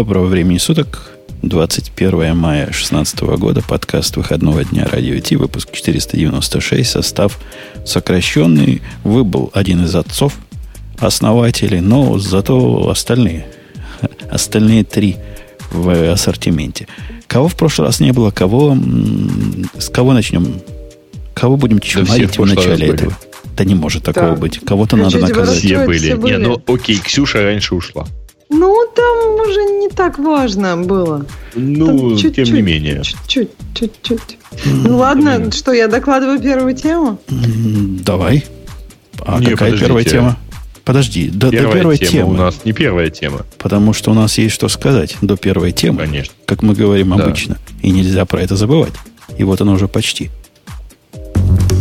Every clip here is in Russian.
Доброго времени суток. 21 мая 2016 года. Подкаст выходного дня Радио Ти. Выпуск 496. Состав сокращенный. Выбыл один из отцов, основателей, но зато остальные. Остальные три в ассортименте. Кого в прошлый раз не было, кого... С кого начнем? Кого будем чморить да в начале этого? Да не может такого да. быть. Кого-то надо наказать. Все были. Все были. Не, ну окей, Ксюша раньше ушла. Ну, там уже не так важно было. Ну, чуть, тем чуть, не менее. Чуть-чуть, чуть-чуть. Ну ладно, что, я докладываю первую тему? Давай. А не, какая первая тема? Подожди, до, первая до первой тема темы. У нас не первая тема. Потому что у нас есть что сказать до первой темы. Конечно. Как мы говорим да. обычно. И нельзя про это забывать. И вот оно уже почти.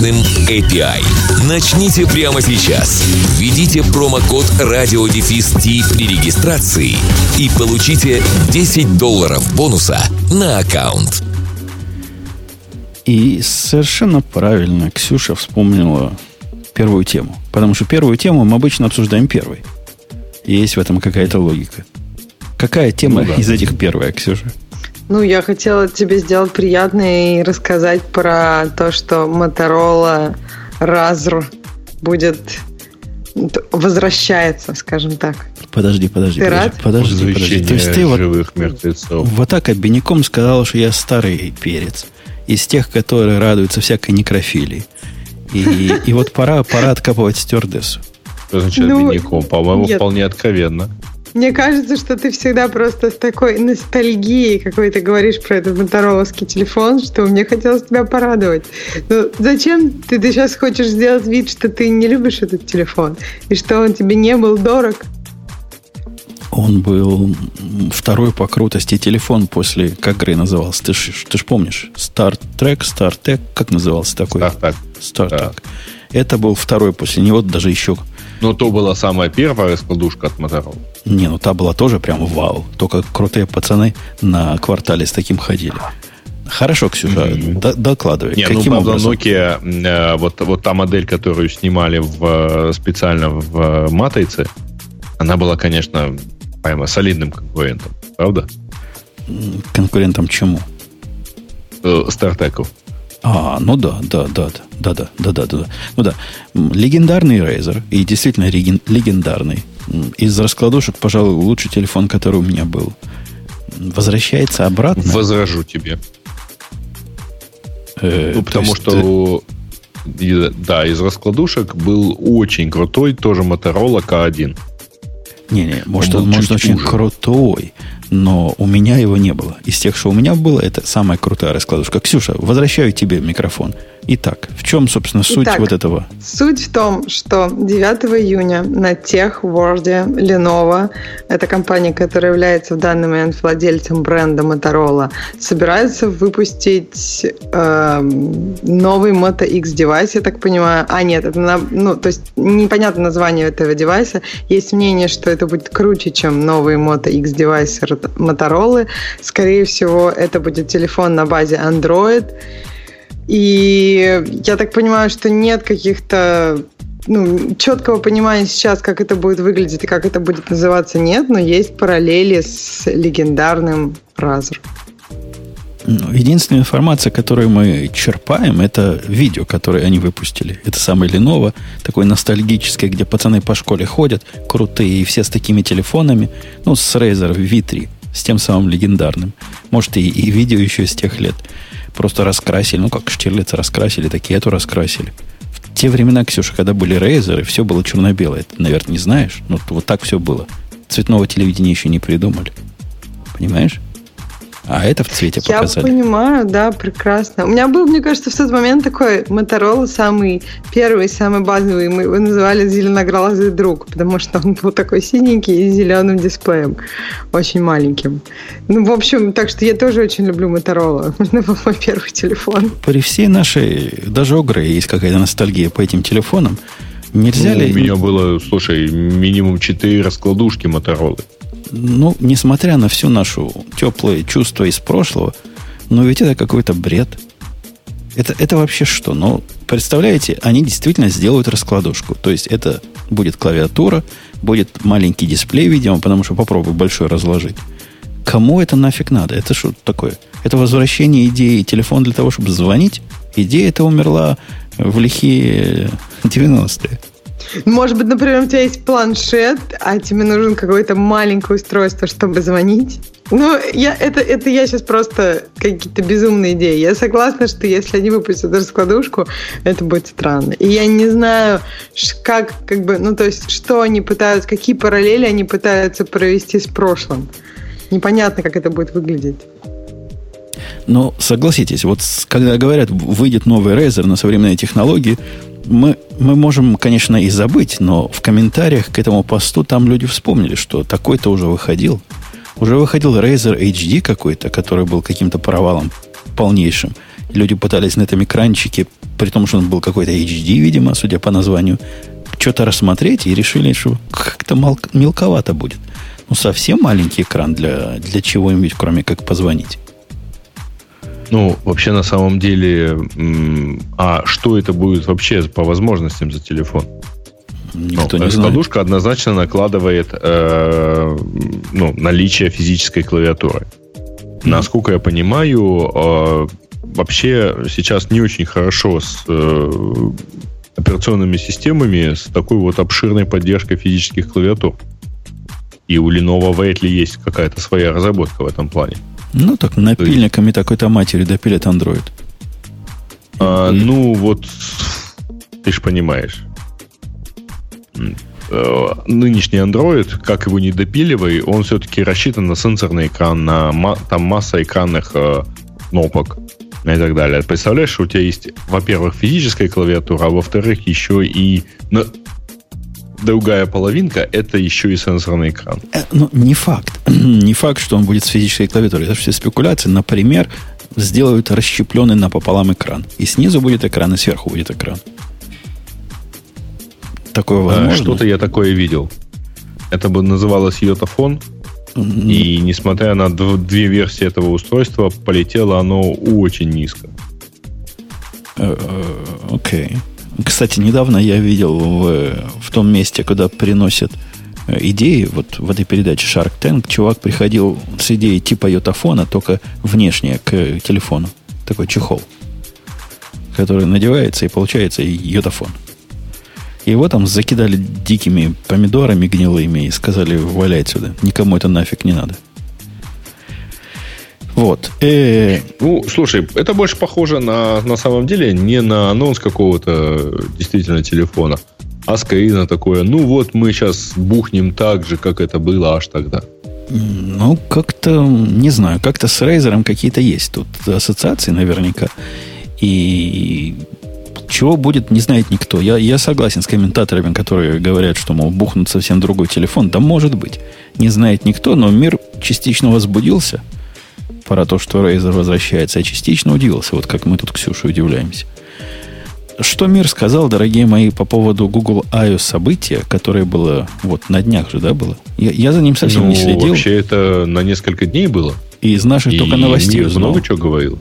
мощным API. Начните прямо сейчас. Введите промокод радиодефис при регистрации и получите 10 долларов бонуса на аккаунт. И совершенно правильно Ксюша вспомнила первую тему. Потому что первую тему мы обычно обсуждаем первой. есть в этом какая-то логика. Какая тема ну, да. из этих первая, Ксюша? Ну, я хотела тебе сделать приятное и рассказать про то, что Motorola Razr будет возвращается, скажем так. Подожди, подожди, ты подожди, рад? подожди, подожди. То есть ты живых вот, мертвецов. вот так обиняком сказал, что я старый перец. Из тех, которые радуются всякой некрофилии. И, и вот пора, пора откапывать стюардессу. Что значит ну, обиняком? По-моему, вполне откровенно. Мне кажется, что ты всегда просто с такой ностальгией какой-то говоришь про этот мотороловский телефон, что мне хотелось тебя порадовать. Но зачем ты, ты сейчас хочешь сделать вид, что ты не любишь этот телефон? И что он тебе не был дорог? Он был второй по крутости телефон после, как Грей назывался, ты ж, ты ж помнишь, Star Trek, Star Trek, как назывался такой? Star Trek. Star Trek. Да. Это был второй после него, даже еще но то была самая первая раскладушка от Motorola. Не, ну та была тоже прям вау. Только крутые пацаны на квартале с таким ходили. Хорошо, Ксюша, mm-hmm. докладывай. Не, Каким ну, правда, образом? Nokia, э, вот, вот та модель, которую снимали в, специально в Матрице, она была, конечно, прямо солидным конкурентом, правда? Конкурентом чему? Э, Стартеку. А, ну да, да, да, да, да, да, да, да, да. Ну да, легендарный Razer, и действительно легендарный. Из раскладушек, пожалуй, лучший телефон, который у меня был. Возвращается обратно. Возражу тебе. Э, ну, потому что, ты... да, из раскладушек был очень крутой, тоже Motorola K1. Не-не, может, он, он может очень хуже. крутой, но у меня его не было. Из тех, что у меня было, это самая крутая раскладушка. Ксюша, возвращаю тебе микрофон. Итак, в чем, собственно, суть Итак, вот этого? Суть в том, что 9 июня на тех World Lenovo, это компания, которая является в данный момент владельцем бренда Motorola, собирается выпустить э, новый Moto X девайс, я так понимаю. А, нет, это, на, ну, то есть непонятно название этого девайса. Есть мнение, что это будет круче, чем новый Moto X девайс Motorola. Скорее всего, это будет телефон на базе Android. И я так понимаю, что нет каких-то ну, четкого понимания сейчас, как это будет выглядеть и как это будет называться, нет, но есть параллели с легендарным Razer. Ну, единственная информация, которую мы черпаем, это видео, которое они выпустили. Это самое Lenovo, такое ностальгическое, где пацаны по школе ходят, крутые, и все с такими телефонами, ну, с Razer V3, с тем самым легендарным. Может, и, и видео еще с тех лет. Просто раскрасили, ну, как Штирлица раскрасили, так и эту раскрасили. В те времена, Ксюша, когда были Razer, все было черно-белое. Ты, наверное, не знаешь, но вот так все было. Цветного телевидения еще не придумали. Понимаешь? А это в цвете Я показали. понимаю, да, прекрасно. У меня был, мне кажется, в тот момент такой Motorola самый первый, самый базовый. Мы его называли зеленоглазый друг, потому что он был такой синенький и с зеленым дисплеем. Очень маленьким. Ну, в общем, так что я тоже очень люблю Motorola. Это был мой первый телефон. При всей нашей, даже у Грея есть какая-то ностальгия по этим телефонам. Нельзя Ну, ли... У меня было, слушай, минимум 4 раскладушки Моторолы. Ну, несмотря на всю нашу теплые чувства из прошлого, но ведь это какой-то бред. Это, это вообще что? Ну, представляете, они действительно сделают раскладушку. То есть это будет клавиатура, будет маленький дисплей, видимо, потому что попробуй большой разложить. Кому это нафиг надо? Это что такое? Это возвращение идеи телефон для того, чтобы звонить? Идея эта умерла в лихие 90-е. Может быть, например, у тебя есть планшет, а тебе нужен какое-то маленькое устройство, чтобы звонить. Ну, я, это, это я сейчас просто какие-то безумные идеи. Я согласна, что если они выпустят раскладушку, это будет странно. И я не знаю, как, как бы, ну, то есть, что они пытаются, какие параллели они пытаются провести с прошлым. Непонятно, как это будет выглядеть. Но согласитесь, вот когда говорят, выйдет новый Razer на современные технологии, мы, мы можем, конечно, и забыть, но в комментариях к этому посту там люди вспомнили, что такой-то уже выходил. Уже выходил Razer HD какой-то, который был каким-то провалом полнейшим. Люди пытались на этом экранчике, при том, что он был какой-то HD, видимо, судя по названию, что-то рассмотреть и решили, что как-то мелковато будет. Ну, совсем маленький экран для, для чего-нибудь, кроме как позвонить. Ну, вообще, на самом деле, а что это будет вообще по возможностям за телефон? Никто ну, не знает. однозначно накладывает э, ну, наличие физической клавиатуры. Насколько я понимаю, э, вообще сейчас не очень хорошо с э, операционными системами с такой вот обширной поддержкой физических клавиатур. И у Lenovo вряд ли есть какая-то своя разработка в этом плане. Ну, так напильниками такой-то матери допилят Android. А, ну, вот ты же понимаешь. Э, Нынешний Android, как его не допиливай, он все-таки рассчитан на сенсорный экран, на там масса экранных э, кнопок и так далее. Представляешь, что у тебя есть, во-первых, физическая клавиатура, а во-вторых, еще и ну, другая половинка это еще и сенсорный экран. Э, Ну, не факт. не факт, что он будет с физической клавиатурой. Это все спекуляции. Например, сделают расщепленный напополам экран. И снизу будет экран, и сверху будет экран. Такое А, возможно? Что-то я такое видел. Это бы называлось йотафон. М, И несмотря на дв- две версии этого устройства, полетело оно очень низко. э, э, Окей. Кстати, недавно я видел в, в том месте, куда приносят э, идеи, вот в этой передаче Shark Tank, чувак приходил с идеей типа йотафона, только внешне к телефону. Такой чехол, который надевается и получается йотафон. Его там закидали дикими помидорами гнилыми и сказали, валяй сюда. Никому это нафиг не надо. Вот. Э, Ну, слушай, это больше похоже на, на самом деле не на анонс какого-то действительно телефона, а скорее на такое, ну вот мы сейчас бухнем так же, как это было аж тогда. Ну, как-то, не знаю, как-то с Razer какие-то есть тут ассоциации наверняка. И чего будет, не знает никто. Я, я согласен с комментаторами, которые говорят, что, мол, бухнут совсем другой телефон. Да может быть. Не знает никто, но мир частично возбудился про то, что Razer возвращается, а частично удивился. Вот как мы тут Ксюше удивляемся. Что мир сказал, дорогие мои, по поводу Google I.O. события, которое было вот на днях же, да, было? Я, я за ним совсем ну, не следил. вообще это на несколько дней было. И из наших И только новостей мир узнал. много чего говорил.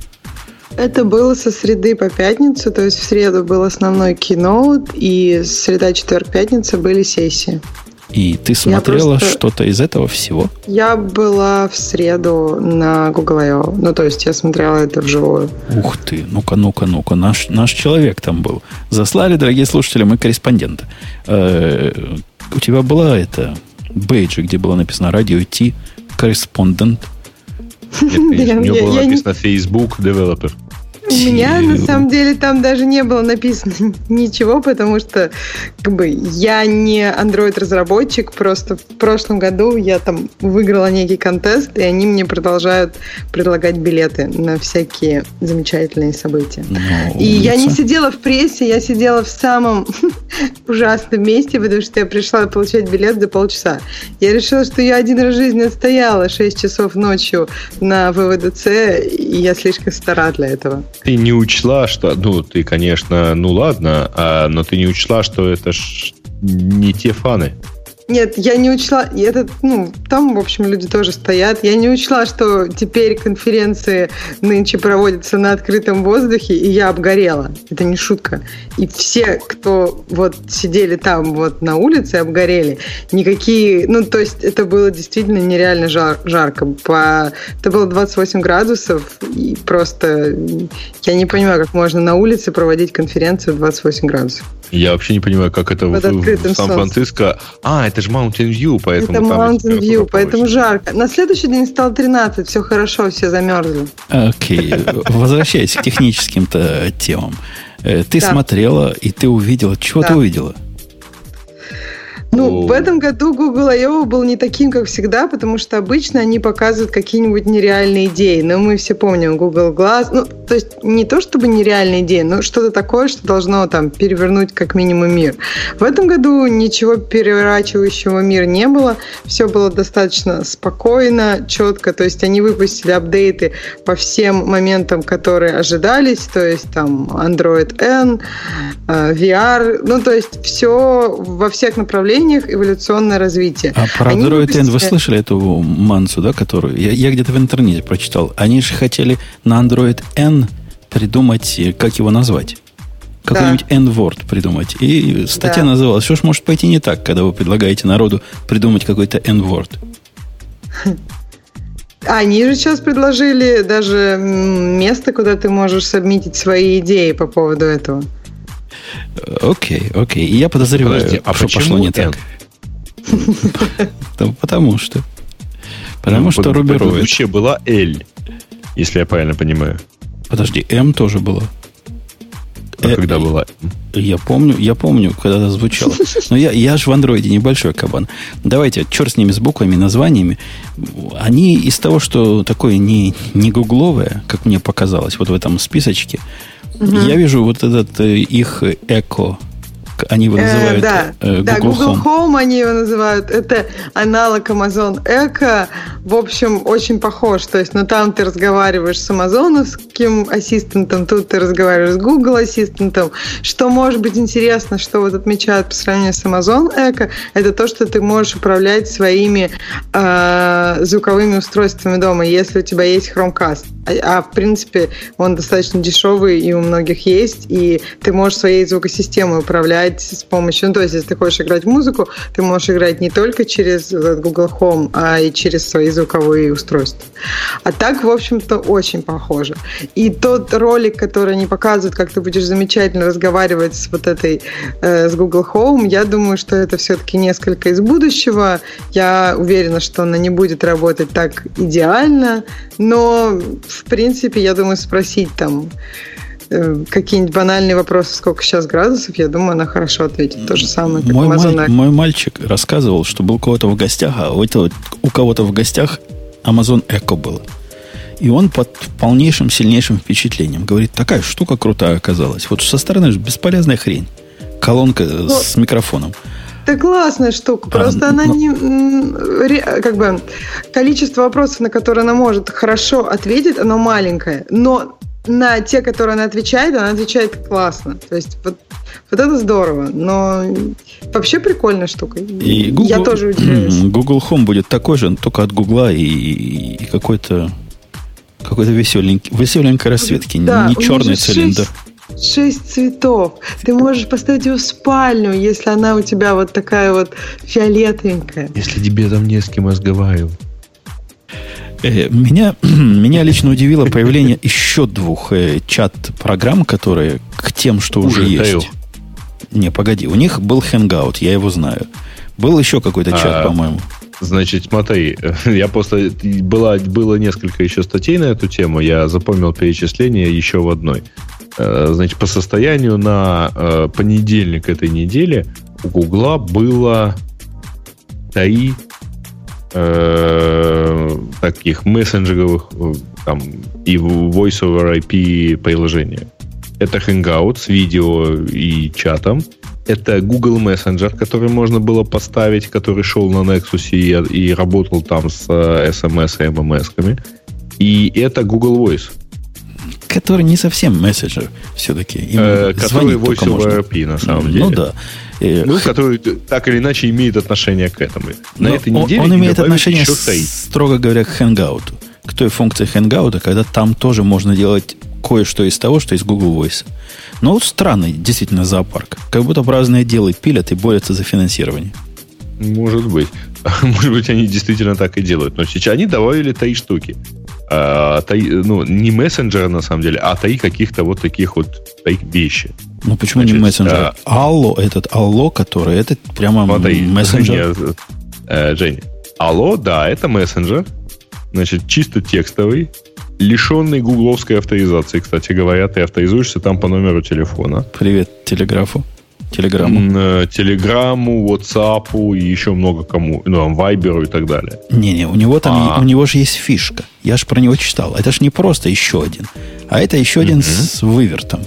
Это было со среды по пятницу, то есть в среду был основной киноут, и среда, четверг, пятница были сессии. И ты смотрела просто- что-то из этого всего? Я была в среду на Google I.O. Ну, то есть я смотрела это вживую. Ух ты, ну-ка, ну-ка, ну-ка, наш, наш человек там был. Заслали, дорогие слушатели, мы корреспондента. Э, у тебя была это бейджи, где было написано радио Ти, корреспондент. Нет, у Я- него я- было написано Facebook Developer. У меня на самом деле там даже не было написано ничего, потому что как бы я не Android разработчик, просто в прошлом году я там выиграла некий контест, и они мне продолжают предлагать билеты на всякие замечательные события. Ну, и я не сидела в прессе, я сидела в самом ужасном месте, потому что я пришла получать билет за полчаса. Я решила, что я один раз в жизни отстояла 6 часов ночью на ВВДЦ, и я слишком стара для этого. Ты не учла, что, ну, ты, конечно, ну ладно, а, но ты не учла, что это ж не те фаны. Нет, я не учла, это, ну, там, в общем, люди тоже стоят. Я не учла, что теперь конференции нынче проводятся на открытом воздухе, и я обгорела. Это не шутка. И все, кто вот сидели там вот на улице, обгорели. Никакие, ну, то есть это было действительно нереально жар, жарко. По, это было 28 градусов, и просто я не понимаю, как можно на улице проводить конференцию 28 градусов. Я вообще не понимаю, как это в, в Сан-Франциско. А, это же Mountain View, поэтому Это Mountain View, поэтому жарко. На следующий день стало 13, все хорошо, все замерзли. Окей, возвращаясь к техническим-то темам. Э, ты смотрела, и ты увидела. Чего ты увидела? Ну, в этом году Google I.O. был не таким, как всегда, потому что обычно они показывают какие-нибудь нереальные идеи. Но мы все помним Google Glass. Ну, то есть не то чтобы нереальные идеи, но что-то такое, что должно там перевернуть как минимум мир. В этом году ничего переворачивающего мир не было. Все было достаточно спокойно, четко. То есть они выпустили апдейты по всем моментам, которые ожидались. То есть там Android N, э, VR. Ну, то есть все во всех направлениях направлениях эволюционное развитие. А про Они Android выпустили... N вы слышали эту мансу, да, которую? Я, я где-то в интернете прочитал. Они же хотели на Android N придумать, как его назвать. Какой-нибудь да. N-word придумать. И статья да. называлась, что ж может пойти не так, когда вы предлагаете народу придумать какой-то N-word. Они же сейчас предложили даже место, куда ты можешь сабмитить свои идеи по поводу этого. Окей, окей. И я подозреваю, Подожди, а что пошло не так. Потому что. Потому ну, что рубероид. Вообще была L, если я правильно понимаю. Подожди, М тоже была. А э, когда была? Я помню, я помню, когда это звучало. Но я, я же в андроиде небольшой кабан. Давайте, черт с ними, с буквами, названиями. Они из того, что такое не, не гугловое, как мне показалось, вот в этом списочке, Угу. Я вижу вот этот э, их эко они его э, называют э, да, Google, да, Google Home. Home они его называют. Это аналог Amazon Echo. В общем, очень похож. То есть, ну там ты разговариваешь с амазоновским ассистентом, тут ты разговариваешь с Google ассистентом. Что может быть интересно, что вот отмечают по сравнению с Amazon Echo, это то, что ты можешь управлять своими э, звуковыми устройствами дома, если у тебя есть Chromecast. А, а в принципе он достаточно дешевый и у многих есть, и ты можешь своей звукосистемой управлять играть с помощью... Ну, то есть, если ты хочешь играть музыку, ты можешь играть не только через Google Home, а и через свои звуковые устройства. А так, в общем-то, очень похоже. И тот ролик, который они показывают, как ты будешь замечательно разговаривать с вот этой, э, с Google Home, я думаю, что это все-таки несколько из будущего. Я уверена, что она не будет работать так идеально, но, в принципе, я думаю, спросить там какие-нибудь банальные вопросы, сколько сейчас градусов, я думаю, она хорошо ответит. То же самое, как мой, маль, мой мальчик рассказывал, что был у кого-то в гостях, а у, этого, у кого-то в гостях Amazon Echo было. И он под полнейшим, сильнейшим впечатлением говорит, такая штука крутая оказалась. Вот со стороны же бесполезная хрень. Колонка Но... с микрофоном. Это классная штука. Просто а, она но... не... Как бы количество вопросов, на которые она может хорошо ответить, оно маленькое. Но на те, которые она отвечает, она отвечает классно. То есть вот, вот это здорово. Но вообще прикольная штука. И Google, Я тоже удивляюсь. Google Home будет такой же, только от Google и, и какой-то какой-то веселенький, веселенькой расцветки. Да, не черный цилиндр. Шесть, шесть цветов. Ты можешь поставить ее в спальню, если она у тебя вот такая вот фиолетовенькая. Если тебе там не с кем разговаривать. Э, меня, меня лично удивило появление еще двух э, чат-программ, которые к тем, что уже, уже есть. Не, погоди, у них был Hangout, я его знаю. Был еще какой-то чат, а, по-моему. Значит, смотри, я просто... Было, было несколько еще статей на эту тему, я запомнил перечисление еще в одной. Э, значит, по состоянию на понедельник этой недели у Гугла было три э, таких мессенджеровых там, и Voice over IP приложения. Это Hangout с видео и чатом. Это Google Messenger, который можно было поставить, который шел на Nexus и, и работал там с SMS и MMS-ками. И это Google Voice. Который не совсем мессенджер все-таки. Э, который Voice over IP, на самом ну, деле. Ну да. Ну, который так или иначе имеет отношение к этому. На этой неделе он имеет отношение, строго говоря, к Hangout к той функции Hangout, когда там тоже можно делать кое-что из того, что из Google Voice. Но вот странный действительно зоопарк. Как будто разные дела пилят и борются за финансирование. Может быть. Может быть, они действительно так и делают. Но сейчас они добавили три штуки. А, три, ну, не мессенджера, на самом деле, а три каких-то вот таких вот три вещи. Ну, почему Значит, не мессенджер? А... Алло, этот Алло, который, это прямо смотри, мессенджер. Женя, э, Женя, Алло, да, это мессенджер. Значит, чисто текстовый, лишенный гугловской авторизации, кстати говоря. Ты авторизуешься там по номеру телефона. Привет телеграфу. Телеграмму. Э, телеграмму, WhatsApp и еще много кому. Ну, Viber и так далее. Не-не, у него там, а. у него же есть фишка. Я же про него читал. Это же не просто еще один. А это еще один с вывертом.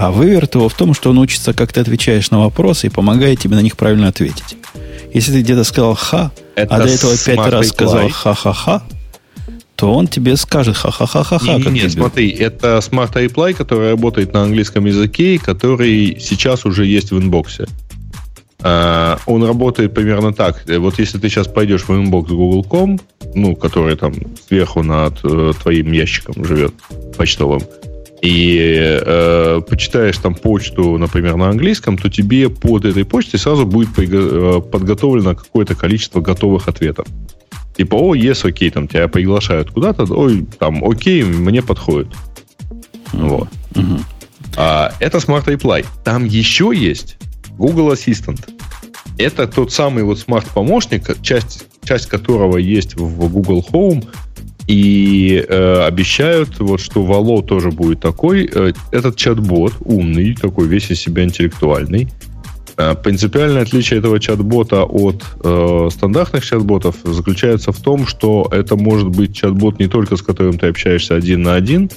А выверт его в том, что он учится, как ты отвечаешь на вопросы и помогает тебе на них правильно ответить. Если ты где-то сказал «ха», это а до этого пять раз сказал «ха-ха-ха», то он тебе скажет ха-ха-ха-ха-ха. Не, не, не смотри, это Smart Reply, который работает на английском языке, который сейчас уже есть в inbox е. Э, он работает примерно так. Вот если ты сейчас пойдешь в inbox.google.com, ну, который там сверху над э, твоим ящиком живет, почтовым, и э, почитаешь там почту, например, на английском, то тебе под этой почтой сразу будет э, подготовлено какое-то количество готовых ответов. Типа, о, yes, окей, там тебя приглашают куда-то, ой, там, окей, мне подходит. Mm-hmm. Вот. Mm-hmm. А, это Smart Reply. Там еще есть Google Assistant. Это тот самый вот смарт-помощник, часть, часть которого есть в Google Home, и э, обещают, вот, что Вало тоже будет такой. Э, этот чат-бот умный, такой весь из себя интеллектуальный. Э, принципиальное отличие этого чат-бота от э, стандартных чат-ботов заключается в том, что это может быть чат-бот не только с которым ты общаешься один на один,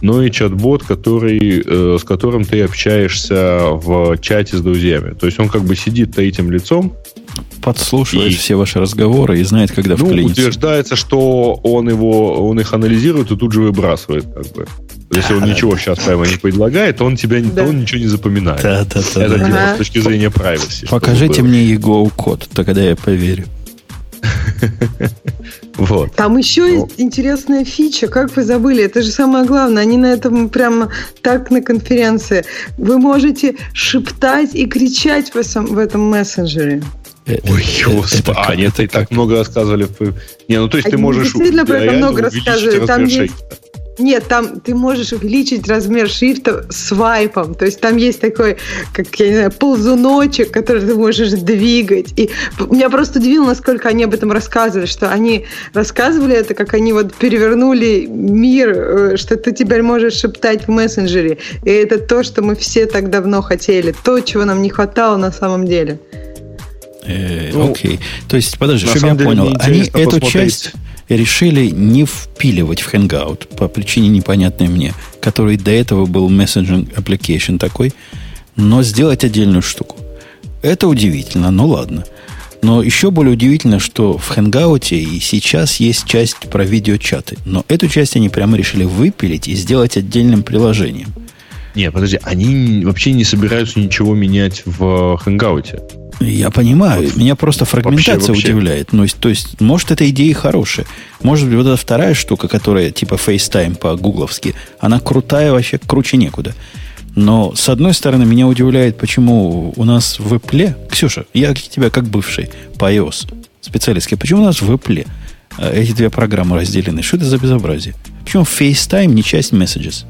но и чат-бот, который, э, с которым ты общаешься в чате с друзьями. То есть он как бы сидит третьим лицом, подслушивает и, все ваши разговоры и знает, когда ну, вклиниться. утверждается, что он его, он их анализирует и тут же выбрасывает, как бы. Если он ничего сейчас прямо не предлагает, он тебя да. он ничего не запоминает. Да, да, да. Это ага. с точки зрения privacy. Покажите мне его код, тогда я поверю. Вот. Там еще ну. есть интересная фича, как вы забыли, это же самое главное, они на этом прямо так на конференции. Вы можете шептать и кричать в этом, в этом мессенджере. Э, Ой, господи, а, нет, ты так много рассказывали. Не, ну то есть ты можешь... Действительно про это много рассказывали. Там есть нет, там ты можешь увеличить размер шрифта свайпом. То есть там есть такой, как, я не знаю, ползуночек, который ты можешь двигать. И меня просто удивило, насколько они об этом рассказывали, что они рассказывали это, как они вот перевернули мир, э, что ты теперь можешь шептать в мессенджере. И это то, что мы все так давно хотели. То, чего нам не хватало на самом деле. Э, ну, окей. То есть, подожди, чтобы я понял, они эту часть решили не впиливать в Hangout по причине непонятной мне, который до этого был messaging application такой, но сделать отдельную штуку. Это удивительно, ну ладно. Но еще более удивительно, что в Hangout и сейчас есть часть про видеочаты. Но эту часть они прямо решили выпилить и сделать отдельным приложением. Не, подожди, они вообще не собираются ничего менять в Hangout. Я понимаю, вот. меня просто фрагментация вообще, вообще. удивляет. Ну, то есть, может, эта идея хорошая. Может быть, вот эта вторая штука, которая типа FaceTime по-гугловски, она крутая вообще, круче некуда. Но, с одной стороны, меня удивляет, почему у нас в Apple... Ксюша, я тебя как бывший по iOS специалистке, почему у нас в Apple э, эти две программы разделены? Что это за безобразие? Почему FaceTime не часть Messages?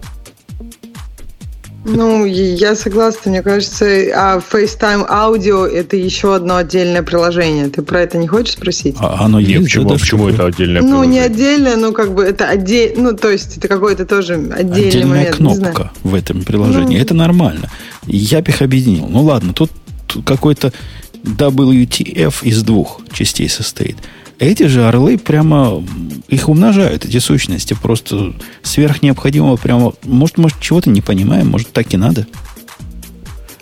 Ну, я согласна. Мне кажется, а FaceTime аудио это еще одно отдельное приложение. Ты про это не хочешь спросить? А оно есть? Почему, да, почему это отдельное Ну, не отдельное, ну, как бы это отдельно. Ну, то есть, это какой-то тоже отдельный Отдельная момент. кнопка в этом приложении. Ну, это нормально. Я бы их объединил. Ну, ладно, тут, тут какой-то WTF из двух частей состоит. Эти же орлы прямо их умножают, эти сущности, просто сверх необходимого прямо. Может, может, чего-то не понимаем, может, так и надо.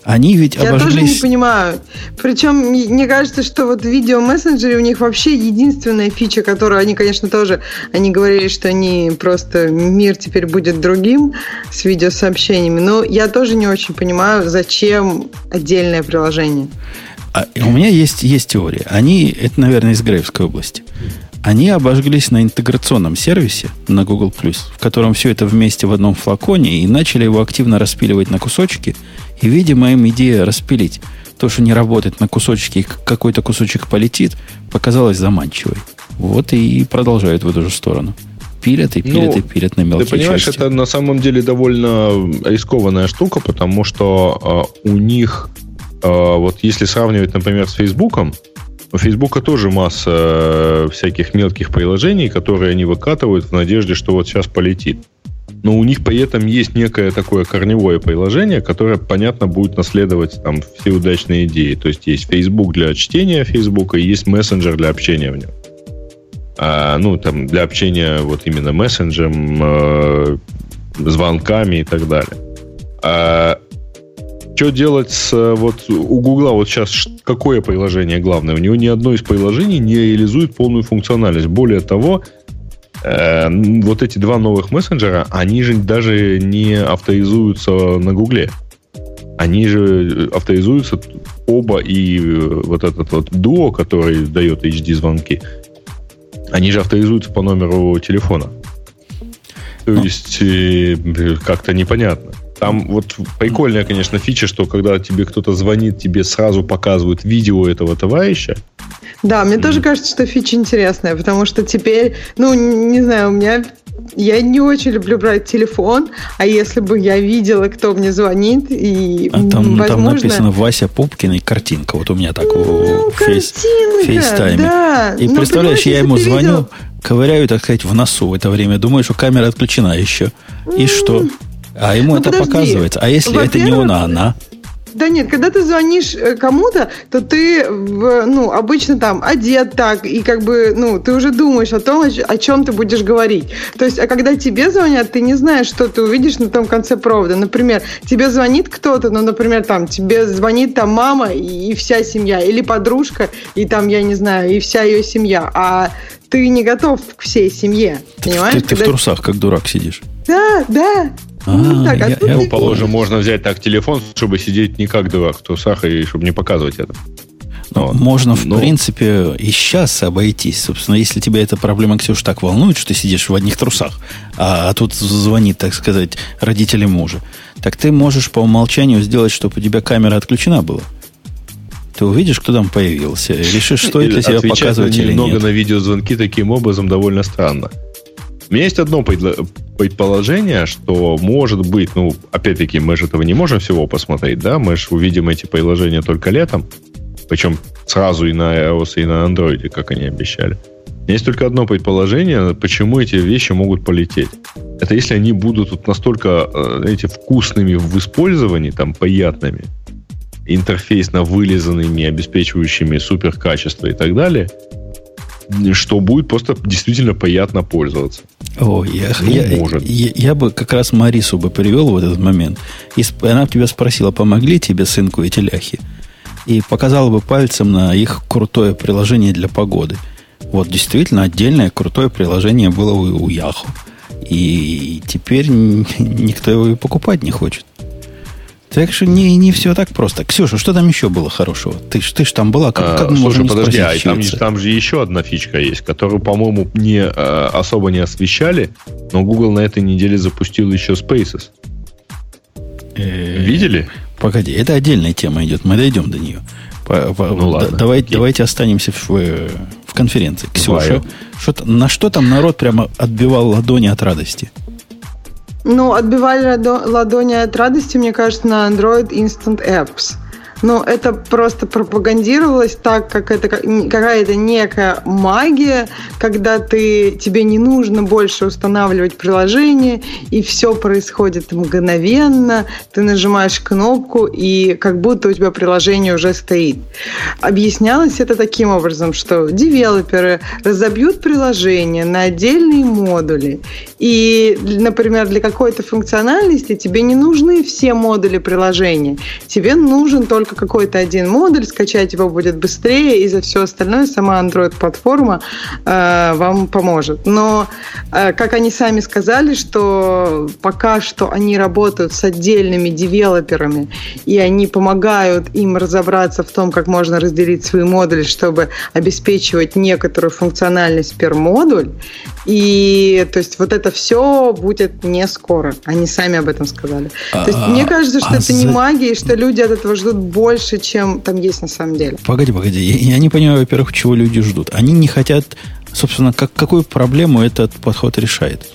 Они ведь Я обожглись... тоже не понимаю. Причем, мне кажется, что вот в видеомессенджере у них вообще единственная фича, которую они, конечно, тоже... Они говорили, что они просто... Мир теперь будет другим с видеосообщениями. Но я тоже не очень понимаю, зачем отдельное приложение. А, у меня есть, есть теория. Они, это, наверное, из Грейвской области. Они обожглись на интеграционном сервисе на Google+, в котором все это вместе в одном флаконе, и начали его активно распиливать на кусочки. И, видимо, им идея распилить то, что не работает на кусочки, и какой-то кусочек полетит, показалась заманчивой. Вот и продолжают в эту же сторону. Пилят и пилят ну, и пилят на мелкие Ты понимаешь, части. это на самом деле довольно рискованная штука, потому что э, у них вот если сравнивать, например, с Фейсбуком, у Фейсбука тоже масса э, всяких мелких приложений, которые они выкатывают в надежде, что вот сейчас полетит. Но у них при этом есть некое такое корневое приложение, которое, понятно, будет наследовать там все удачные идеи. То есть есть Facebook для чтения Фейсбука и есть мессенджер для общения в нем. А, ну, там, для общения вот именно мессенджером, э, звонками и так далее. А, что делать с э, вот у Гугла вот сейчас какое приложение главное? У него ни одно из приложений не реализует полную функциональность. Более того, э, вот эти два новых мессенджера, они же даже не авторизуются на Гугле. Они же авторизуются оба и э, вот этот вот дуо, который дает HD звонки, они же авторизуются по номеру телефона. То ну. есть э, как-то непонятно. Там вот прикольная, конечно, фича, что когда тебе кто-то звонит, тебе сразу показывают видео этого товарища. Да, мне mm. тоже кажется, что фича интересная, потому что теперь, ну, не знаю, у меня я не очень люблю брать телефон, а если бы я видела, кто мне звонит, и а там, возможно... там написано Вася Пупкин и картинка. Вот у меня так ну, в фейс, FaceTime е. Да. И ну, представляешь, я ему звоню, видел... ковыряю, так сказать, в носу в это время, думаю, что камера отключена еще. И что? А ему ну, это подожди. показывается. А если это не он, а она? Да нет, когда ты звонишь э, кому-то, то ты, ну, обычно там одет так, и как бы, ну, ты уже думаешь о том, о чем ты будешь говорить. То есть, а когда тебе звонят, ты не знаешь, что ты увидишь на том конце провода. Например, тебе звонит кто-то, ну, например, там, тебе звонит там мама и, и вся семья, или подружка, и там, я не знаю, и вся ее семья. А ты не готов к всей семье, ты, понимаешь? Ты, ты когда... в трусах, как дурак, сидишь. Да, да. А, ну, так, а я, я, положим, можно взять так телефон, чтобы сидеть не как дурак в трусах и чтобы не показывать это. Ну, вот. Можно, в Но... принципе, и сейчас обойтись. Собственно, если тебя эта проблема, Ксюша, так волнует, что ты сидишь в одних трусах, а, а тут звонит, так сказать, родители мужа, так ты можешь по умолчанию сделать, чтобы у тебя камера отключена была. Ты увидишь, кто там появился, решишь, стоит ли себя показывать или нет. Много на видеозвонки таким образом довольно странно. У меня есть одно предположение, что может быть, ну, опять-таки, мы же этого не можем всего посмотреть, да, мы же увидим эти приложения только летом, причем сразу и на iOS, и на Android, как они обещали. Есть только одно предположение, почему эти вещи могут полететь. Это если они будут вот настолько, э, знаете, вкусными в использовании, там, приятными, интерфейсно вылизанными, обеспечивающими супер качество и так далее – что будет просто действительно приятно пользоваться. О, я, ну, я, может. Я, я бы как раз Марису бы привел в этот момент. И она тебя спросила, помогли тебе сынку эти ляхи? И показала бы пальцем на их крутое приложение для погоды. Вот действительно отдельное крутое приложение было у, у Яху. И теперь никто его и покупать не хочет. Так что не, не все так просто. Ксюша, что там еще было хорошего? Ты, ты ж там была, как, как а, слушай, подожди, а там, там же еще одна фичка есть, которую, по-моему, не а, особо не освещали, но Google на этой неделе запустил еще Spaces. Э, Видели? Погоди, это отдельная тема идет, мы дойдем до нее. По, по, ну, ладно, давай, давайте останемся в, в конференции. Ксюша, что, на что там народ прямо отбивал ладони от радости? Ну, отбивали ладони от радости, мне кажется, на Android Instant Apps – но это просто пропагандировалось так, как это какая-то некая магия, когда ты, тебе не нужно больше устанавливать приложение, и все происходит мгновенно, ты нажимаешь кнопку, и как будто у тебя приложение уже стоит. Объяснялось это таким образом, что девелоперы разобьют приложение на отдельные модули, и, например, для какой-то функциональности тебе не нужны все модули приложения, тебе нужен только только какой-то один модуль, скачать его будет быстрее, и за все остальное сама Android-платформа э, вам поможет. Но, э, как они сами сказали, что пока что они работают с отдельными девелоперами, и они помогают им разобраться в том, как можно разделить свои модули, чтобы обеспечивать некоторую функциональность per модуль. И то есть вот это все будет не скоро. Они сами об этом сказали. А, то есть мне кажется, что а это за... не магия, и что люди от этого ждут больше, чем там есть на самом деле. Погоди, погоди. Я, я не понимаю, во-первых, чего люди ждут. Они не хотят, собственно, как, какую проблему этот подход решает.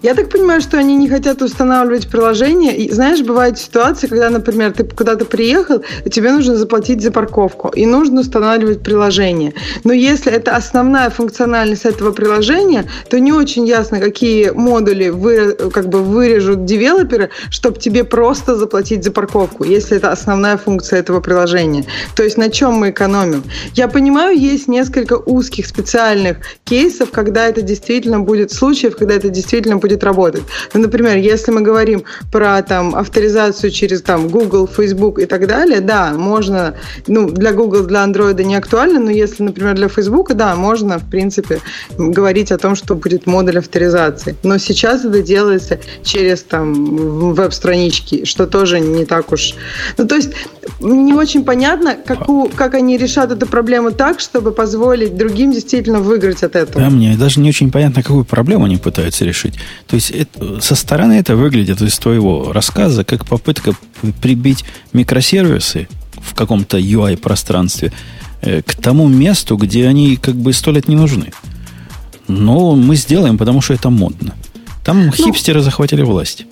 Я так понимаю, что они не хотят устанавливать приложение. И знаешь, бывают ситуации, когда, например, ты куда-то приехал, и тебе нужно заплатить за парковку, и нужно устанавливать приложение. Но если это основная функциональность этого приложения, то не очень ясно, какие модули вы, как бы вырежут девелоперы, чтобы тебе просто заплатить за парковку, если это основная функция этого приложения. То есть на чем мы экономим? Я понимаю, есть несколько узких специальных кейсов, когда это действительно будет случаев, когда это действительно будет будет работать. Ну, например, если мы говорим про там авторизацию через там Google, Facebook и так далее, да, можно, ну, для Google, для Android не актуально, но если, например, для Facebook, да, можно, в принципе, говорить о том, что будет модуль авторизации. Но сейчас это делается через там веб-странички, что тоже не так уж... Ну, то есть не очень понятно, какую, как они решат эту проблему так, чтобы позволить другим действительно выиграть от этого. Да, мне даже не очень понятно, какую проблему они пытаются решить. То есть это, со стороны это выглядит из твоего рассказа как попытка прибить микросервисы в каком-то UI-пространстве э, к тому месту, где они как бы сто лет не нужны. Но мы сделаем, потому что это модно. Там ну, хипстеры захватили власть.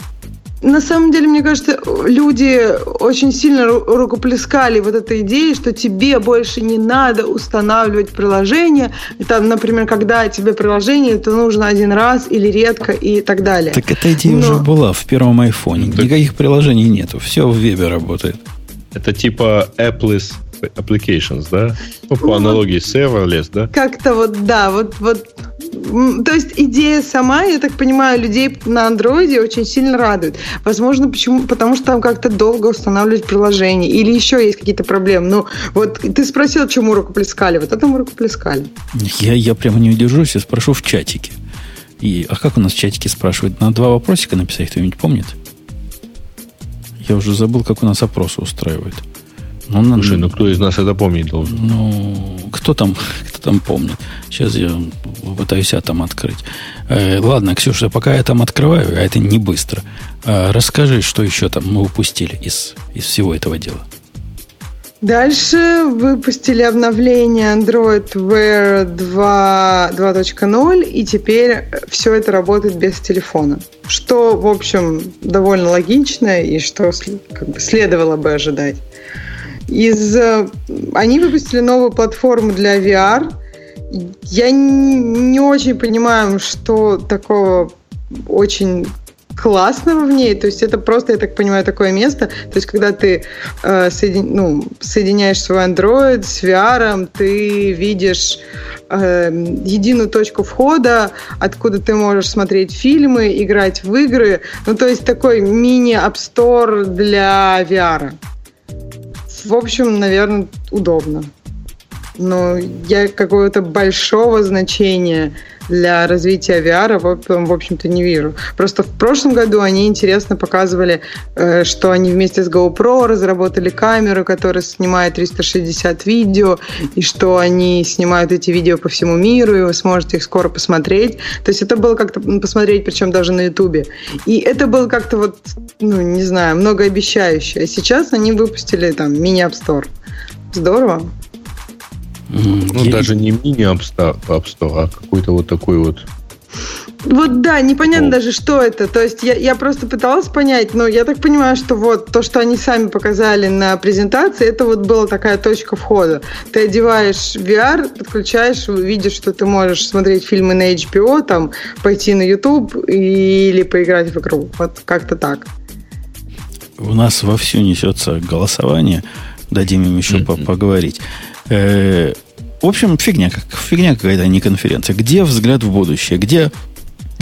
На самом деле, мне кажется, люди очень сильно рукоплескали вот этой идеей, что тебе больше не надо устанавливать приложение. Там, например, когда тебе приложение, то нужно один раз или редко и так далее. Так эта идея Но... уже была в первом айфоне. Так... Никаких приложений нету. Все в вебе работает. Это типа Apple's applications, да? Ну, по аналогии с serverless, да? Как-то вот, да, вот, вот то есть идея сама, я так понимаю, людей на андроиде очень сильно радует. Возможно, почему? Потому что там как-то долго устанавливать приложение. Или еще есть какие-то проблемы. Ну, вот ты спросил, чему рукоплескали. Вот этому рукоплескали. Я, я прямо не удержусь и спрошу в чатике. И, а как у нас в чатике спрашивают? На два вопросика написать кто-нибудь помнит? Я уже забыл, как у нас опросы устраивают. Ну, Слушай, ну кто из нас это помнить должен? Ну, кто там, кто там помнит? Сейчас я попытаюсь я там открыть. Э, ладно, Ксюша, пока я там открываю, а это не быстро, э, расскажи, что еще там мы упустили из, из всего этого дела. Дальше выпустили обновление Android Wear 2, 2.0, и теперь все это работает без телефона. Что, в общем, довольно логично и что как бы, следовало бы ожидать. Из... Э, они выпустили новую платформу для VR. Я не очень понимаю, что такого очень классного в ней. То есть это просто, я так понимаю, такое место. То есть когда ты э, соедин, ну, соединяешь свой Android с VR, ты видишь э, единую точку входа, откуда ты можешь смотреть фильмы, играть в игры. Ну, то есть такой Store для VR в общем, наверное, удобно. Но я какого-то большого значения для развития VR, в общем-то, не вижу. Просто в прошлом году они интересно показывали, э, что они вместе с GoPro разработали камеру, которая снимает 360 видео, и что они снимают эти видео по всему миру, и вы сможете их скоро посмотреть. То есть это было как-то посмотреть, причем даже на Ютубе. И это было как-то вот, ну, не знаю, многообещающе. А сейчас они выпустили там мини-App Store. Ну, я... даже не мини App Store, а какой-то вот такой вот Вот да, непонятно О. даже, что это. То есть я, я просто пыталась понять, но я так понимаю, что вот то, что они сами показали на презентации, это вот была такая точка входа. Ты одеваешь VR, подключаешь, видишь, что ты можешь смотреть фильмы на HBO, там, пойти на YouTube или поиграть в игру. Вот как-то так. У нас вовсю несется голосование. Дадим им еще mm-hmm. поговорить. Э, в общем, фигня, как фигня какая-то, а не конференция. Где взгляд в будущее? Где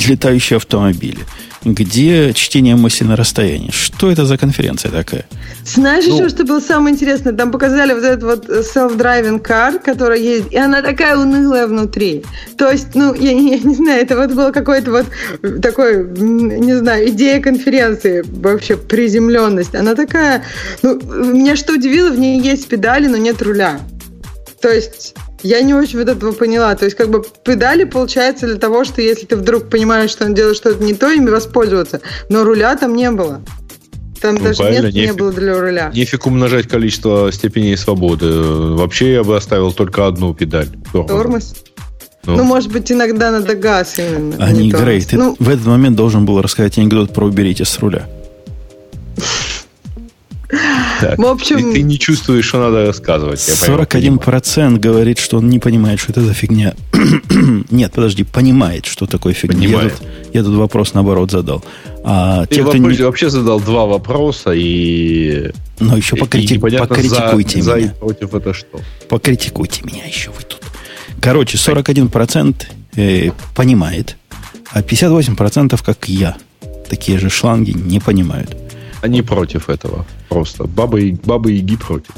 летающие автомобили? Где чтение мысли на расстоянии? Что это за конференция такая? Знаешь ну, еще, что было самое интересное? Там показали вот этот вот self-driving car, которая есть, и она такая унылая внутри. То есть, ну, я, я не знаю, это вот было какой-то вот такой, не знаю, идея конференции, вообще приземленность. Она такая, ну, меня что удивило, в ней есть педали, но нет руля. То есть я не очень вот этого поняла. То есть, как бы педали получается для того, что если ты вдруг понимаешь, что он делает что-то не то, ими воспользоваться. Но руля там не было. Там ну, даже места нефиг, не было для руля. Нефиг умножать количество степеней свободы. Вообще я бы оставил только одну педаль. Тормоз. Ну. ну, может быть, иногда надо газ именно. А не Грей, ты ну, в этот момент должен был рассказать анекдот про уберите с руля. Так. В общем... И ты не чувствуешь, что надо рассказывать. 41% говорит, что он не понимает, что это за фигня. Нет, подожди, понимает, что такое фигня. Я тут, я тут вопрос, наоборот, задал. А ты те, кто не... вообще задал два вопроса и... Но еще покрити... покритикуйте за, меня. За против это что? Покритикуйте меня еще вы тут. Короче, 41% э, понимает, а 58% как я. Такие же шланги не понимают. Они против этого. Просто. Бабы, бабы Яги против.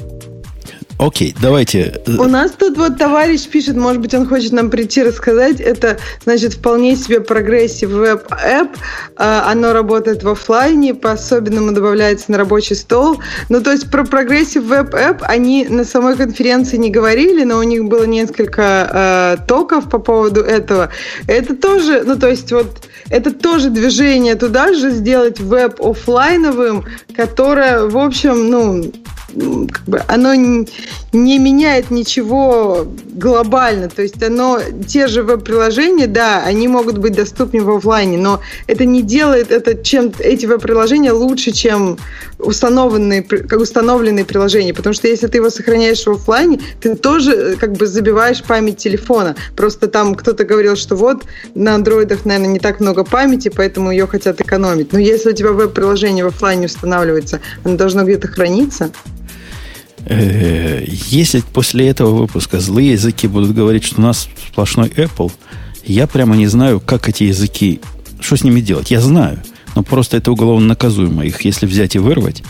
Окей, давайте. У нас тут вот товарищ пишет, может быть, он хочет нам прийти рассказать. Это, значит, вполне себе progressive web app. А, оно работает в офлайне, по-особенному добавляется на рабочий стол. Ну, то есть про progressive web app они на самой конференции не говорили, но у них было несколько э, talk ов по поводу этого. Это тоже, ну, то есть вот это тоже движение туда же, сделать веб офлайновым, которое, в общем, ну, как бы оно не меняет ничего глобально. То есть оно, те же веб-приложения, да, они могут быть доступны в офлайне, но это не делает это, чем эти веб-приложения лучше, чем установленные, как установленные приложения. Потому что если ты его сохраняешь в офлайне, ты тоже э, как бы забиваешь память телефона. Просто там кто-то говорил, что вот на андроидах, наверное, не так много памяти, поэтому ее хотят экономить. Но если у тебя веб-приложение в офлайне устанавливается, оно должно где-то храниться. Э, если после этого выпуска злые языки будут говорить, что у нас сплошной Apple, я прямо не знаю, как эти языки, что с ними делать. Я знаю, но просто это уголовно наказуемо. Их если взять и вырвать,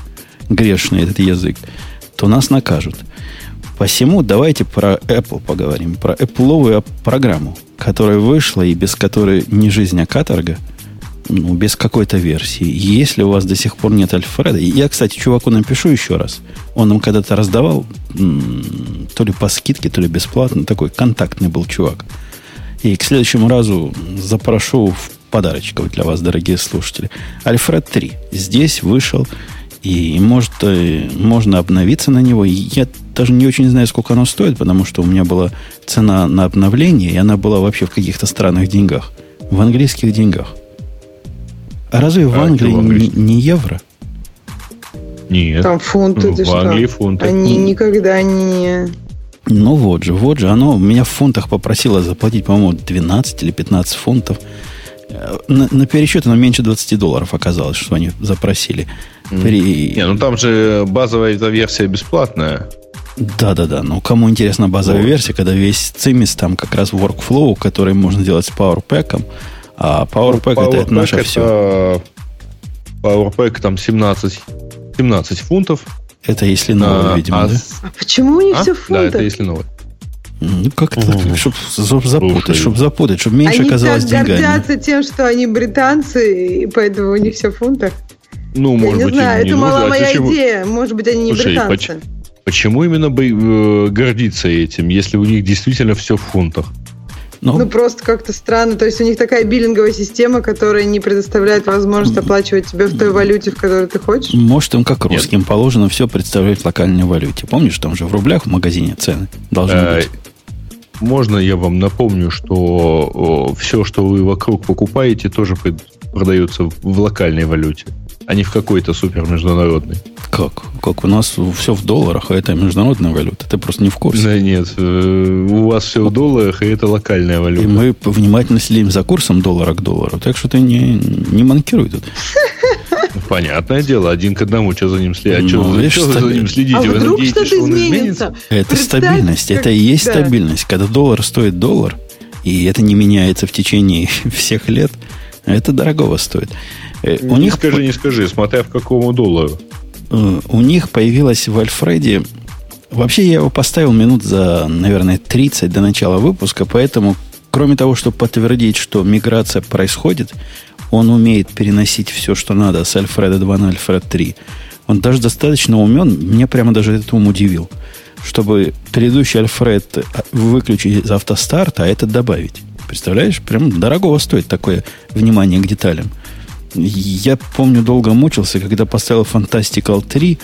грешный этот язык, то нас накажут. Посему давайте про Apple поговорим, про Apple программу, которая вышла и без которой не жизнь, а каторга – ну, без какой-то версии. Если у вас до сих пор нет Альфреда, я, кстати, чуваку напишу еще раз. Он нам когда-то раздавал, то ли по скидке, то ли бесплатно, такой контактный был чувак. И к следующему разу запрошу в подарочков для вас, дорогие слушатели. Альфред 3 здесь вышел, и может, э, можно обновиться на него. Я даже не очень знаю, сколько оно стоит, потому что у меня была цена на обновление, и она была вообще в каких-то странных деньгах. В английских деньгах. А разве в а Англии не, не евро? Нет. Там фунты, ты в что? Англии фунты. Они никогда не... Ну вот же, вот же. Оно меня в фунтах попросило заплатить, по-моему, 12 или 15 фунтов. Э, на, на пересчет оно меньше 20 долларов оказалось, что они запросили. При... Не, ну там же базовая эта версия бесплатная. Да-да-да, ну кому интересна базовая вот. версия, когда весь цимис там как раз workflow, который можно делать с PowerPack, а PowerPack, ну, это, это наше это, все. PowerPack там 17, 17 фунтов. Это если новый, а, видимо, а, да? А почему у них а? все фунты? Да, это если новый. Ну, как-то, угу. чтобы запутать, чтобы запутать, чтобы меньше они оказалось так деньгами. Они гордятся тем, что они британцы, и поэтому у них все в фунтах. Ну, Я может не быть, знаю, это не была а моя почему? идея. Может быть, они не Слушай, британцы. Поч- почему именно бы э, гордиться этим, если у них действительно все в фунтах? Ну, ну, просто как-то странно. То есть у них такая биллинговая система, которая не предоставляет возможность оплачивать тебе в той валюте, в которой ты хочешь? Может, им как русским Нет. положено все представлять в локальной валюте. Помнишь, там же в рублях в магазине цены должны э, быть? можно я вам напомню, что все, что вы вокруг покупаете, тоже продается в локальной валюте, а не в какой-то супер международной. Как? Как у нас все в долларах, а это международная валюта? Ты просто не в курсе. Да нет, э, у вас все в долларах, и это локальная валюта. И мы внимательно следим за курсом доллара к доллару, так что ты не, не манкируй тут. Понятное дело, один к одному, что за ним следить? А ну, что, видишь, что за ним следите? А Вы вдруг надеетесь, что он изменится? Это Представь, стабильность. Как... Это и есть да. стабильность. Когда доллар стоит доллар, и это не меняется в течение всех лет, это дорогого стоит. Э, у не них... скажи, не скажи, смотря в какому доллару. Э, у них появилась в Альфреде... Вообще, я его поставил минут за, наверное, 30 до начала выпуска, поэтому, кроме того, чтобы подтвердить, что миграция происходит, он умеет переносить все, что надо с Альфреда 2 на Альфред 3. Он даже достаточно умен, меня прямо даже этот ум удивил, чтобы предыдущий Альфред выключить из автостарта, а этот добавить. Представляешь, прям дорогого стоит такое внимание к деталям. Я помню, долго мучился, когда поставил Fantastical 3,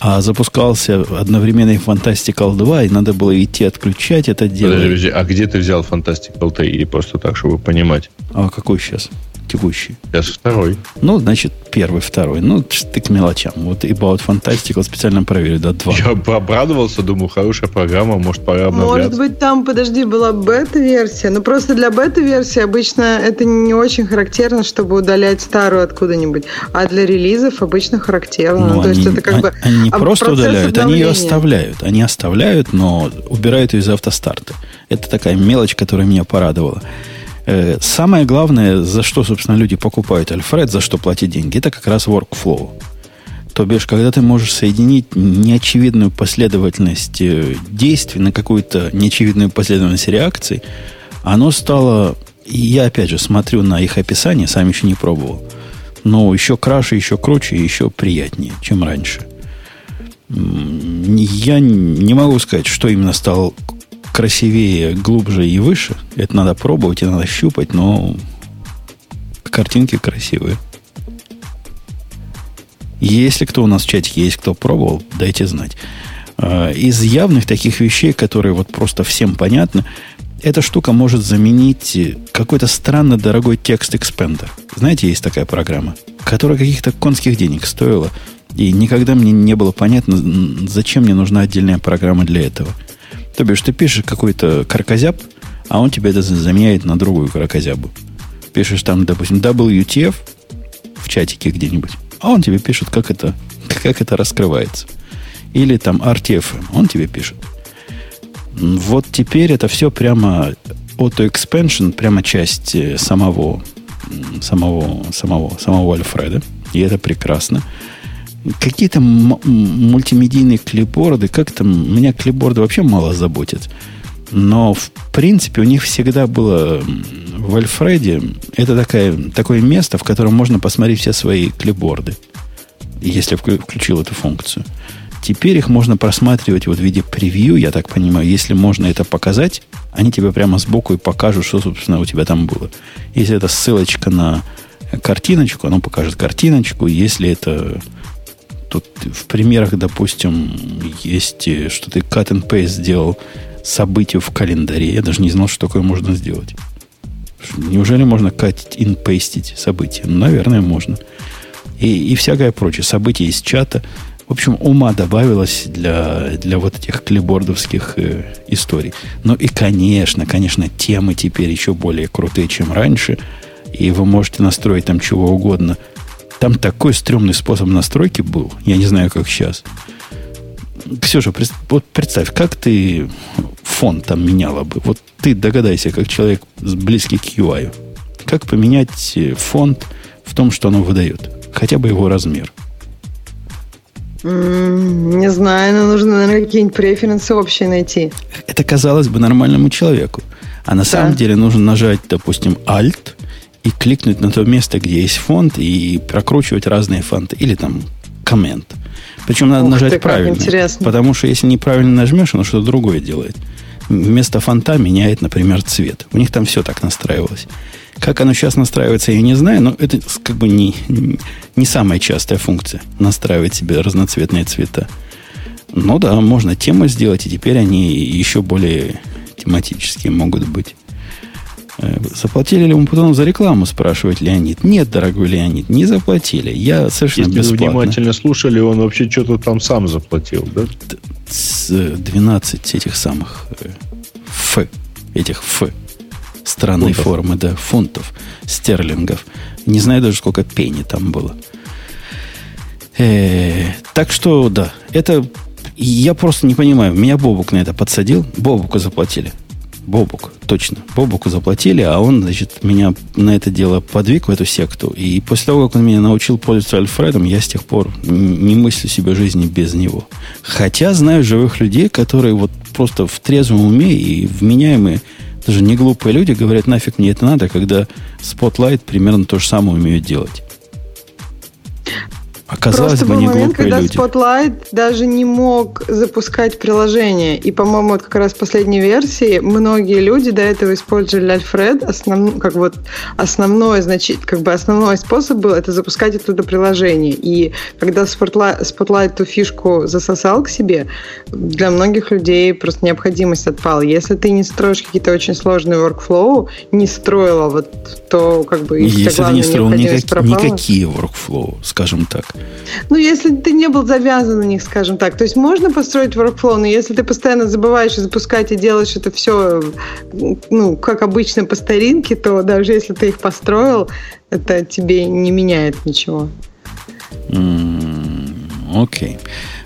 а запускался одновременно и Fantastical 2, и надо было идти отключать это дело. Подожди, а где ты взял Fantastical 3? И просто так, чтобы понимать. А какой сейчас? Текущий. Сейчас второй. Ну, значит, первый, второй. Ну, ты к мелочам. Вот и About Fantastical специально проверю, да, два. Я бы обрадовался, думаю, хорошая программа, может, пора обновляться. Может быть, там, подожди, была бета-версия. Но просто для бета-версии обычно это не очень характерно, чтобы удалять старую откуда-нибудь. А для релизов обычно характерно. Ну, То они, есть это как они, бы... Они не просто удаляют, обновления. они ее оставляют. Они оставляют, но убирают ее из автостарта. Это такая мелочь, которая меня порадовала. Э, самое главное, за что, собственно, люди покупают Альфред, за что платить деньги, это как раз workflow. То бишь, когда ты можешь соединить неочевидную последовательность э, действий на какую-то неочевидную последовательность реакций, оно стало... Я, опять же, смотрю на их описание, сам еще не пробовал. Но еще краше, еще круче, еще приятнее, чем раньше. Я не могу сказать, что именно стало красивее, глубже и выше. Это надо пробовать и надо щупать, но картинки красивые. Если кто у нас в чате есть, кто пробовал, дайте знать. А, из явных таких вещей, которые вот просто всем понятны, эта штука может заменить какой-то странно дорогой текст экспендер. Знаете, есть такая программа, которая каких-то конских денег стоила. И никогда мне не было понятно, зачем мне нужна отдельная программа для этого – то бишь, ты пишешь какой-то каркозяб, а он тебе это заменяет на другую каркозябу. Пишешь там, допустим, WTF в чатике где-нибудь, а он тебе пишет, как это, как это раскрывается. Или там RTF, он тебе пишет. Вот теперь это все прямо auto-expansion, прямо часть э, самого, самого, самого, самого Альфреда. И это прекрасно какие-то мультимедийные клипборды, как-то меня клипборды вообще мало заботят. Но, в принципе, у них всегда было в Альфреде это такое, такое место, в котором можно посмотреть все свои клипборды, если включил эту функцию. Теперь их можно просматривать вот в виде превью, я так понимаю. Если можно это показать, они тебе прямо сбоку и покажут, что, собственно, у тебя там было. Если это ссылочка на картиночку, оно покажет картиночку. Если это Тут в примерах, допустим, есть, э, что ты cut and paste сделал событие в календаре. Я даже не знал, что такое можно сделать. Неужели можно cut and paste события? Ну, наверное, можно. И, и всякое прочее. События из чата. В общем, ума добавилось для, для вот этих клибордовских э, историй. Ну и, конечно, конечно, темы теперь еще более крутые, чем раньше. И вы можете настроить там чего угодно – там такой стрёмный способ настройки был. Я не знаю, как сейчас. Ксюша, вот представь, как ты фон там меняла бы. Вот ты догадайся, как человек близкий к UI. Как поменять э, фонд в том, что оно выдает? Хотя бы его размер. Не знаю, но нужно, наверное, какие-нибудь преференсы общие найти. Это казалось бы нормальному человеку. А на да. самом деле нужно нажать, допустим, Alt – и кликнуть на то место, где есть фонд, и прокручивать разные фонты. Или там коммент. Причем надо Ух нажать ты, правильно. Интересно. Потому что если неправильно нажмешь, оно что-то другое делает. Вместо фонта меняет, например, цвет. У них там все так настраивалось. Как оно сейчас настраивается, я не знаю, но это как бы не, не самая частая функция настраивать себе разноцветные цвета. Ну да, можно тему сделать, и теперь они еще более тематические могут быть. Э, заплатили ли мы потом за рекламу, спрашивает Леонид. Нет, дорогой Леонид, не заплатили. Я совершенно Если бесплатно. внимательно слушали, он вообще что-то там сам заплатил, да? С 12 этих самых э, Ф, этих Ф, странной Фунтов. формы, да, фунтов, стерлингов. Не знаю даже, сколько пени там было. Э, так что, да, это... Я просто не понимаю. Меня Бобук на это подсадил. Бобуку заплатили. Бобук, точно. Бобуку заплатили, а он, значит, меня на это дело подвиг в эту секту. И после того, как он меня научил пользоваться Альфредом, я с тех пор не мыслю себе жизни без него. Хотя знаю живых людей, которые вот просто в трезвом уме и вменяемые, даже не глупые люди говорят, нафиг мне это надо, когда Spotlight примерно то же самое умеют делать. Оказалось Просто бы, был не момент, когда люди. Spotlight даже не мог запускать приложение. И, по-моему, вот как раз в последней версии многие люди до этого использовали Альфред. Основ... Как вот основной, значит, как бы основной способ был это запускать оттуда приложение. И когда Spotlight, Spotlight эту фишку засосал к себе, для многих людей просто необходимость отпала. Если ты не строишь какие-то очень сложные workflow, не строила, вот, то как бы Если ты не строил никак- пропала. никакие workflow, скажем так. Ну, если ты не был завязан на них, скажем так. То есть можно построить workflow, но если ты постоянно забываешь запускать и делаешь это все, ну, как обычно по старинке, то даже если ты их построил, это тебе не меняет ничего. Окей.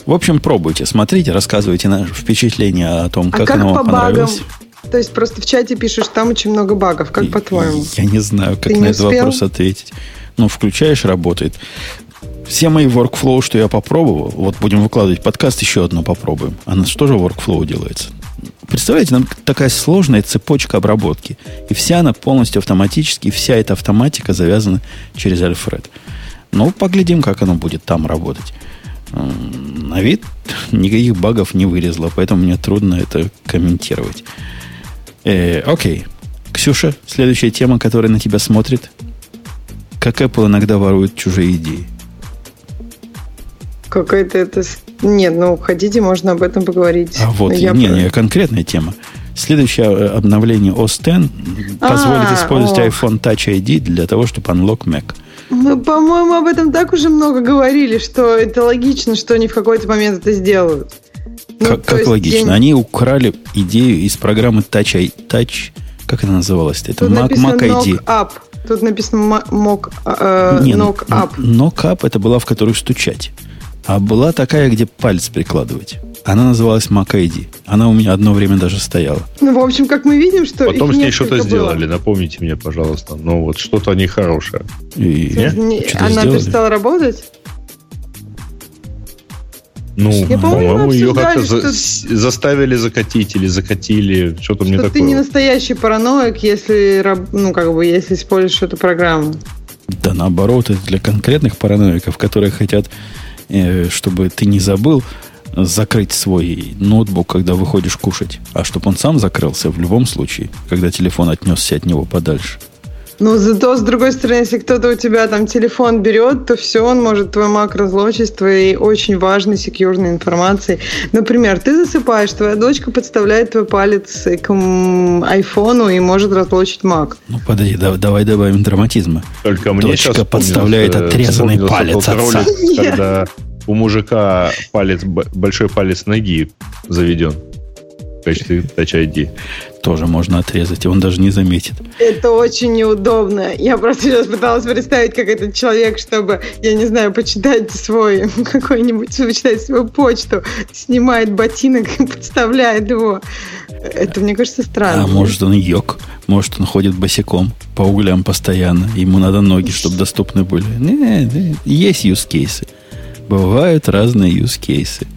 В общем, пробуйте, смотрите, рассказывайте наши впечатления о том, А как, как оно по вам багам? понравилось. То есть просто в чате пишешь, там очень много багов. Как по-твоему? Я не знаю, как Ты на этот успел? вопрос ответить. Ну, включаешь, работает. Все мои workflow, что я попробовал, вот будем выкладывать подкаст, еще одно попробуем. А на что же workflow делается? Представляете, нам такая сложная цепочка обработки. И вся она полностью автоматически, вся эта автоматика завязана через Альфред. Ну, поглядим, как оно будет там работать. На вид никаких багов не вылезло, поэтому мне трудно это комментировать. Э, окей. Ксюша, следующая тема, которая на тебя смотрит. Как Apple иногда ворует чужие идеи. Какой-то это... Нет, ну, хотите, можно об этом поговорить. А вот, я не, не, конкретная тема. Следующее э, обновление OS X позволит А, использовать ох. iPhone Touch ID для того, чтобы unlock Mac. Мы, по-моему, об этом так уже много говорили, что это логично, что они в какой-то момент это сделают. Ну, как как есть логично. я- Они украли идею из программы Touch, I- Touch как это называлось? Это Mac, Mac ID. up. Тут написано mock, э, Не, ну, knock up. Knock up это была, в которую стучать. А была такая, где палец прикладывать. Она называлась Mac ID. Она у меня одно время даже стояла. Ну, в общем, как мы видим, что Потом их с ней что-то было. сделали, напомните мне, пожалуйста. Ну вот, что-то они хорошее. И? Не- что-то Она сделали. перестала работать? Ну, Я, по-моему, ее как-то обсуждали, за- заставили закатить или закатили. Что-то мне Что ты такое. не настоящий параноик, если, ну, как бы, если используешь эту программу. Да наоборот, это для конкретных параноиков, которые хотят, чтобы ты не забыл закрыть свой ноутбук, когда выходишь кушать, а чтобы он сам закрылся в любом случае, когда телефон отнесся от него подальше. Но зато, с другой стороны, если кто-то у тебя там телефон берет, то все, он может твой Mac разлочить с твоей очень важной секьюрной информацией. Например, ты засыпаешь, твоя дочка подставляет твой палец к айфону и может разлочить Mac. Ну, подожди, да- давай добавим драматизма. Только мне Дочка сейчас подставляет вспомнился- отрезанный палец отца. ролик, когда у мужика палец, большой палец ноги заведен в качестве Touch ID. Тоже можно отрезать, и он даже не заметит. Это очень неудобно. Я просто сейчас пыталась представить, как этот человек, чтобы, я не знаю, почитать свой какой-нибудь, почитать свою почту, снимает ботинок и подставляет его. Это, мне кажется, странно. А может он йог, может он ходит босиком по углям постоянно, ему надо ноги, чтобы доступны были. Не, не, есть use кейсы. Бывают разные use кейсы.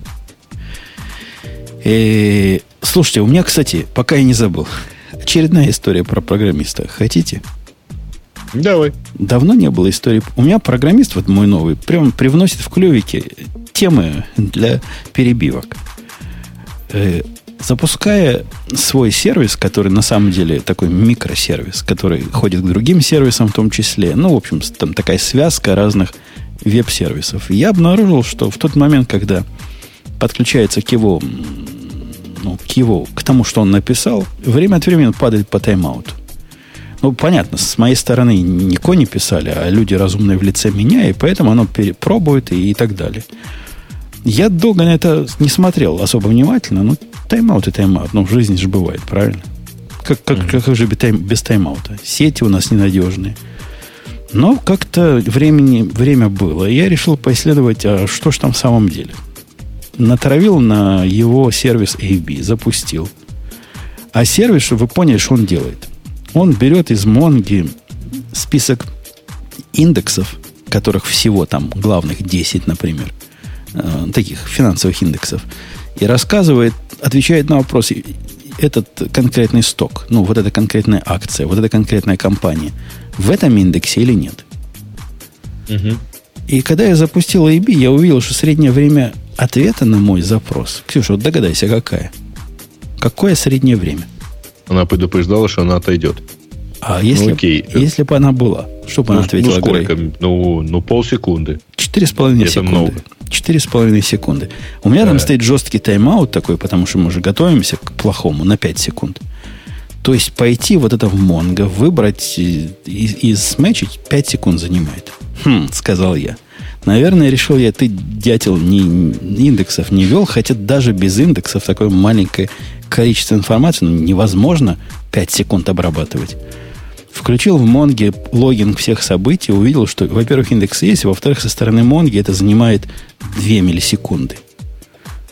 Слушайте, у меня, кстати, пока я не забыл, очередная история про программиста. Хотите? Давай. Давно не было истории. У меня программист, вот мой новый, прям привносит в клювики темы для перебивок. Э, запуская свой сервис, который на самом деле такой микросервис, который ходит к другим сервисам в том числе, ну, в общем, там такая связка разных веб-сервисов. Я обнаружил, что в тот момент, когда подключается к его ну, к его, к тому, что он написал, время от времени падает по тайм-ауту. Ну, понятно, с моей стороны никого не писали, а люди разумные в лице меня, и поэтому оно перепробует и, и так далее. Я долго на это не смотрел особо внимательно, но тайм-аут и тайм-аут. Ну, в жизни же бывает, правильно? Как, как, mm-hmm. как же без, тайм, без тайм-аута? Сети у нас ненадежные. Но как-то времени, время было. И я решил поисследовать, а что ж там в самом деле. Натравил на его сервис AB, запустил. А сервис, чтобы вы поняли, что он делает. Он берет из Монги список индексов, которых всего там главных 10, например, э, таких финансовых индексов, и рассказывает, отвечает на вопросы, этот конкретный сток, ну, вот эта конкретная акция, вот эта конкретная компания в этом индексе или нет. Угу. И когда я запустил AB, я увидел, что среднее время ответа на мой запрос. Ксюша, вот догадайся, какая? Какое среднее время? Она предупреждала, что она отойдет. А если, ну, окей. если бы она была, что бы ну, она ответила? Ну, сколько? Ну, ну, полсекунды. Четыре с половиной секунды. Четыре с половиной секунды. У меня да. там стоит жесткий тайм-аут такой, потому что мы уже готовимся к плохому на 5 секунд. То есть пойти вот это в Монго, выбрать и, и сметчить 5 секунд занимает. Хм, сказал я. Наверное, решил я, ты, дятел, ни индексов не вел, хотя даже без индексов такое маленькое количество информации ну, невозможно 5 секунд обрабатывать. Включил в Монге логин всех событий, увидел, что, во-первых, индекс есть, во-вторых, со стороны Монги это занимает 2 миллисекунды.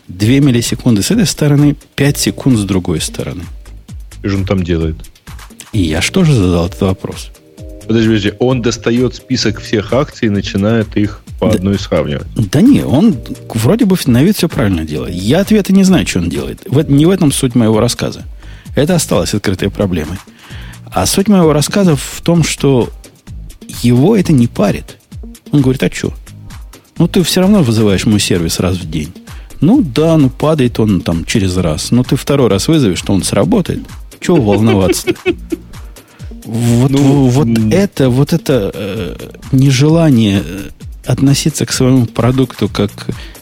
2 миллисекунды с этой стороны, 5 секунд с другой стороны. И что он там делает? И я что же задал этот вопрос? Подожди, подожди, он достает список всех акций и начинает их по да, одной сравнивать. Да не, он вроде бы на вид все правильно делает. Я ответа не знаю, что он делает. В, не в этом суть моего рассказа. Это осталось открытой проблемой. А суть моего рассказа в том, что его это не парит. Он говорит, а что? Ну, ты все равно вызываешь мой сервис раз в день. Ну, да, ну, падает он там через раз. Но ты второй раз вызовешь, что он сработает. Чего волноваться-то? Вот, ну, вот это, вот это э, нежелание э, относиться к своему продукту как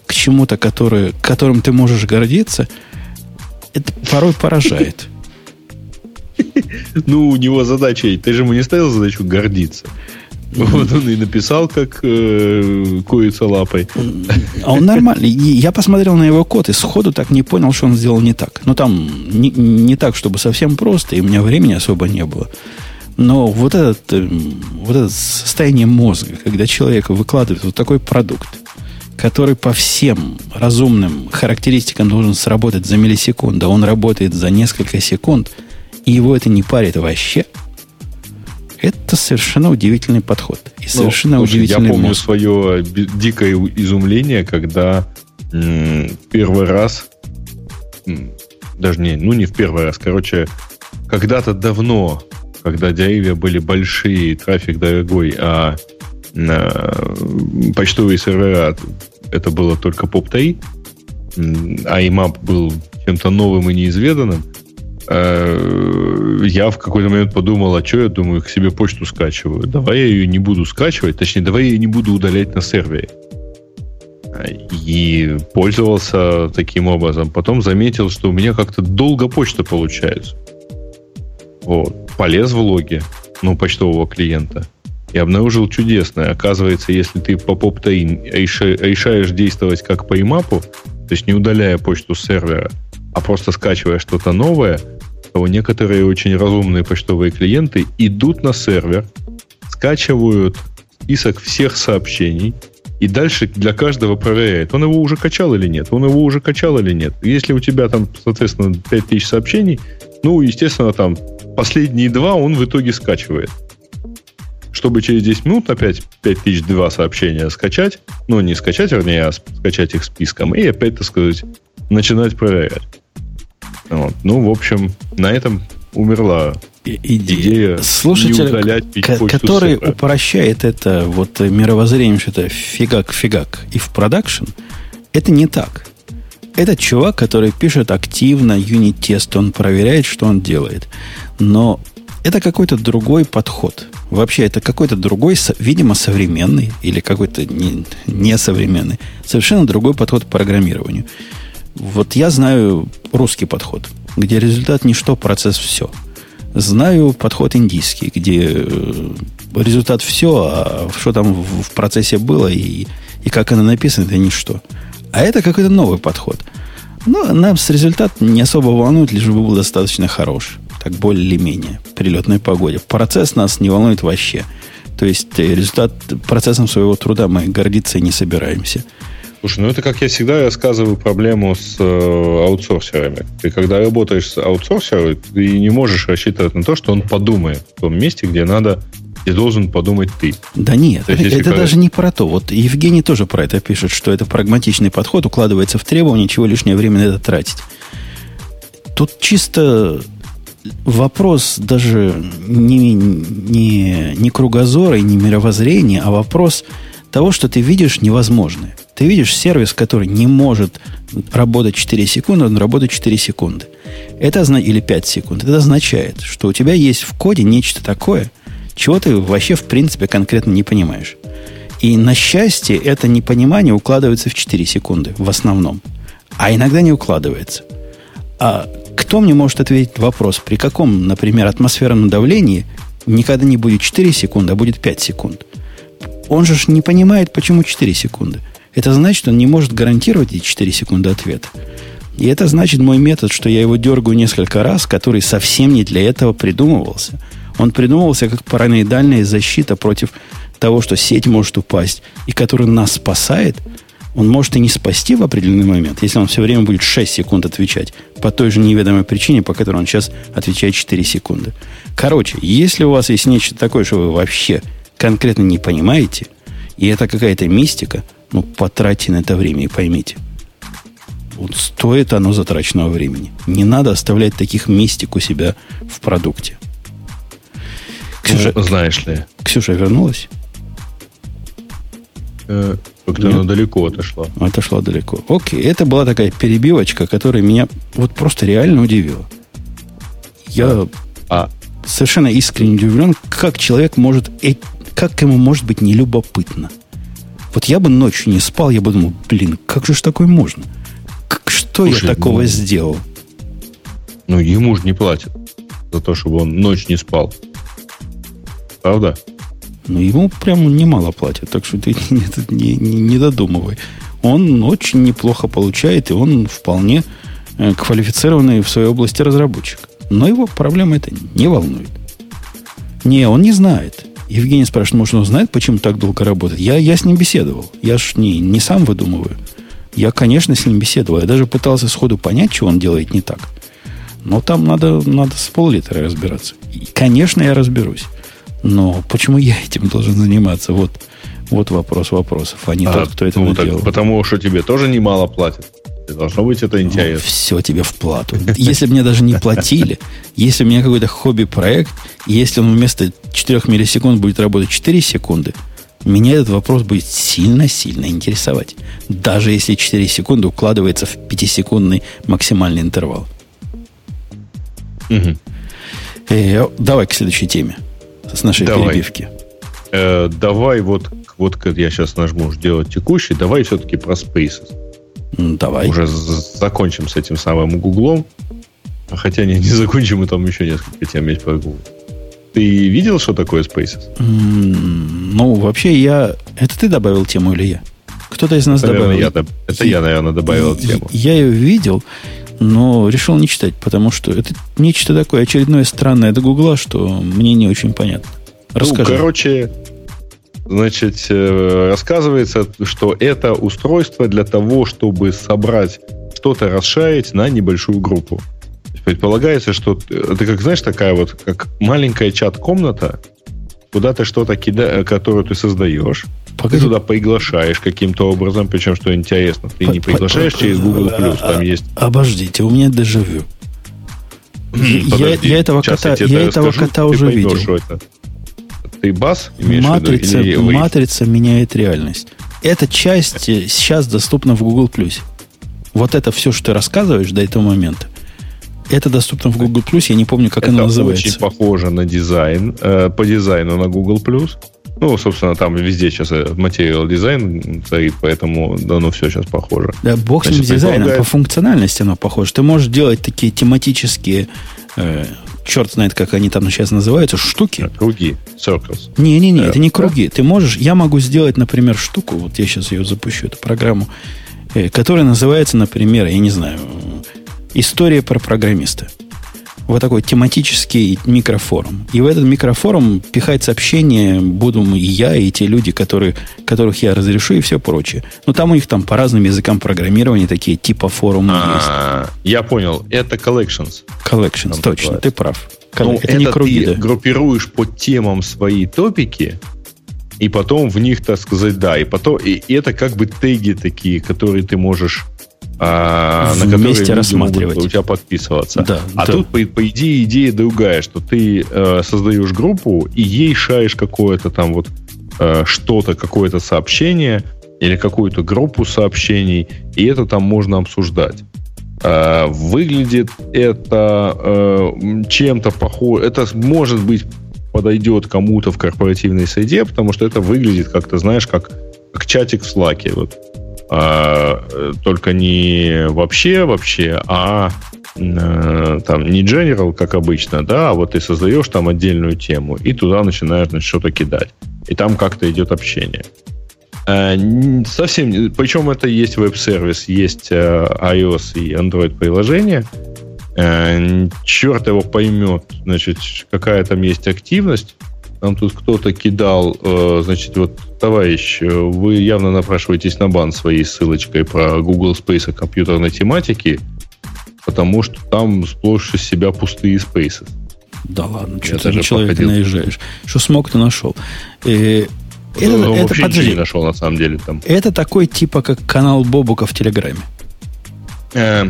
к чему-то, который, которым ты можешь гордиться, это порой поражает. Ну, у него задача, ты же ему не ставил задачу гордиться. Вот он и написал, как э, курица лапой. А он нормальный. Я посмотрел на его код и сходу так не понял, что он сделал не так. Ну, там не, не так, чтобы совсем просто, и у меня времени особо не было. Но вот, этот, э, вот это состояние мозга, когда человек выкладывает вот такой продукт, который по всем разумным характеристикам должен сработать за миллисекунду, а он работает за несколько секунд – и его это не парит вообще, это совершенно удивительный подход. И ну, совершенно ну, слушай, удивительный Я помню мозг. свое дикое изумление, когда м, первый раз, м, даже не, ну не в первый раз, короче, когда-то давно, когда деревья были большие, трафик дорогой, а почтовые сервера это было только POP3, а IMAP был чем-то новым и неизведанным, Э, я в какой-то момент подумал, а что я думаю, к себе почту скачиваю. Давай я ее не буду скачивать, точнее, давай я ее не буду удалять на сервере. И пользовался таким образом. Потом заметил, что у меня как-то долго почта получается. Вот. Полез в логи, ну, почтового клиента. И обнаружил чудесное. Оказывается, если ты по POP-3 решаешь действовать как по IMAP, то есть не удаляя почту с сервера, а просто скачивая что-то новое, то некоторые очень разумные почтовые клиенты идут на сервер, скачивают список всех сообщений, и дальше для каждого проверяет, он его уже качал или нет, он его уже качал или нет. Если у тебя там, соответственно, 5000 сообщений, ну, естественно, там последние два он в итоге скачивает. Чтобы через 10 минут опять 5002 сообщения скачать, ну, не скачать, вернее, а скачать их списком, и опять, так сказать, начинать проверять. Вот. Ну, в общем, на этом умерла идея Слушатель, не удалять который сыра. упрощает это вот мировоззрением, что это фигак-фигак и в production, это не так. Это чувак, который пишет активно unit test, он проверяет, что он делает. Но это какой-то другой подход. Вообще, это какой-то другой, видимо, современный или какой-то не, несовременный, совершенно другой подход к программированию. Вот я знаю русский подход, где результат ничто, процесс все. Знаю подход индийский, где э, результат все, а что там в процессе было и, и как оно написано, это ничто. А это какой-то новый подход. Но нас результат не особо волнует, лишь бы был достаточно хорош. Так более или менее при летной погоде. Процесс нас не волнует вообще. То есть э, результат процессом своего труда мы гордиться не собираемся. Слушай, ну это, как я всегда рассказываю, проблему с э, аутсорсерами. Ты когда работаешь с аутсорсером, ты не можешь рассчитывать на то, что он подумает в том месте, где надо и должен подумать ты. Да нет, есть, это когда... даже не про то. Вот Евгений тоже про это пишет, что это прагматичный подход, укладывается в требования, чего лишнее время на это тратить. Тут чисто вопрос даже не, не, не кругозора и не мировоззрения, а вопрос того, что ты видишь невозможное. Ты видишь сервис, который не может работать 4 секунды, он работает 4 секунды. Это, или 5 секунд. Это означает, что у тебя есть в коде нечто такое, чего ты вообще в принципе конкретно не понимаешь. И на счастье это непонимание укладывается в 4 секунды в основном. А иногда не укладывается. А кто мне может ответить вопрос, при каком, например, атмосферном давлении никогда не будет 4 секунды, а будет 5 секунд? Он же не понимает, почему 4 секунды. Это значит, он не может гарантировать эти 4 секунды ответа. И это значит мой метод, что я его дергаю несколько раз, который совсем не для этого придумывался. Он придумывался как параноидальная защита против того, что сеть может упасть, и который нас спасает – он может и не спасти в определенный момент, если он все время будет 6 секунд отвечать по той же неведомой причине, по которой он сейчас отвечает 4 секунды. Короче, если у вас есть нечто такое, что вы вообще конкретно не понимаете, и это какая-то мистика, ну, потратьте на это время и поймите. Вот стоит оно затраченного времени. Не надо оставлять таких мистик у себя в продукте. Ксюша, ну, знаешь ли. Ксюша вернулась? Э, как-то она далеко отошла. Отошла далеко. Окей, это была такая перебивочка, которая меня вот просто реально удивила. Я а. совершенно искренне удивлен, как человек может, как ему может быть нелюбопытно. Вот я бы ночью не спал, я бы думал, блин, как же ж такое можно? Как, что Слушай, я такого ну, сделал? Ну, ему же не платят за то, чтобы он ночь не спал. Правда? Ну, ему прям немало платят, так что ты не, не, не додумывай. Он очень неплохо получает, и он вполне э, квалифицированный в своей области разработчик. Но его проблема это не волнует. Не, он не знает. Евгений спрашивает, может, он знает, почему так долго работает? Я, я с ним беседовал. Я ж не, не сам выдумываю. Я, конечно, с ним беседовал. Я даже пытался сходу понять, что он делает не так. Но там надо, надо с пол-литра разбираться. И, конечно, я разберусь. Но почему я этим должен заниматься? Вот, вот вопрос вопросов, а не а, тот, кто это ну, наделал. Так, потому что тебе тоже немало платят. Должно быть это ну, интересно. Ну, все тебе в плату. Если мне даже не платили, если у меня какой-то хобби-проект, если он вместо 4 миллисекунд будет работать 4 секунды, меня этот вопрос будет сильно-сильно интересовать. Даже если 4 секунды укладывается в 5-секундный максимальный интервал. Угу. Э, давай к следующей теме с нашей давай. перебивки. Э, давай вот, вот я сейчас нажму сделать текущий, давай все-таки про Spaces. Давай. Уже закончим с этим самым Гуглом. Хотя не, не закончим, мы там еще несколько тем есть по Google. Ты видел, что такое Spaces? Mm, ну, вообще я... Это ты добавил тему или я? Кто-то из нас наверное, добавил. Я, это я, наверное, добавил тему. Я ее видел, но решил не читать, потому что это нечто такое очередное странное от Гугла, что мне не очень понятно. Ну, Расскажи. Ну, короче, значит, э, рассказывается, что это устройство для того, чтобы собрать что-то расшарить на небольшую группу. Предполагается, что это как, знаешь, такая вот, как маленькая чат-комната, куда ты что-то кидаешь, которую ты создаешь, Погоди. Ты туда приглашаешь каким-то образом, причем, что интересно, ты по, не приглашаешь по, через Google+, Plus, там а, есть... Обождите, у меня дежавю. Я, я этого кота, я, я этого кота уже видел. Это. Ты бас матрица, или матрица меняет реальность. Эта часть сейчас доступна в Google+. Вот это все, что ты рассказываешь до этого момента, это доступно в Google+, я не помню, как это оно называется. очень похоже на дизайн, э, по дизайну на Google+. Ну, собственно, там везде сейчас материал дизайн стоит, поэтому да, ну все сейчас похоже. Да, бог с дизайном, по функциональности оно похоже. Ты можешь делать такие тематические, э, черт знает, как они там сейчас называются, штуки. Круги, circles. Не-не-не, это не круги. Ты можешь, я могу сделать, например, штуку, вот я сейчас ее запущу, эту программу, э, которая называется, например, я не знаю, история про программиста вот такой тематический микрофорум. И в этот микрофорум пихать сообщения буду и я, и те люди, которые, которых я разрешу, и все прочее. Но там у них там по разным языкам программирования такие типа форумы а, есть. Я понял. Это collections. Collections, точно. Ты прав. Ну, это, это не круги, ты да. группируешь по темам свои топики, и потом в них, так сказать, да, и потом, и, и это как бы теги такие, которые ты можешь а, на которые рассматривать. у тебя подписываться. Да, а да. тут, по, по идее, идея другая, что ты э, создаешь группу и ей шаешь какое-то там вот э, что-то, какое-то сообщение или какую-то группу сообщений, и это там можно обсуждать. Э, выглядит это э, чем-то похоже, это может быть подойдет кому-то в корпоративной среде, потому что это выглядит как-то, знаешь, как, как чатик в слаке. Вот а, только не вообще вообще, а э, там не general, как обычно, да, а вот ты создаешь там отдельную тему и туда начинаешь что-то кидать. И там как-то идет общение. А, совсем, причем это есть веб-сервис, есть э, iOS и Android приложение. Э, черт его поймет, значит, какая там есть активность. Нам тут кто-то кидал, э, значит, вот, товарищ, э, вы явно напрашиваетесь на бан своей ссылочкой про Google Space о компьютерной тематике, потому что там сплошь из себя пустые спейсы. Да ладно, что ты на человека походил. наезжаешь. Что смог, ты нашел. И это, ну, это, вообще не нашел, на самом деле. Там. Это такой типа, как канал Бобука в Телеграме. Э,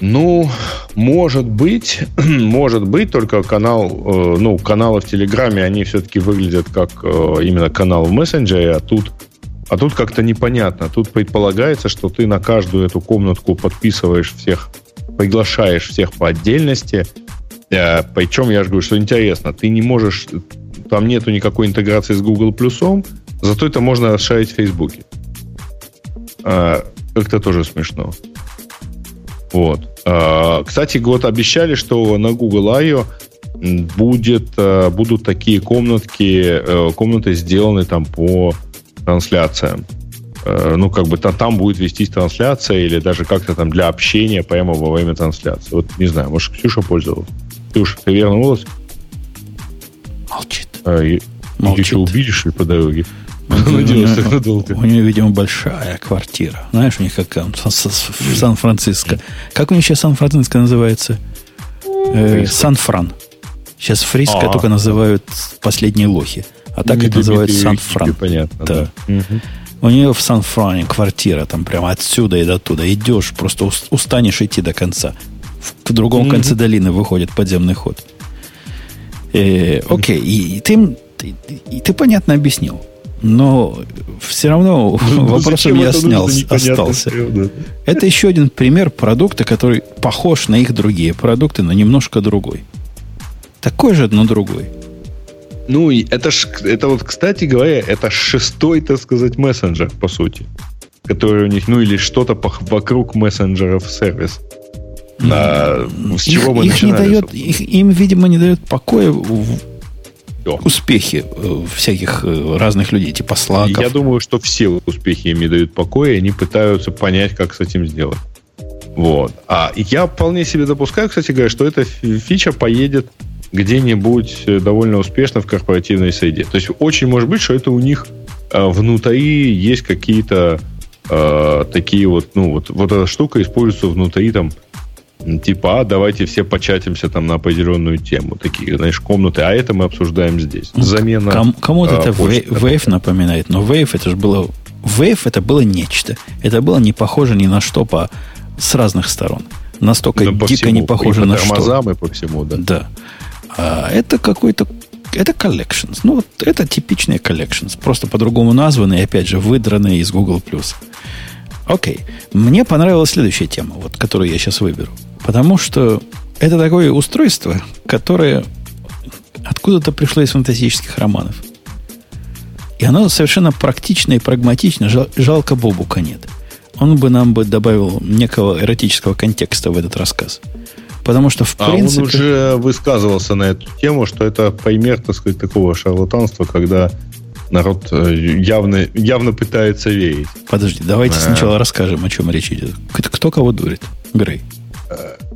ну, может быть, может быть, только канал, э, ну, каналы в Телеграме, они все-таки выглядят как э, именно канал в мессенджере, а тут, а тут как-то непонятно. Тут предполагается, что ты на каждую эту комнатку подписываешь всех, приглашаешь всех по отдельности. Э, причем, я же говорю, что интересно, ты не можешь, там нету никакой интеграции с Google зато это можно расшарить в Фейсбуке. Как-то тоже смешно. Вот. А, кстати, вот обещали, что на Google I.O. будет, э, будут такие комнатки, э, комнаты сделаны там по трансляциям. Э, ну, как бы там, там будет вестись трансляция или даже как-то там для общения прямо во время трансляции. Вот не знаю, может, Ксюша пользовалась? Ксюша, ты вернулась? Молчит. А, и, Молчит. еще увидишь ли по дороге? Так надолго. У нее, видимо, большая квартира. Знаешь, у них как в Сан-Франциско. Как у них сейчас Сан-Франциско называется? Э, Сан-Фран. Сейчас Фриско только называют последние лохи. А так это называют Сан-Фран. Понятно. Да. У нее в Сан-Фране квартира, там прямо отсюда и до туда. Идешь, просто устанешь идти до конца. В другом конце долины выходит подземный ход. Э, окей, и, ты, и ты понятно объяснил. Но все равно ну, вопрос у меня снял, остался. Да. Это еще один пример продукта, который похож на их другие продукты, но немножко другой. Такой же, но другой. Ну, это ж, это вот, кстати говоря, это шестой, так сказать, мессенджер, по сути. Который у них, ну, или что-то вокруг мессенджеров сервис. А, с чего их, мы их не дает, их, им, видимо, не дает покоя. Успехи э, всяких э, разных людей, типа слаков. Я думаю, что все успехи им не дают покоя, и они пытаются понять, как с этим сделать. Вот. А я вполне себе допускаю, кстати говоря, что эта фича поедет где-нибудь э, довольно успешно в корпоративной среде. То есть очень может быть, что это у них внутри есть какие-то э, такие вот, ну, вот, вот эта штука используется внутри там Типа, а, давайте все початимся там на определенную тему. Такие, знаешь, комнаты, а это мы обсуждаем здесь. Ну, Замена... Ком- кому-то а, это Wave напоминает, но Wave это же было... Wave это было нечто. Это было не похоже ни на что по, с разных сторон. Настолько ну, дико всему, не похоже и на что. И по всему, да. Да. А это какой-то это collections. Ну, вот это типичные collections. Просто по-другому названные, опять же, выдранные из Google+. Окей. Мне понравилась следующая тема, вот, которую я сейчас выберу. Потому что это такое устройство, которое откуда-то пришло из фантастических романов. И оно совершенно практично и прагматично. Жал, жалко Бобука нет. Он бы нам бы добавил некого эротического контекста в этот рассказ. Потому что, в а принципе... он уже высказывался на эту тему, что это пример, так сказать, такого шарлатанства, когда народ э, явно, явно пытается верить. Подожди, давайте а... сначала расскажем, о чем речь идет. Кто кого дурит? Грей.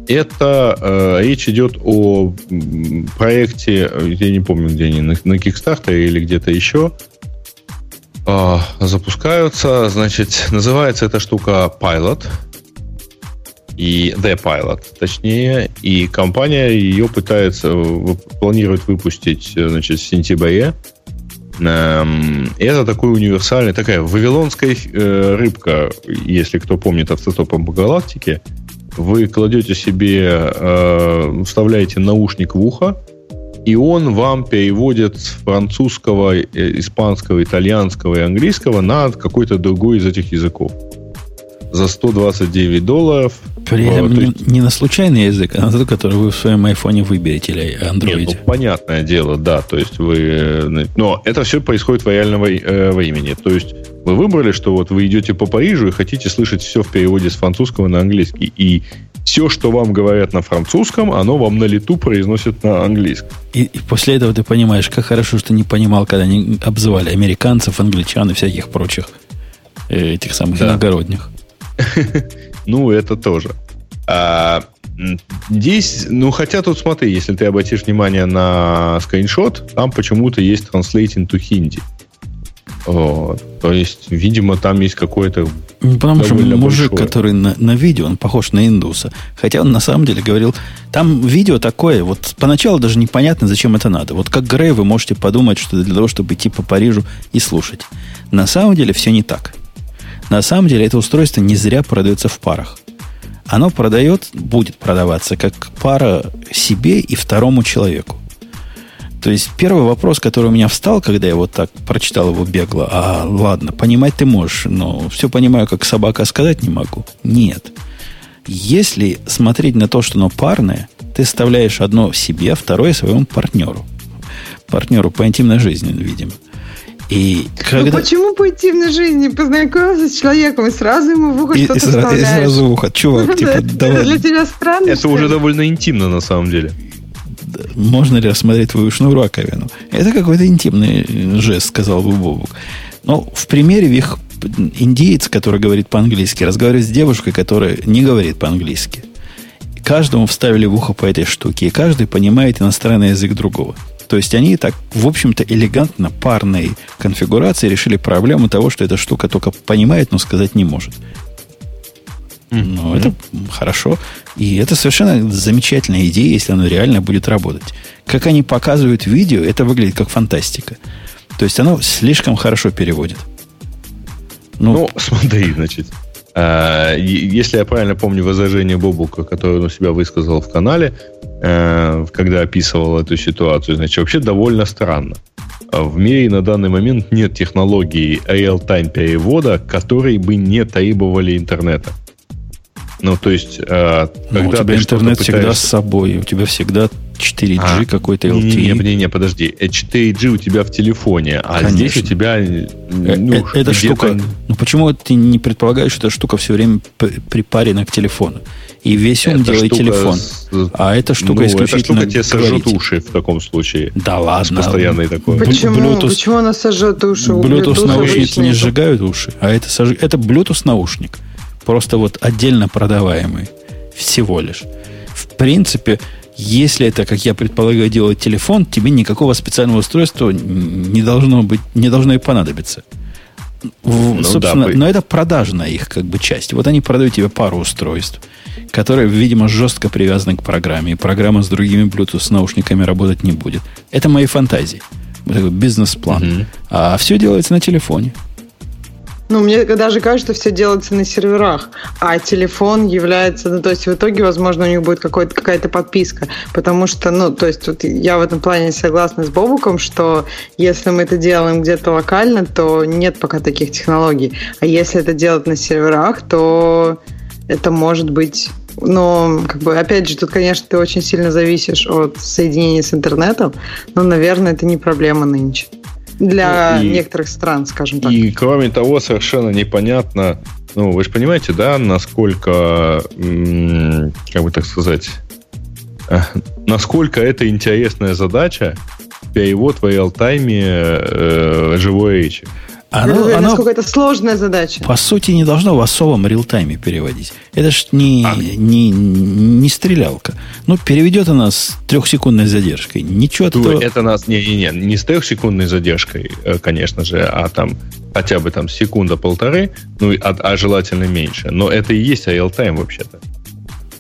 Это э, речь идет о проекте, я не помню, где они, на, на Kickstarter или где-то еще. Э, запускаются, значит, называется эта штука Pilot. И The Pilot, точнее. И компания ее пытается, планирует выпустить, значит, в сентябре. Эм, это такой универсальный, такая вавилонская э, рыбка, если кто помнит автостопом по галактике. Вы кладете себе, э, вставляете наушник в ухо, и он вам переводит с французского, э, испанского, итальянского и английского на какой-то другой из этих языков. За 129 долларов – при этом не, есть... не на случайный язык, а на тот, который вы в своем айфоне выберете или андроиде. Нет, ну, понятное дело, да. То есть вы... Э, но это все происходит в реальном э, времени. То есть вы выбрали, что вот вы идете по Парижу и хотите слышать все в переводе с французского на английский. И все, что вам говорят на французском, оно вам на лету произносит на английском. И, и после этого ты понимаешь, как хорошо, что не понимал, когда они обзывали американцев, англичан и всяких прочих э, этих самых да. иногородних. Ну, это тоже. А, здесь, ну, хотя тут смотри, если ты обратишь внимание на скриншот, там почему-то есть translating to Hindi. Вот. То есть, видимо, там есть какой-то ну, Потому что мужик, большое. который на, на видео, он похож на индуса. Хотя он на самом деле говорил, там видео такое, вот поначалу даже непонятно, зачем это надо. Вот как Грей вы можете подумать, что для того, чтобы идти по Парижу и слушать. На самом деле все не так. На самом деле это устройство не зря продается в парах. Оно продает, будет продаваться как пара себе и второму человеку. То есть первый вопрос, который у меня встал, когда я вот так прочитал его бегло, а ладно, понимать ты можешь, но все понимаю, как собака сказать не могу. Нет. Если смотреть на то, что оно парное, ты вставляешь одно себе, а второе своему партнеру. Партнеру по интимной жизни, видимо. И ну, когда... Ну почему по интимной жизни? Познакомился с человеком и сразу ему в ухо что-то вставляешь. И сразу в ухо. Чувак, типа, давай. Для тебя странно, Это уже довольно интимно на самом деле. Можно ли рассмотреть твою шнуру раковину? Это какой-то интимный жест, сказал бы Бобук. Но в примере их индиец, который говорит по-английски, разговаривает с девушкой, которая не говорит по-английски. Каждому вставили в ухо по этой штуке, и каждый понимает иностранный язык другого. То есть они так, в общем-то, элегантно парной конфигурации решили проблему того, что эта штука только понимает, но сказать не может. Ну, mm-hmm. это хорошо. И это совершенно замечательная идея, если она реально будет работать. Как они показывают видео, это выглядит как фантастика. То есть оно слишком хорошо переводит. Ну, ну смотри, значит, а, если я правильно помню возражение Бобука, которое он у себя высказал в канале, когда описывал эту ситуацию, значит, вообще довольно странно. В мире на данный момент нет технологии real-time перевода, которые бы не требовали интернета. Ну, то есть, э, когда ну, у тебя интернет пытаешься... всегда с собой, у тебя всегда 4G а, какой-то LTE. Не, не, не, подожди. 4G у тебя в телефоне, а Конечно. здесь у тебя... Э, ну, э, эта штука... Почему ты не предполагаешь, что эта штука все время припарена к телефону? И весь ум делает телефон. С... А эта штука ну, исключительно эта штука тебе сожжет уши в таком случае. Да ладно. Постоянный такой. Почему? Bluetooth, Почему она сожжет уши? Bluetooth, Bluetooth наушники не сжигают уши, а это, сож... это Bluetooth наушник. Просто вот отдельно продаваемый. Всего лишь. В принципе, если это, как я предполагаю, делает телефон, тебе никакого специального устройства не должно быть, не должно и понадобиться. Ну, Собственно, да, но это продажная их как бы часть. Вот они продают тебе пару устройств, которые, видимо, жестко привязаны к программе. И программа с другими Bluetooth наушниками работать не будет. Это мои фантазии. Такой бизнес-план. Угу. А все делается на телефоне. Ну, мне даже кажется, все делается на серверах, а телефон является, ну, то есть в итоге, возможно, у них будет какая-то подписка, потому что, ну, то есть вот я в этом плане согласна с Бобуком, что если мы это делаем где-то локально, то нет пока таких технологий, а если это делать на серверах, то это может быть но, как бы, опять же, тут, конечно, ты очень сильно зависишь от соединения с интернетом, но, наверное, это не проблема нынче. Для ну, и, некоторых стран, скажем так. И кроме того, совершенно непонятно, ну, вы же понимаете, да, насколько, как бы так сказать, э, насколько это интересная задача перевод в реал-тайме э, живой речи. Оно, говорю, оно, насколько это сложная задача. По сути, не должно в особом реал-тайме переводить. Это ж не, а. не, не стрелялка. Ну, переведет она с трехсекундной задержкой. Ничего от этого... Это нас... Не-не-не, не с трехсекундной задержкой, э, конечно же, а там хотя бы там секунда-полторы, ну, а, а желательно меньше. Но это и есть реал-тайм вообще-то.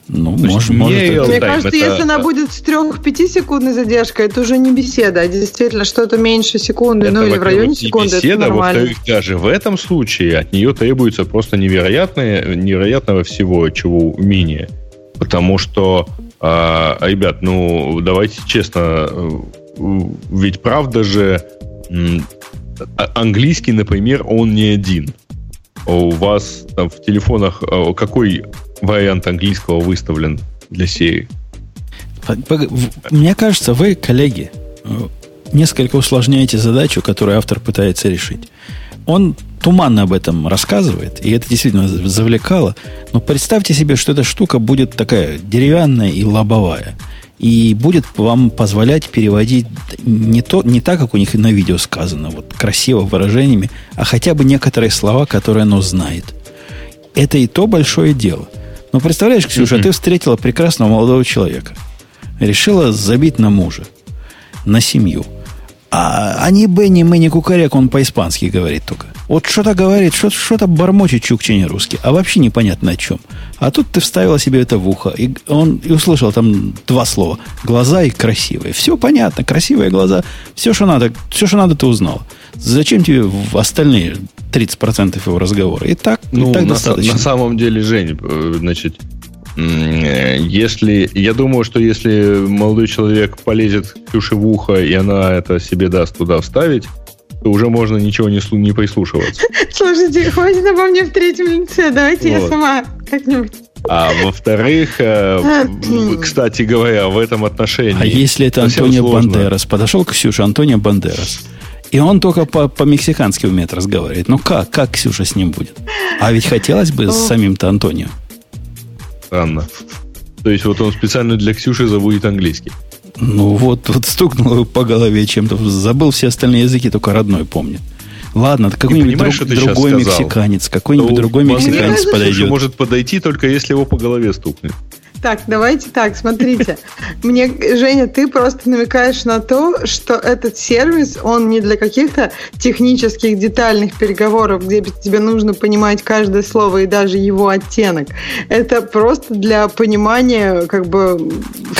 Ну, может, может. Это... Мне кажется, это... если она будет с 3-5 секундной задержкой, это уже не беседа, а действительно что-то меньше секунды, это, ну или в районе секунды. Беседа, это нормально. во-вторых, даже в этом случае от нее требуется просто невероятное, невероятного всего, чего умения. Потому что, э, ребят, ну, давайте честно, э, ведь правда же, э, английский, например, он не один. У вас там в телефонах э, какой вариант английского выставлен для серии. Мне кажется, вы, коллеги, несколько усложняете задачу, которую автор пытается решить. Он туманно об этом рассказывает, и это действительно завлекало. Но представьте себе, что эта штука будет такая деревянная и лобовая. И будет вам позволять переводить не, то, не так, как у них на видео сказано, вот красиво выражениями, а хотя бы некоторые слова, которые оно знает. Это и то большое дело – ну, представляешь, Ксюша, mm-hmm. ты встретила прекрасного молодого человека. Решила забить на мужа, на семью. А, а не Бенни, Мэнни Кукарек, он по-испански говорит только. Вот что-то говорит, что-то бормочет чукче не русский, а вообще непонятно о чем. А тут ты вставила себе это в ухо, и он и услышал там два слова. Глаза и красивые. Все понятно, красивые глаза. Все, что надо, все, что надо, ты узнал. Зачем тебе остальные 30% его разговора? И так, ну, и так на, достаточно. На самом деле, Жень, э, значит, если я думаю, что если молодой человек полезет Ксюше в ухо, и она это себе даст туда вставить, то уже можно ничего не, не прислушиваться. Слушайте, хватит обо мне в третьем лице, давайте вот. я сама как-нибудь. А во-вторых, э, кстати говоря, в этом отношении... А если это Антонио. Бандерас? Подошел к Ксюше Антонио Бандерас. И он только по- по-мексикански умеет разговаривать. Ну как? Как Ксюша с ним будет? А ведь хотелось бы с самим-то Антонио. Странно. То есть вот он специально для Ксюши заводит английский. Ну вот, вот стукнул его по голове чем-то. Забыл все остальные языки, только родной помнит. Ладно, какой-нибудь друг, другой мексиканец, какой-нибудь ну, другой мексиканец подойдет. может подойти, только если его по голове стукнет. Так, давайте так, смотрите. Мне, Женя, ты просто намекаешь на то, что этот сервис, он не для каких-то технических детальных переговоров, где тебе нужно понимать каждое слово и даже его оттенок. Это просто для понимания как бы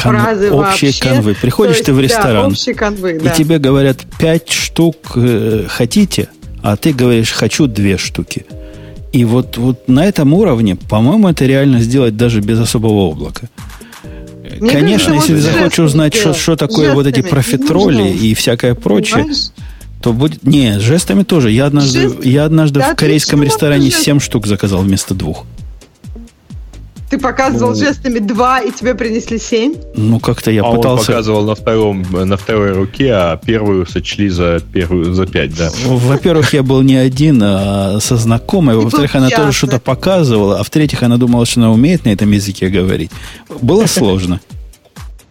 Кон... фразы общие вообще. канвы. Приходишь есть, ты в ресторан, да, канвы, да. и тебе говорят, пять штук э, хотите, а ты говоришь, хочу две штуки. И вот, вот на этом уровне, по-моему, это реально сделать даже без особого облака. Мне Конечно, кажется, если ты захочешь узнать, что, что такое жестами. вот эти профитроли и всякое прочее, Понимаешь? то будет... Не, с жестами тоже. Я однажды, Жест... я однажды да, в корейском ресторане 7 штук заказал вместо двух. Ты показывал ну, жестами два, и тебе принесли семь? Ну, как-то я а пытался... он показывал на, втором, на второй руке, а первую сочли за, первую, за пять, да. Во-первых, я был не один, а со знакомой. Во-вторых, она тоже что-то показывала. А в-третьих, она думала, что она умеет на этом языке говорить. Было сложно.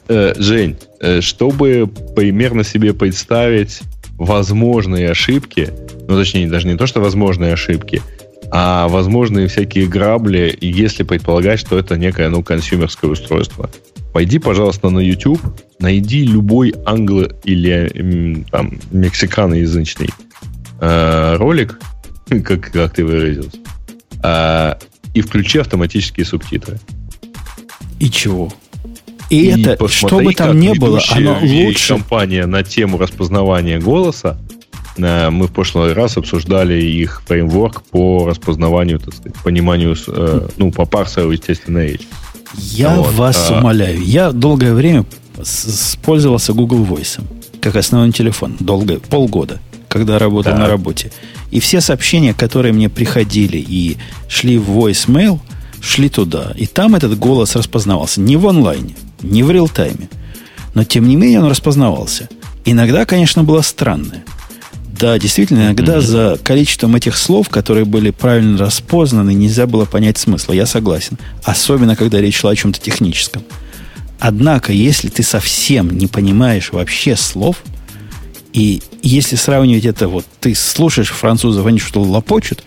Э, Жень, э, чтобы примерно себе представить возможные ошибки, ну, точнее, даже не то, что возможные ошибки – а возможные всякие грабли, если предполагать, что это некое, ну, консюмерское устройство. Пойди, пожалуйста, на YouTube, найди любой англо- или там мексиканоязычный э, ролик, как, как ты выразился, э, и включи автоматические субтитры. И чего? И, и это, что бы там ни было, оно лучше. компания на тему распознавания голоса мы в прошлый раз обсуждали их фреймворк по распознаванию, так сказать, пониманию, э, ну, по парсеру, естественно, речь. Я вот. вас а... умоляю. Я долгое время пользовался Google Voice как основной телефон. Долго, полгода, когда работал да. на работе. И все сообщения, которые мне приходили и шли в voicemail, шли туда. И там этот голос распознавался. Не в онлайне, не в реал-тайме. Но, тем не менее, он распознавался. Иногда, конечно, было странное. Да, действительно, иногда mm-hmm. за количеством этих слов, которые были правильно распознаны, нельзя было понять смысла. Я согласен. Особенно, когда речь шла о чем-то техническом. Однако, если ты совсем не понимаешь вообще слов, и если сравнивать это, вот ты слушаешь французов, они что лопочут,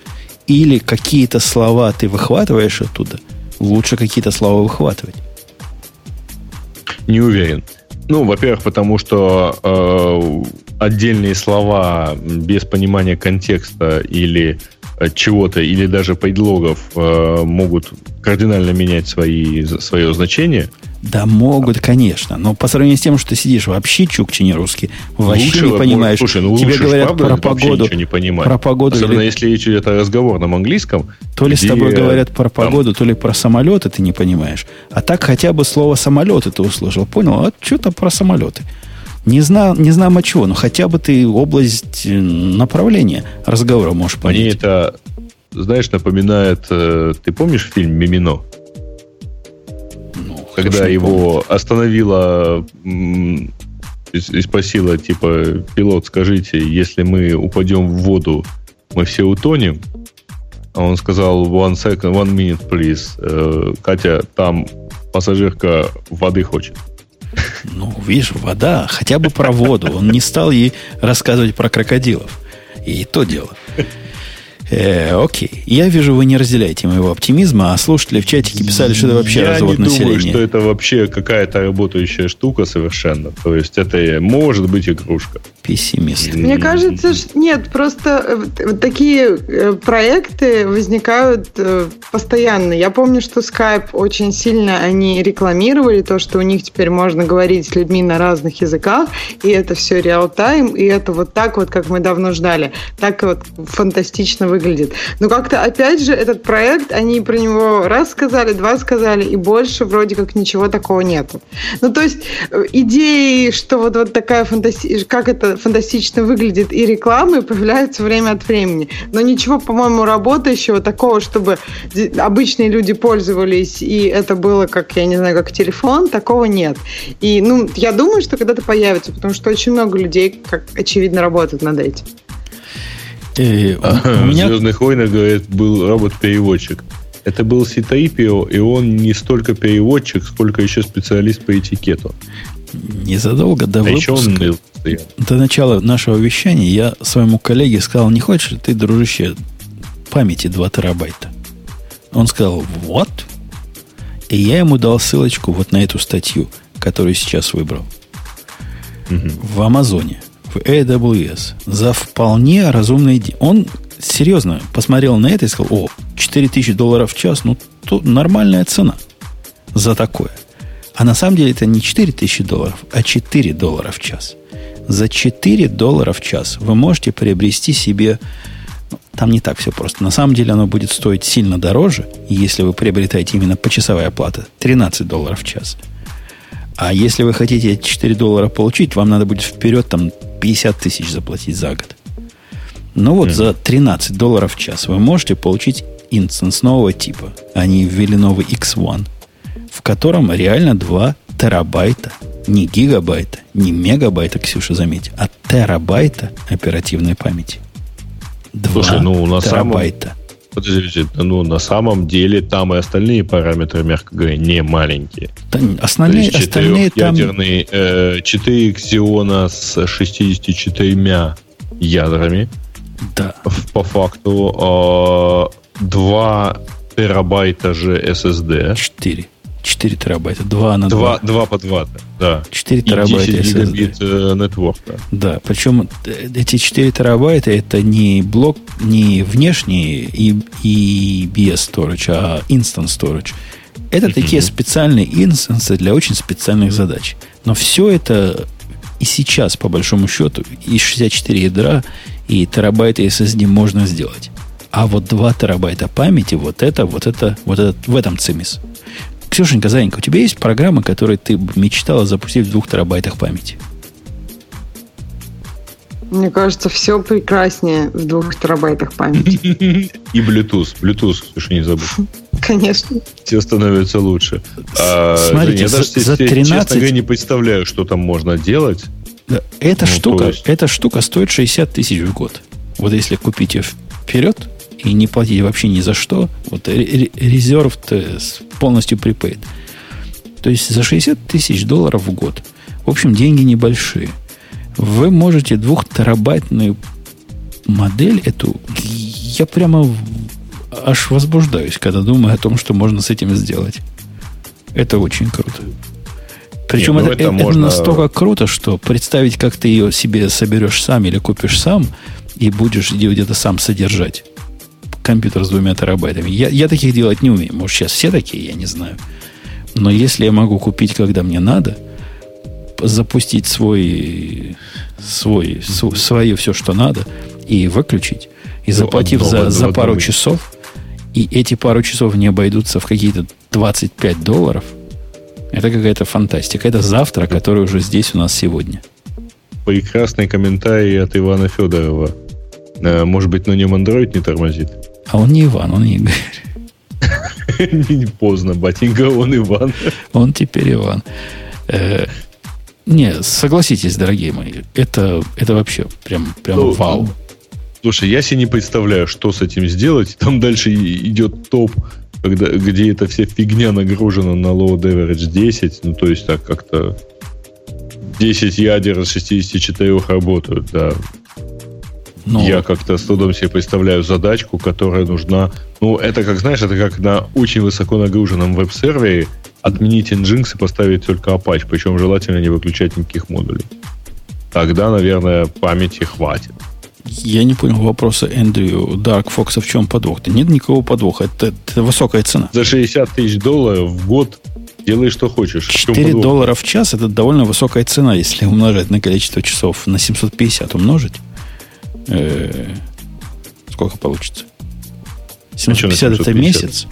или какие-то слова ты выхватываешь оттуда, лучше какие-то слова выхватывать. Не уверен. Ну, во-первых, потому что э, отдельные слова без понимания контекста или э, чего-то, или даже предлогов э, могут кардинально менять свои, свое значение. Да могут, конечно. Но по сравнению с тем, что ты сидишь вообще чукче не русский, вообще лучше, не понимаешь. Слушай, ну Тебе говорят правда, про погоду. не Про погоду. Особенно или... если речь идет о разговорном английском. То ли с тобой говорят про погоду, там... то ли про самолеты ты не понимаешь. А так хотя бы слово самолеты ты услышал. Понял? А что-то про самолеты. Не знаю, не знаю о чего, но хотя бы ты область э, направления разговора можешь понять. Мне это, знаешь, напоминает... Э, ты помнишь фильм «Мимино»? Когда его остановила и, и спросила, типа, пилот, скажите, если мы упадем в воду, мы все утонем? А он сказал, one second, one minute, please. Э, Катя, там пассажирка воды хочет. Ну, видишь, вода, хотя бы про воду. Он не стал ей рассказывать про крокодилов. И то дело. Э, окей. Я вижу, вы не разделяете моего оптимизма, а слушатели в чатике писали, что это вообще Я развод не населения. думаю, что это вообще какая-то работающая штука совершенно. То есть это может быть игрушка. Пессимист. Мне кажется, что нет, просто э, вот такие э, проекты возникают э, постоянно. Я помню, что Skype очень сильно они рекламировали то, что у них теперь можно говорить с людьми на разных языках, и это все реал-тайм, и это вот так вот, как мы давно ждали. Так вот фантастично выглядит выглядит. Но как-то, опять же, этот проект, они про него раз сказали, два сказали, и больше вроде как ничего такого нету. Ну, то есть э, идеи, что вот, вот такая фантасти... как это фантастично выглядит, и рекламы появляются время от времени. Но ничего, по-моему, работающего такого, чтобы обычные люди пользовались, и это было как, я не знаю, как телефон, такого нет. И, ну, я думаю, что когда-то появится, потому что очень много людей, как очевидно, работают над этим. И а, у меня... В «Звездных войнах», говорит, был робот-переводчик. Это был Ситаипио, и он не столько переводчик, сколько еще специалист по этикету. Незадолго до а выпуска, он до начала нашего вещания я своему коллеге сказал, не хочешь ли ты, дружище, памяти 2 терабайта? Он сказал, вот. И я ему дал ссылочку вот на эту статью, которую сейчас выбрал. Угу. В Амазоне в AWS за вполне разумные деньги. Он серьезно посмотрел на это и сказал, о, 4000 долларов в час, ну, то нормальная цена за такое. А на самом деле это не 4000 долларов, а 4 доллара в час. За 4 доллара в час вы можете приобрести себе... Там не так все просто. На самом деле оно будет стоить сильно дороже, если вы приобретаете именно почасовая оплата. 13 долларов в час. А если вы хотите эти 4 доллара получить, вам надо будет вперед там 50 тысяч заплатить за год. Ну вот mm-hmm. за 13 долларов в час вы можете получить инстанс нового типа. Они ввели новый X1, в котором реально 2 терабайта, не гигабайта, не мегабайта, Ксюша, заметь, а терабайта оперативной памяти. 2 Слушай, ну, на терабайта. Подождите, ну, на самом деле там и остальные параметры, мягко говоря, не маленькие. Да, основные, То есть остальные там... Ядерный, э, 4 Xeon с 64 ядрами. Да. По факту э, 2 терабайта же SSD. 4. 4 терабайта. 2 на 2. 2, 2 по 2, да. 4 терабайта. 10 гигабит э, нетворка. Да, причем э, эти 4 терабайта это не блок, не внешний и, и BS storage, а instant storage. Это такие специальные инстансы для очень специальных задач. Но все это и сейчас, по большому счету, и 64 ядра, и терабайты SSD можно сделать. А вот 2 терабайта памяти, вот это, вот это, вот это, в этом цимис. Ксюшенька, Занька, у тебя есть программа, которую ты мечтала запустить в двух терабайтах памяти? Мне кажется, все прекраснее в двух терабайтах памяти. И Bluetooth. Bluetooth, Ксюша, не забудь. Конечно. Все становится лучше. А, Смотрите, я даже, за, за 13... честно говоря, не представляю, что там можно делать. Да, эта, ну, штука, есть... эта штука стоит 60 тысяч в год. Вот если купить ее вперед и не платить вообще ни за что, вот резерв полностью prepaid. То есть за 60 тысяч долларов в год. В общем, деньги небольшие. Вы можете двухтерабайтную модель эту... Я прямо аж возбуждаюсь, когда думаю о том, что можно с этим сделать. Это очень круто. Причем Нет, ну это, это, можно... это настолько круто, что представить, как ты ее себе соберешь сам или купишь сам, и будешь ее где-то сам содержать. Компьютер с двумя терабайтами. Я, я таких делать не умею. Может, сейчас все такие, я не знаю. Но если я могу купить, когда мне надо, запустить свой, свой, свое все, что надо, и выключить, и ну, заплатив ну, за, за пару часов, и эти пару часов не обойдутся в какие-то 25 долларов – это какая-то фантастика. Это завтра, который уже здесь у нас сегодня. Прекрасный комментарий от Ивана Федорова. Э, может быть, на нем Android не тормозит? А он не Иван, он Игорь. Не поздно, батенька, он Иван. Он теперь Иван. Э, не, согласитесь, дорогие мои, это, это вообще прям, прям ну, вау. Слушай, я себе не представляю, что с этим сделать. Там дальше идет топ когда, где эта вся фигня нагружена на load average 10, ну, то есть так как-то 10 ядер из 64 работают, да. Ну, Я как-то с трудом себе представляю задачку, которая нужна... Ну, это как, знаешь, это как на очень высоко нагруженном веб-сервере отменить Nginx и поставить только Apache, причем желательно не выключать никаких модулей. Тогда, наверное, памяти хватит. Я не понял вопроса Эндрю Дарк Фокса, в чем подвох? -то? Нет никакого подвоха. Это, это высокая цена. За 60 тысяч долларов в год делай, что хочешь. 4 доллара в час это довольно высокая цена, если умножать на количество часов. На 750 умножить. Э-э- сколько получится? 750 а это месяц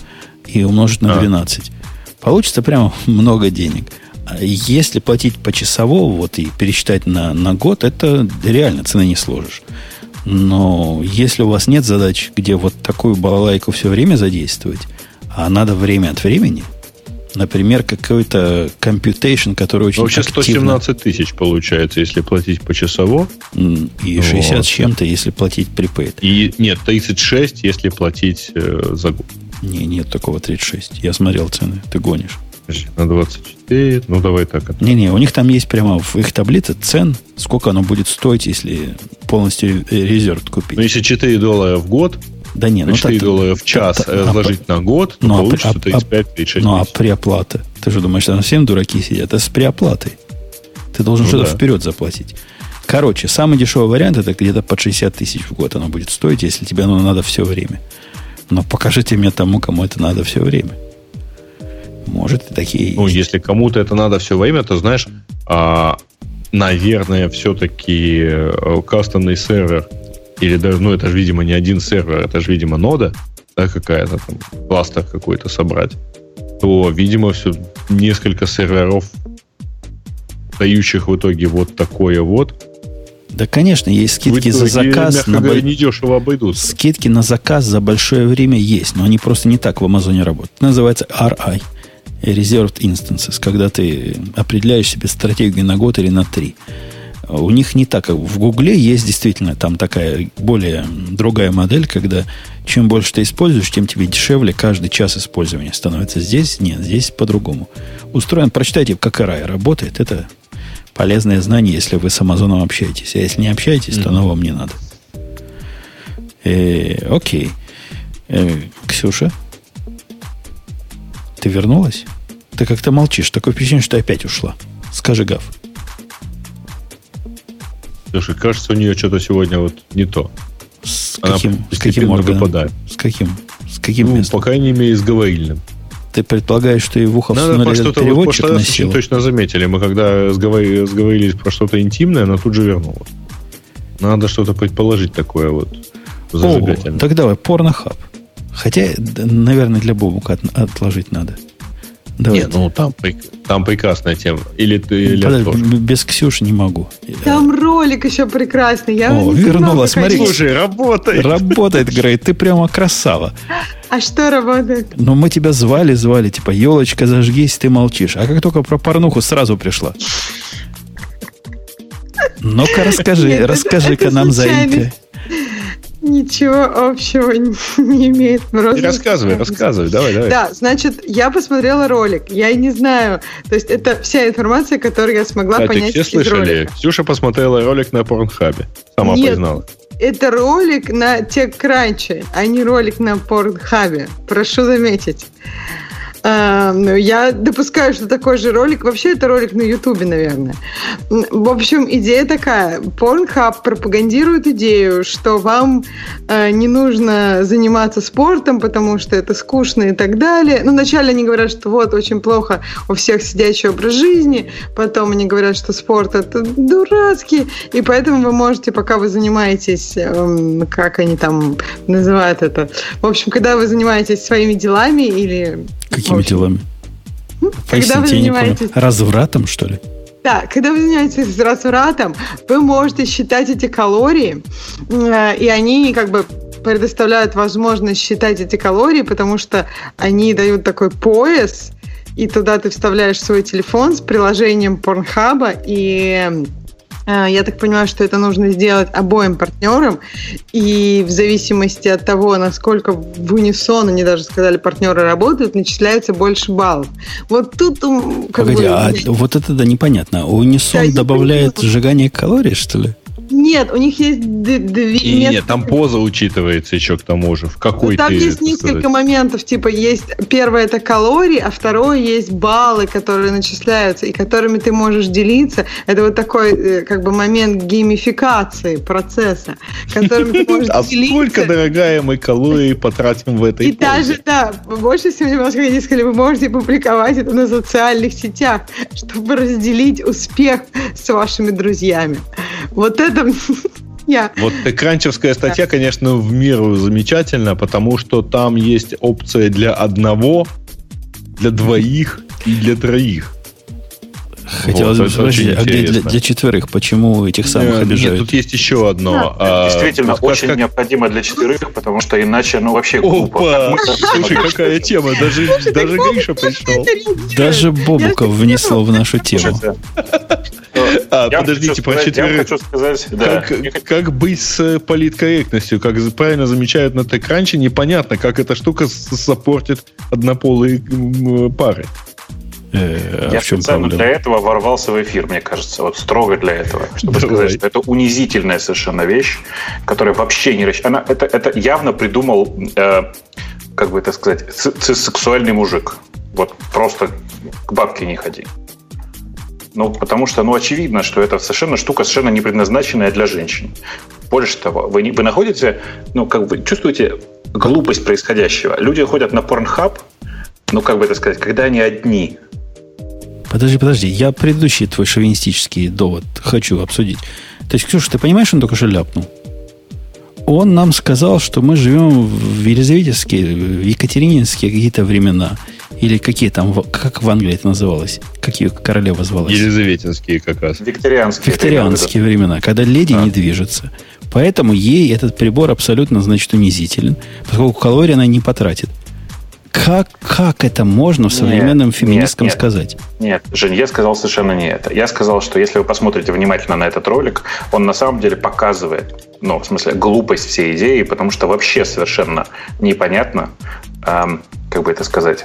и умножить на 12. А. Получится прямо много денег. А если платить по часово, вот и пересчитать на, на год, это реально цены не сложишь. Но если у вас нет задач, где вот такую балалайку все время задействовать, а надо время от времени, например, какой-то computation, который очень Вообще 117 тысяч получается, если платить по часово. И 60 вот. с чем-то, если платить prepaid. И нет, 36, если платить э, за год. Не, нет такого 36. Я смотрел цены. Ты гонишь. На 24, ну давай так. Не-не, у них там есть прямо в их таблице цен, сколько оно будет стоить, если полностью резерв купить. Ну, если 4 доллара в год, да не, ну 4 так, доллара в час так, разложить а, на год, то ну, а получится а, 35-36 Ну, а преоплата? Ты же думаешь, там всем дураки сидят? Это с преоплатой. Ты должен ну, что-то да. вперед заплатить. Короче, самый дешевый вариант это где-то под 60 тысяч в год оно будет стоить, если тебе оно надо все время. Но покажите мне тому, кому это надо все время. Может, и такие Ну, есть. если кому-то это надо все время, то, знаешь, а, наверное, все-таки э, кастомный сервер, или даже, ну, это же, видимо, не один сервер, это же, видимо, нода, да, какая-то там, кластер какой-то собрать, то, видимо, все несколько серверов, дающих в итоге вот такое вот, да, конечно, есть скидки за заказ. на говоря, недешево обойдутся. Скидки на заказ за большое время есть, но они просто не так в Амазоне работают. называется RI. Reserved Instances, когда ты определяешь себе стратегию на год или на три. У них не так, в Гугле есть действительно там такая более другая модель, когда чем больше ты используешь, тем тебе дешевле каждый час использования становится. Здесь нет, здесь по-другому. Устроен, прочитайте, как RAI работает. Это полезное знание, если вы с Амазоном общаетесь. А если не общаетесь, mm-hmm. то оно вам не надо. Э, окей. Э, Ксюша, ты вернулась? Ты как-то молчишь. Такое впечатление, что ты опять ушла. Скажи, Гав. Слушай, кажется, у нее что-то сегодня вот не то. С каким, с каким органом? Выпадает. С каким? С каким ну, местом? по крайней мере, с говорильным. Ты предполагаешь, что и в ухо Надо что-то переводчик вот носил? точно заметили. Мы когда сговорили, сговорились про что-то интимное, она тут же вернула. Надо что-то предположить такое вот зажигательное. О, так давай, порнохаб. Хотя, наверное, для Бобука отложить надо. Давайте. Нет, ну там, там прекрасная тема. Или ты или Подожди, без Ксюши не могу. Там ролик еще прекрасный. Я О, вернула, смотри. Слушай, работает. Работает, Грей, ты прямо красава. А что работает? Ну, мы тебя звали, звали, типа, елочка, зажгись, ты молчишь. А как только про порнуху сразу пришла. Ну-ка расскажи, расскажи-ка нам, Заинька. Ничего общего не имеет. Просто рассказывай, рассказывай, давай, давай. Да, значит, я посмотрела ролик, я не знаю, то есть это вся информация, которую я смогла Кстати, понять все слышали? Ролика. Ксюша посмотрела ролик на Порнхабе, сама Нет, признала. это ролик на TechCrunch, а не ролик на Порнхабе, прошу заметить. Эм, я допускаю, что такой же ролик. Вообще, это ролик на Ютубе, наверное. В общем, идея такая. Pornhub пропагандирует идею, что вам э, не нужно заниматься спортом, потому что это скучно и так далее. Ну, вначале они говорят, что вот, очень плохо у всех сидячий образ жизни. Потом они говорят, что спорт это дурацкий. И поэтому вы можете, пока вы занимаетесь, э, как они там называют это. В общем, когда вы занимаетесь своими делами или Какими делами? Когда вы занимаетесь... Развратом, что ли? Да, когда вы занимаетесь развратом, вы можете считать эти калории, э, и они как бы предоставляют возможность считать эти калории, потому что они дают такой пояс, и туда ты вставляешь свой телефон с приложением Порнхаба, и я так понимаю, что это нужно сделать обоим партнерам, и в зависимости от того, насколько в унисон, они даже сказали, партнеры работают, начисляется больше баллов. Вот тут... Как Погоди, бы, а вот это да непонятно. Унисон да, добавляет сжигание калорий, что ли? Нет, у них есть две... И, нет, там поза учитывается еще к тому же. В какой Там ты, есть несколько сказать? моментов. Типа есть... Первое это калории, а второе есть баллы, которые начисляются и которыми ты можешь делиться. Это вот такой э, как бы момент геймификации процесса, которым ты можешь а делиться. Сколько, дорогая, мы калорий потратим в этой И даже, да, больше всего, немножко они сказали, вы можете публиковать это на социальных сетях, чтобы разделить успех с вашими друзьями. Вот это этом я. Вот экранчевская статья, конечно, в меру замечательна, потому что там есть опция для одного, для двоих и для троих. Хотелось вот, бы спросить, а где для, для четверых? Почему этих самых нет, обижают? Нет, тут есть еще одно. А, Действительно, вот очень как... необходимо для четверых, потому что иначе, ну, вообще глупо. Опа! Слушай, какая тема. Даже, даже Гриша пришел. Даже Бобуков внесло в нашу тему. А, подождите, про четверых. Как, как быть с политкорректностью? Как правильно замечают на TechCrunch, непонятно, как эта штука саппортит однополые пары. Э, Я специально для этого ворвался в эфир, мне кажется, вот строго для этого, чтобы Давай. сказать, что это унизительная совершенно вещь, которая вообще не она это это явно придумал, э, как бы это сказать, сексуальный мужик. Вот просто к бабке не ходи. Ну, потому что, ну, очевидно, что это совершенно штука совершенно не предназначенная для женщин. Больше того, вы, не, вы находите, ну, как бы, чувствуете глупость происходящего. Люди ходят на порнхаб, ну, как бы это сказать, когда они одни. Подожди, подожди, я предыдущий твой шовинистический довод хочу обсудить. То есть, Ксюша, ты понимаешь, он только что ляпнул? Он нам сказал, что мы живем в Елизаветинские, в Екатерининские какие-то времена – или какие там, как в Англии это называлось? Какие королева звалась? Елизаветинские как раз. Викторианские. Викторианские времена, времена когда леди а. не движется. Поэтому ей этот прибор абсолютно, значит, унизителен, поскольку калорий она не потратит. Как, как это можно в современном нет, феминистском нет, нет, сказать? Нет, Жень, я сказал совершенно не это. Я сказал, что если вы посмотрите внимательно на этот ролик, он на самом деле показывает, ну, в смысле, глупость всей идеи, потому что вообще совершенно непонятно, эм, как бы это сказать,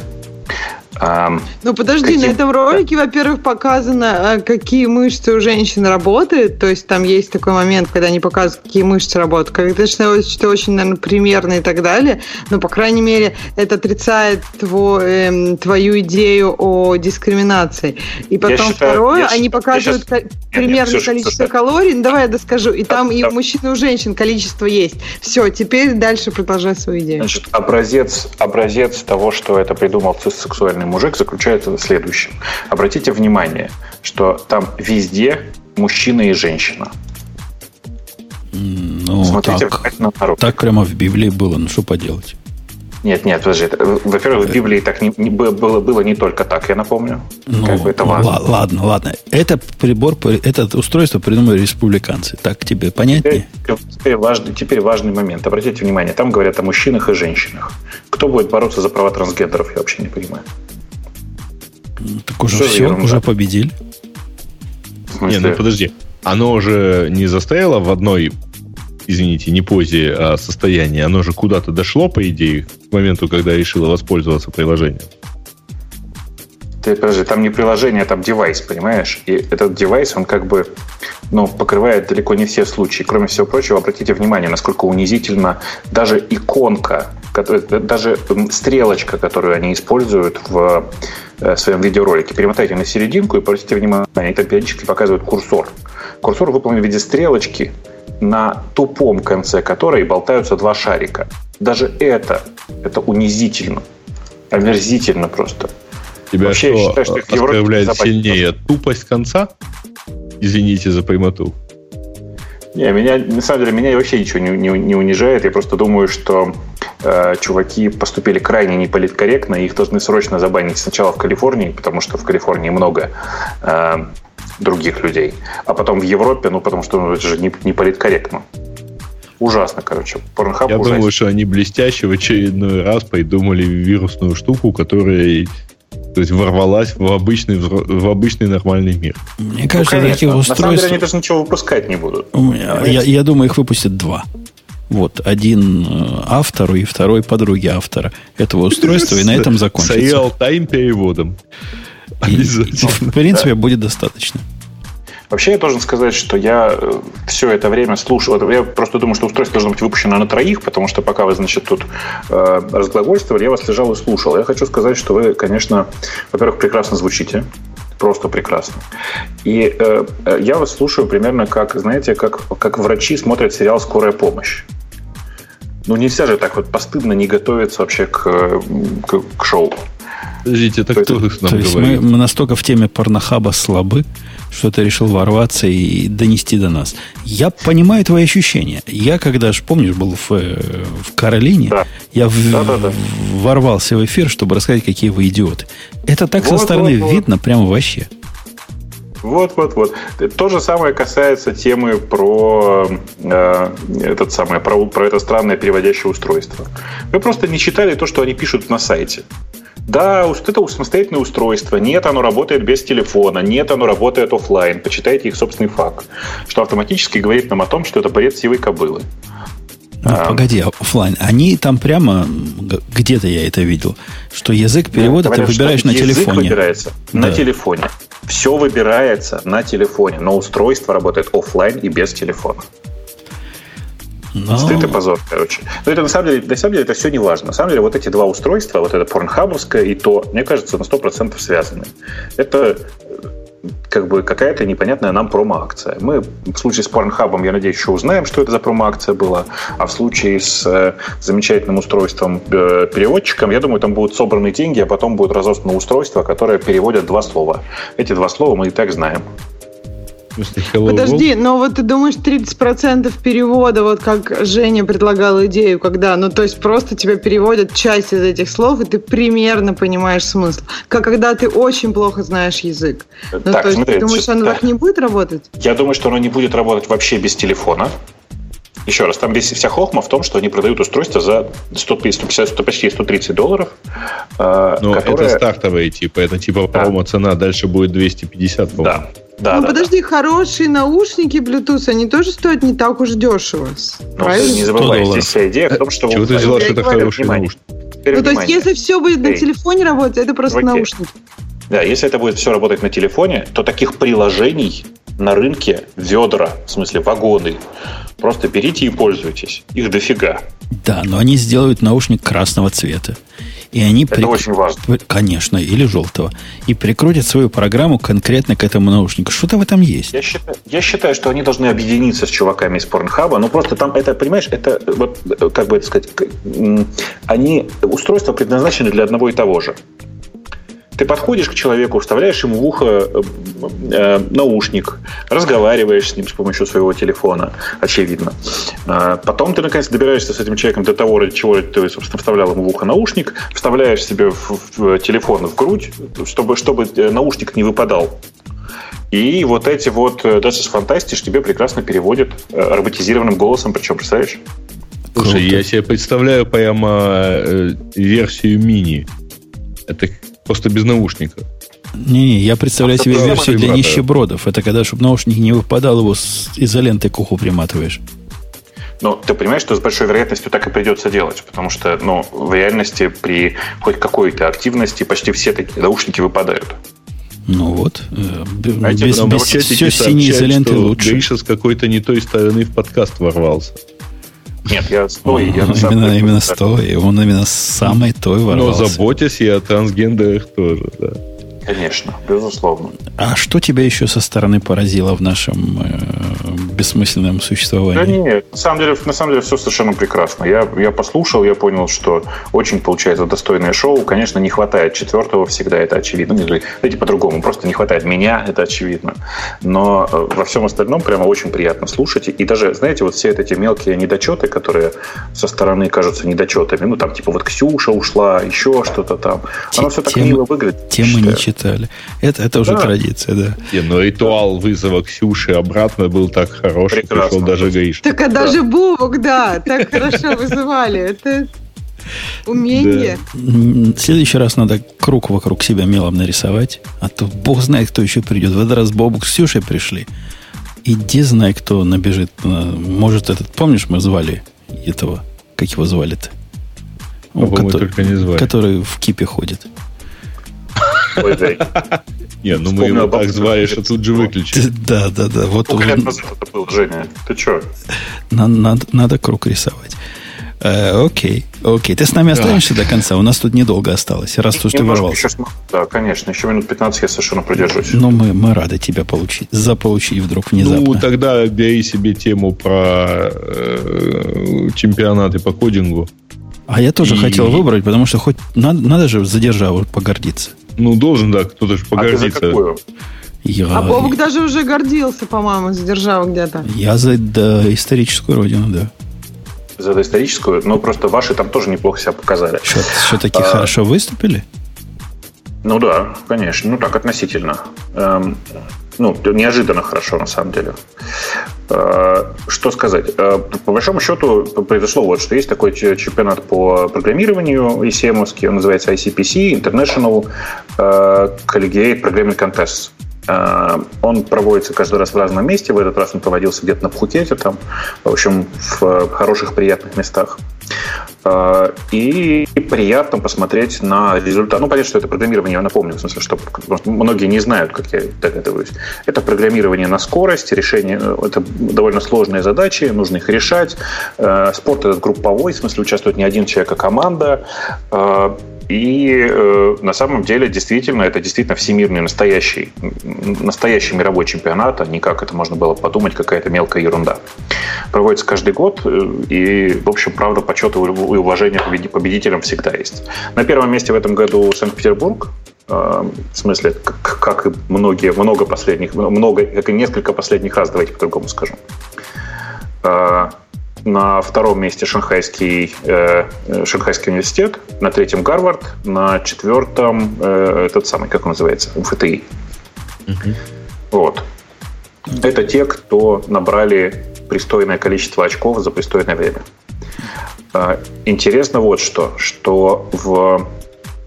ну подожди, каким... на этом ролике, во-первых, показано, а, какие мышцы у женщин работают. То есть там есть такой момент, когда они показывают, какие мышцы работают. Конечно, что очень, наверное, примерно и так далее. Но, по крайней мере, это отрицает твой, э, твою идею о дискриминации. И потом я второе, я они показывают я сейчас, примерное я, количество это... калорий. Ну, давай я доскажу. И там да, и у мужчин, и у женщин количество есть. Все, теперь дальше продолжай свою идею. Значит, образец, образец того, что это придумал сексуальный мужик заключается в следующем. Обратите внимание, что там везде мужчина и женщина. Ну, Смотрите так, на народ. Так прямо в Библии было, ну что поделать? Нет, нет, подожди. Во-первых, в Библии так не, не, было, было не только так, я напомню. Ну, как бы это важно. Л- ладно, ладно. Это прибор, это устройство придумали республиканцы. Так тебе понятнее? Теперь, теперь, важный, теперь важный момент. Обратите внимание, там говорят о мужчинах и женщинах. Кто будет бороться за права трансгендеров, я вообще не понимаю. Так уже Что все, уже победили. Не, ну подожди. оно уже не застряло в одной, извините, не позе, а состоянии. Оно же куда-то дошло, по идее, к моменту, когда решило воспользоваться приложением. Ты, подожди, там не приложение, там девайс, понимаешь? И этот девайс, он как бы ну, покрывает далеко не все случаи. Кроме всего прочего, обратите внимание, насколько унизительно даже иконка, даже стрелочка, которую они используют в э, своем видеоролике. Перемотайте на серединку и обратите внимание, они там периодически показывают курсор. Курсор выполнен в виде стрелочки, на тупом конце которой болтаются два шарика. Даже это, это унизительно, омерзительно просто. Тебя Вообще, что, я считаю, что Европе сильнее тупость конца? Извините за прямоту. Не, меня, на самом деле, меня вообще ничего не, не, не унижает. Я просто думаю, что э, чуваки поступили крайне неполиткорректно, и их должны срочно забанить сначала в Калифорнии, потому что в Калифорнии много э, других людей, а потом в Европе, ну, потому что ну, это же не, не политкорректно. Ужасно, короче. Порнхаб Я ужасен. думаю, что они блестяще в очередной раз придумали вирусную штуку, которая то есть ворвалась в обычный, в обычный нормальный мир. Мне кажется, ну, таких устройств... На самом деле они даже ничего выпускать не будут. Я, я думаю, их выпустят два. Вот, один э, автору и второй подруге автора этого устройства, и на этом закончится. С реал-тайм переводом. И, в принципе, будет достаточно. Вообще, я должен сказать, что я э, все это время слушал. Я просто думаю, что устройство должно быть выпущено на троих, потому что пока вы, значит, тут э, разглагольствовали, я вас лежал и слушал. Я хочу сказать, что вы, конечно, во-первых, прекрасно звучите. Просто прекрасно. И э, я вас слушаю примерно как, знаете, как, как врачи смотрят сериал «Скорая помощь». Ну, нельзя же так вот постыдно не готовиться вообще к, к, к шоу. Подождите, это кто их нам то есть? Мы, мы настолько в теме порнохаба слабы, что ты решил ворваться и донести до нас. Я понимаю твои ощущения. Я, когда же, помнишь, был в, э, в Каролине, да. я в, да, да, да. ворвался в эфир, чтобы рассказать, какие вы идиоты. Это так вот, со стороны вот, видно вот. прямо вообще. Вот, вот, вот. То же самое касается темы про э, этот самый, про, про это странное переводящее устройство. Вы просто не читали то, что они пишут на сайте. Да, это самостоятельное устройство. Нет, оно работает без телефона. Нет, оно работает офлайн. Почитайте их собственный факт. Что автоматически говорит нам о том, что это бред сивой кобылы. А, а, погоди, офлайн. Они там прямо, где-то я это видел, что язык перевода говорят, ты выбираешь на язык телефоне. выбирается да. на телефоне. Все выбирается на телефоне, но устройство работает офлайн и без телефона. Но... Стыд и позор, короче. Но это на самом деле, на самом деле это все не важно. На самом деле вот эти два устройства, вот это порнхабовское и то, мне кажется, на 100% связаны. Это как бы какая-то непонятная нам промо-акция. Мы в случае с Pornhub, я надеюсь, еще узнаем, что это за промо-акция была, а в случае с э, замечательным устройством э, переводчиком, я думаю, там будут собраны деньги, а потом будет разослано устройство, которое переводит два слова. Эти два слова мы и так знаем. Подожди, но вот ты думаешь 30% перевода, вот как Женя предлагал идею, когда, ну то есть просто тебя переводят часть из этих слов, и ты примерно понимаешь смысл. Как когда ты очень плохо знаешь язык. Ну так, то есть смотри, ты думаешь, оно так не будет работать? Я думаю, что оно не будет работать вообще без телефона. Еще раз, там вся хохма в том, что они продают устройство за 150, 100, почти 130 долларов. Э, ну, которое... это стартовые типа, это типа да. промо-цена, дальше будет 250, по-моему. Да. Да, ну, да, подожди, да. хорошие наушники Bluetooth, они тоже стоят не так уж дешево. Ну, Правильно? Не забывай, здесь вся идея в том, что... Чего ты взяла, что это хорошие наушники? Ну, то есть, если все будет на телефоне работать, это просто наушники. Да, если это будет все работать на телефоне, то таких приложений на рынке ведра, в смысле вагоны. Просто берите и пользуйтесь. Их дофига. Да, но они сделают наушник красного цвета. И они Это при... очень важно. Конечно, или желтого. И прикрутят свою программу конкретно к этому наушнику. Что-то в этом есть. Я считаю, я считаю, что они должны объединиться с чуваками из Pornhub. Ну, просто там, это, понимаешь, это, вот, как бы это сказать, они, устройства предназначены для одного и того же. Ты подходишь к человеку, вставляешь ему в ухо э, э, наушник, разговариваешь с ним с помощью своего телефона, очевидно. Э, потом ты, наконец, добираешься с этим человеком до того, ради чего ты, собственно, вставлял ему в ухо наушник, вставляешь себе в, в телефон в грудь, чтобы, чтобы э, наушник не выпадал. И вот эти вот That's is Fantastic тебе прекрасно переводят э, роботизированным голосом, причем, представляешь? Слушай, я себе представляю прямо э, версию мини. Это просто без наушника. Не, я представляю а себе версию для нищебродов. Это когда, чтобы наушник не выпадал, его с изолентой к уху приматываешь. Но ты понимаешь, что с большой вероятностью так и придется делать, потому что ну, в реальности при хоть какой-то активности почти все такие наушники выпадают. Ну вот, э, Знаете, без, без все синие изоленты лучше. Гриша с какой-то не той стороны в подкаст ворвался. Нет, я стой. Я на именно, именно стой. Он именно с самой той ворвался. Но заботясь и о трансгендерах тоже, да. Конечно, безусловно. А что тебя еще со стороны поразило в нашем э, бессмысленном существовании? Да нет, на самом деле, на самом деле все совершенно прекрасно. Я, я послушал, я понял, что очень получается достойное шоу. Конечно, не хватает четвертого всегда, это очевидно. Не, знаете, по-другому, просто не хватает меня, это очевидно. Но э, во всем остальном прямо очень приятно слушать. И даже, знаете, вот все эти мелкие недочеты, которые со стороны кажутся недочетами, ну там типа вот Ксюша ушла, еще что-то там. Оно все так мило выглядит. Темы не читали. Это, это уже да. традиция, да. Не, но ритуал вызова Ксюши обратно был так хорош, Прекрасно. пришел даже Гаиш. Так а да. даже Бубок, да, так хорошо вызывали. Это умение. В следующий раз надо круг вокруг себя мелом нарисовать, а то бог знает, кто еще придет. В этот раз Бобук с Ксюшей пришли. Иди знай, кто набежит. Может, этот, помнишь, мы звали этого, как его звали-то? О, который, только не звали. который в кипе ходит. Не, ну мы его так звали, что тут же выключили. Да, да, да. Вот Сколько лет назад это был, Женя? Ты что? Надо круг рисовать. Э, окей, окей. Ты с нами останешься до конца? У нас тут недолго осталось, раз уж ты ворвался. Да, конечно. Еще минут 15 я совершенно продержусь. Но мы, мы рады тебя получить. Заполучить вдруг внезапно. Ну, тогда бери себе тему про э, чемпионаты по кодингу. А я тоже и... хотел выбрать, потому что хоть надо, надо же за державу погордиться. Ну, должен, да, кто-то же погордится. А ты за какую? Я... А Бобок даже уже гордился, по-моему, за державу где-то. Я за да, историческую родину, да. За историческую, но просто ваши там тоже неплохо себя показали. Что, таки а... хорошо выступили? Ну да, конечно. Ну так, относительно. Эм, ну, неожиданно хорошо, на самом деле. Э, что сказать? Э, по большому счету произошло вот, что есть такой чемпионат по программированию ECM, он называется ICPC, International э, Collegiate Programming Contest. Он проводится каждый раз в разном месте. В этот раз он проводился где-то на Пхукете, там, в общем, в хороших, приятных местах. А, и приятно посмотреть на результат. Ну, понятно, что это программирование, я напомню, в смысле, что многие не знают, как я догадываюсь. Это программирование на скорость, решение, э, это довольно сложные задачи, нужно их решать. Э, спорт этот групповой, в смысле участвует не один человек, а команда. И э, на самом деле действительно это действительно всемирный настоящий, настоящий мировой чемпионат, а не как это можно было подумать, какая-то мелкая ерунда. Проводится каждый год, э, и, в общем, правда, почет и уважение победителям всегда есть. На первом месте в этом году Санкт-Петербург, э, в смысле, как, и многие, много последних, много, как и несколько последних раз, давайте по-другому скажем. На втором месте Шанхайский, э, э, Шанхайский университет, на третьем Гарвард, на четвертом э, этот самый, как он называется, ФТИ. Угу. Вот. Это те, кто набрали пристойное количество очков за пристойное время. Э, интересно вот что, что в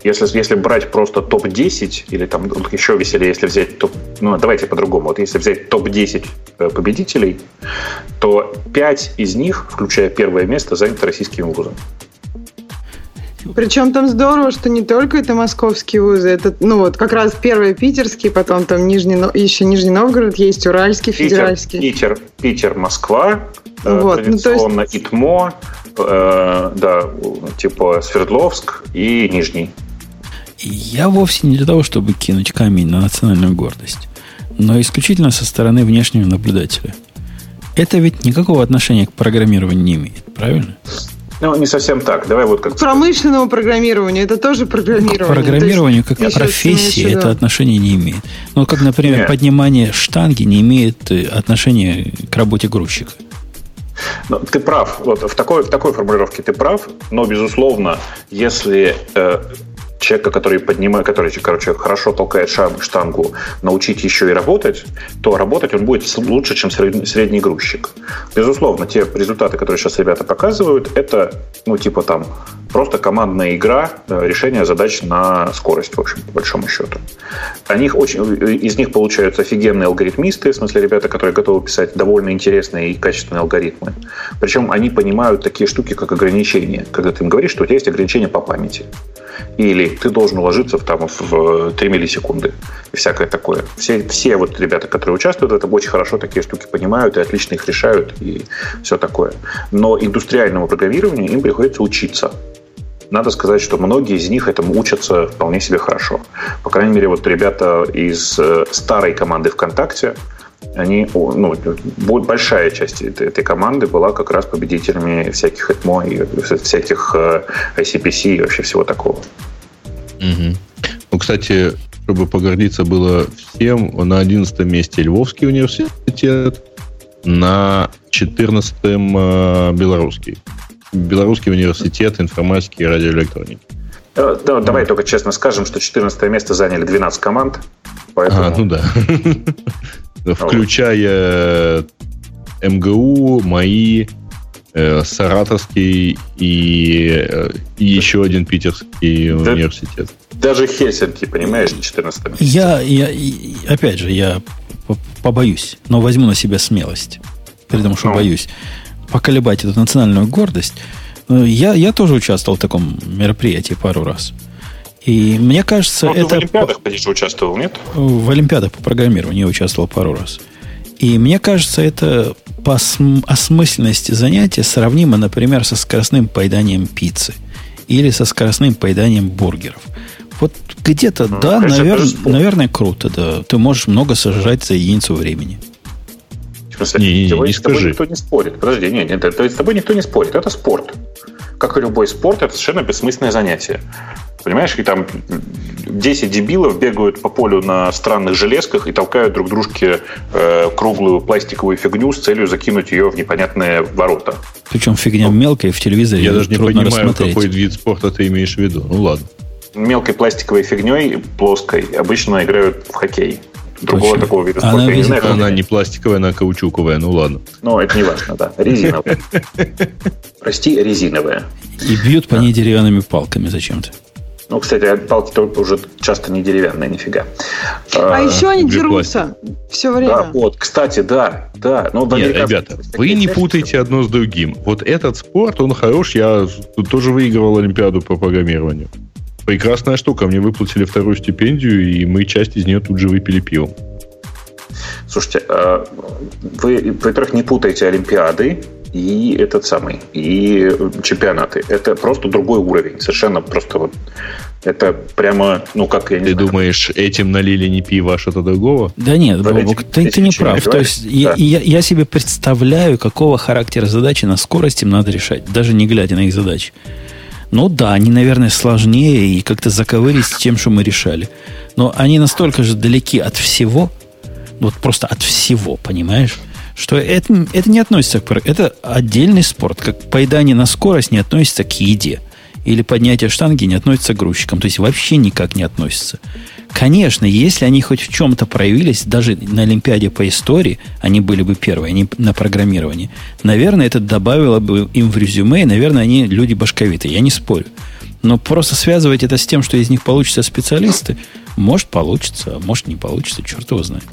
если, если брать просто топ-10, или там еще веселее, если взять топ... Ну, давайте по-другому. Вот если взять топ-10 э, победителей, то 5 из них, включая первое место, заняты российским вузом. Причем там здорово, что не только это московские вузы, это, ну вот, как раз первый питерский, потом там Нижний, еще Нижний Новгород есть, Уральский, Питер, Федеральский. Питер, Питер, Москва, э, вот, традиционно ну, есть... ИТМО, э, да, типа Свердловск и Нижний. Я вовсе не для того, чтобы кинуть камень на национальную гордость, но исключительно со стороны внешнего наблюдателя. Это ведь никакого отношения к программированию не имеет, правильно? Ну, не совсем так. Давай вот как... К промышленному программированию. Это тоже программирование. К программированию как к профессии это отношение не имеет. Ну, как, например, Нет. поднимание штанги не имеет э, отношения к работе грузчика. Ну, ты прав. Вот в такой, в такой формулировке ты прав, но, безусловно, если э, человека, который поднимает, который, короче, хорошо толкает штангу, научить еще и работать, то работать он будет лучше, чем средний грузчик. Безусловно, те результаты, которые сейчас ребята показывают, это, ну, типа там просто командная игра, э, решение задач на скорость, в общем, по большому счету. Они очень, из них получаются офигенные алгоритмисты, в смысле ребята, которые готовы писать довольно интересные и качественные алгоритмы. Причем они понимают такие штуки, как ограничения. Когда ты им говоришь, что у тебя есть ограничение по памяти. Или ты должен уложиться в, там, в 3 миллисекунды. И всякое такое. Все, все вот ребята, которые участвуют в этом, очень хорошо такие штуки понимают и отлично их решают и все такое. Но индустриальному программированию им приходится учиться надо сказать, что многие из них этому учатся вполне себе хорошо. По крайней мере, вот ребята из э, старой команды ВКонтакте, они, ну, большая часть этой, команды была как раз победителями всяких ЭТМО и всяких ICPC э, и вообще всего такого. Угу. Ну, кстати, чтобы погордиться было всем, на 11 месте Львовский университет, на 14 э, Белорусский. Белорусский университет информатики и радиоэлектроники. Э, да, давай только честно скажем, что 14 место заняли 12 команд. Поэтому... А, ну да. Включая МГУ, МАИ, э, Саратовский и, э, и еще один питерский да, университет. Даже Хельсинки, понимаешь, 14 место. Я, я, опять же, я побоюсь, но возьму на себя смелость. При том, что ну. боюсь поколебать эту национальную гордость. Э, я, я тоже участвовал в таком мероприятии пару раз. И мне кажется, ну, это... в Олимпиадах, конечно, участвовал, нет? В Олимпиадах по программированию я участвовал пару раз. И мне кажется, это по осмысленности занятия сравнимо, например, со скоростным поеданием пиццы или со скоростным поеданием бургеров. Вот где-то, ну, да, наверное, наверное, круто, да. Ты можешь много сожрать за единицу времени. В смысле, не, не, не с тобой скажи. никто не спорит. Подожди, нет, нет, это, с тобой никто не спорит. Это спорт. Как и любой спорт, это совершенно бессмысленное занятие. Понимаешь, и там 10 дебилов бегают по полю на странных железках и толкают друг дружке э, круглую пластиковую фигню с целью закинуть ее в непонятные ворота. Причем фигня ну, мелкая в телевизоре. Я даже не понимаю, рассмотреть. какой вид спорта ты имеешь в виду. Ну ладно. Мелкой пластиковой фигней, плоской, обычно играют в хоккей. Другого Точно. такого вида спорта она, я не знаю. Она не пластиковая, она каучуковая, ну ладно. Ну, это не важно, да. Резиновая. Прости, резиновая. И бьют по ней деревянными палками зачем-то. Ну, кстати, палки тоже уже часто не деревянные, нифига. А, а еще они дерутся все время. Да, вот, кстати, да, да. Но Нет, ребята, вы не путайте одно с другим. Вот этот спорт, он хорош. Я тут тоже выигрывал Олимпиаду по программированию. Прекрасная штука. Мне выплатили вторую стипендию, и мы часть из нее тут же выпили пивом. Слушайте, а, вы, во-первых, не путайте Олимпиады и этот самый, и чемпионаты. Это просто другой уровень. Совершенно просто вот это прямо, ну как я не Ты знаю. думаешь, этим налили не пиво, а что-то другого? Да нет, Бобок, ты, ты не прав. То есть да. я, я, я себе представляю, какого характера задачи на скорости им надо решать, даже не глядя на их задачи. Ну да, они, наверное, сложнее и как-то заковырить с тем, что мы решали. Но они настолько же далеки от всего, вот просто от всего, понимаешь? Что это, это не относится к... Это отдельный спорт. Как поедание на скорость не относится к еде. Или поднятие штанги не относится к грузчикам. То есть вообще никак не относится. Конечно, если они хоть в чем-то проявились, даже на Олимпиаде по истории, они были бы первые, они на программировании. Наверное, это добавило бы им в резюме, и, наверное, они люди башковитые, я не спорю. Но просто связывать это с тем, что из них получатся специалисты, может получится, а может не получится, черт его знает.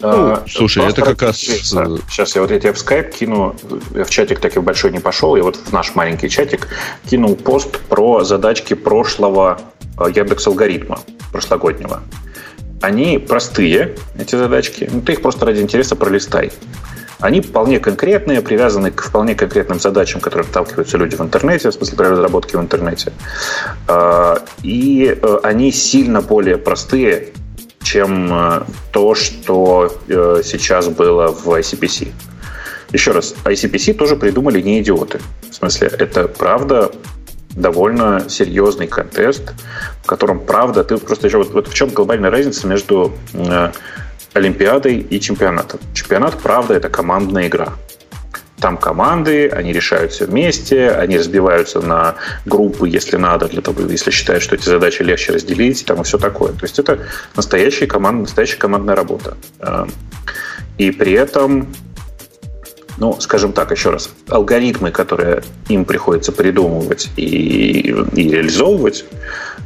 Ну, слушай, это как раз... Сейчас я вот я тебе в скайп кину, я в чатик таки большой не пошел, я вот в наш маленький чатик кинул пост про задачки прошлого э, Яндекс алгоритма прошлогоднего. Они простые, эти задачки, ну ты их просто ради интереса пролистай. Они вполне конкретные, привязаны к вполне конкретным задачам, которые сталкиваются люди в интернете, в смысле при разработке в интернете. А, и э, они сильно более простые, чем э, то, что э, сейчас было в ICPC. Еще раз, ICPC тоже придумали не идиоты. В смысле, это правда довольно серьезный контест, в котором правда, ты просто еще вот, вот в чем глобальная разница между э, Олимпиадой и чемпионатом. Чемпионат, правда, это командная игра. Там команды, они решают все вместе, они разбиваются на группы, если надо, для того, если считают, что эти задачи легче разделить, там и все такое. То есть это настоящая, команда, настоящая командная работа. Эм, и при этом ну, скажем так, еще раз, алгоритмы, которые им приходится придумывать и, и реализовывать,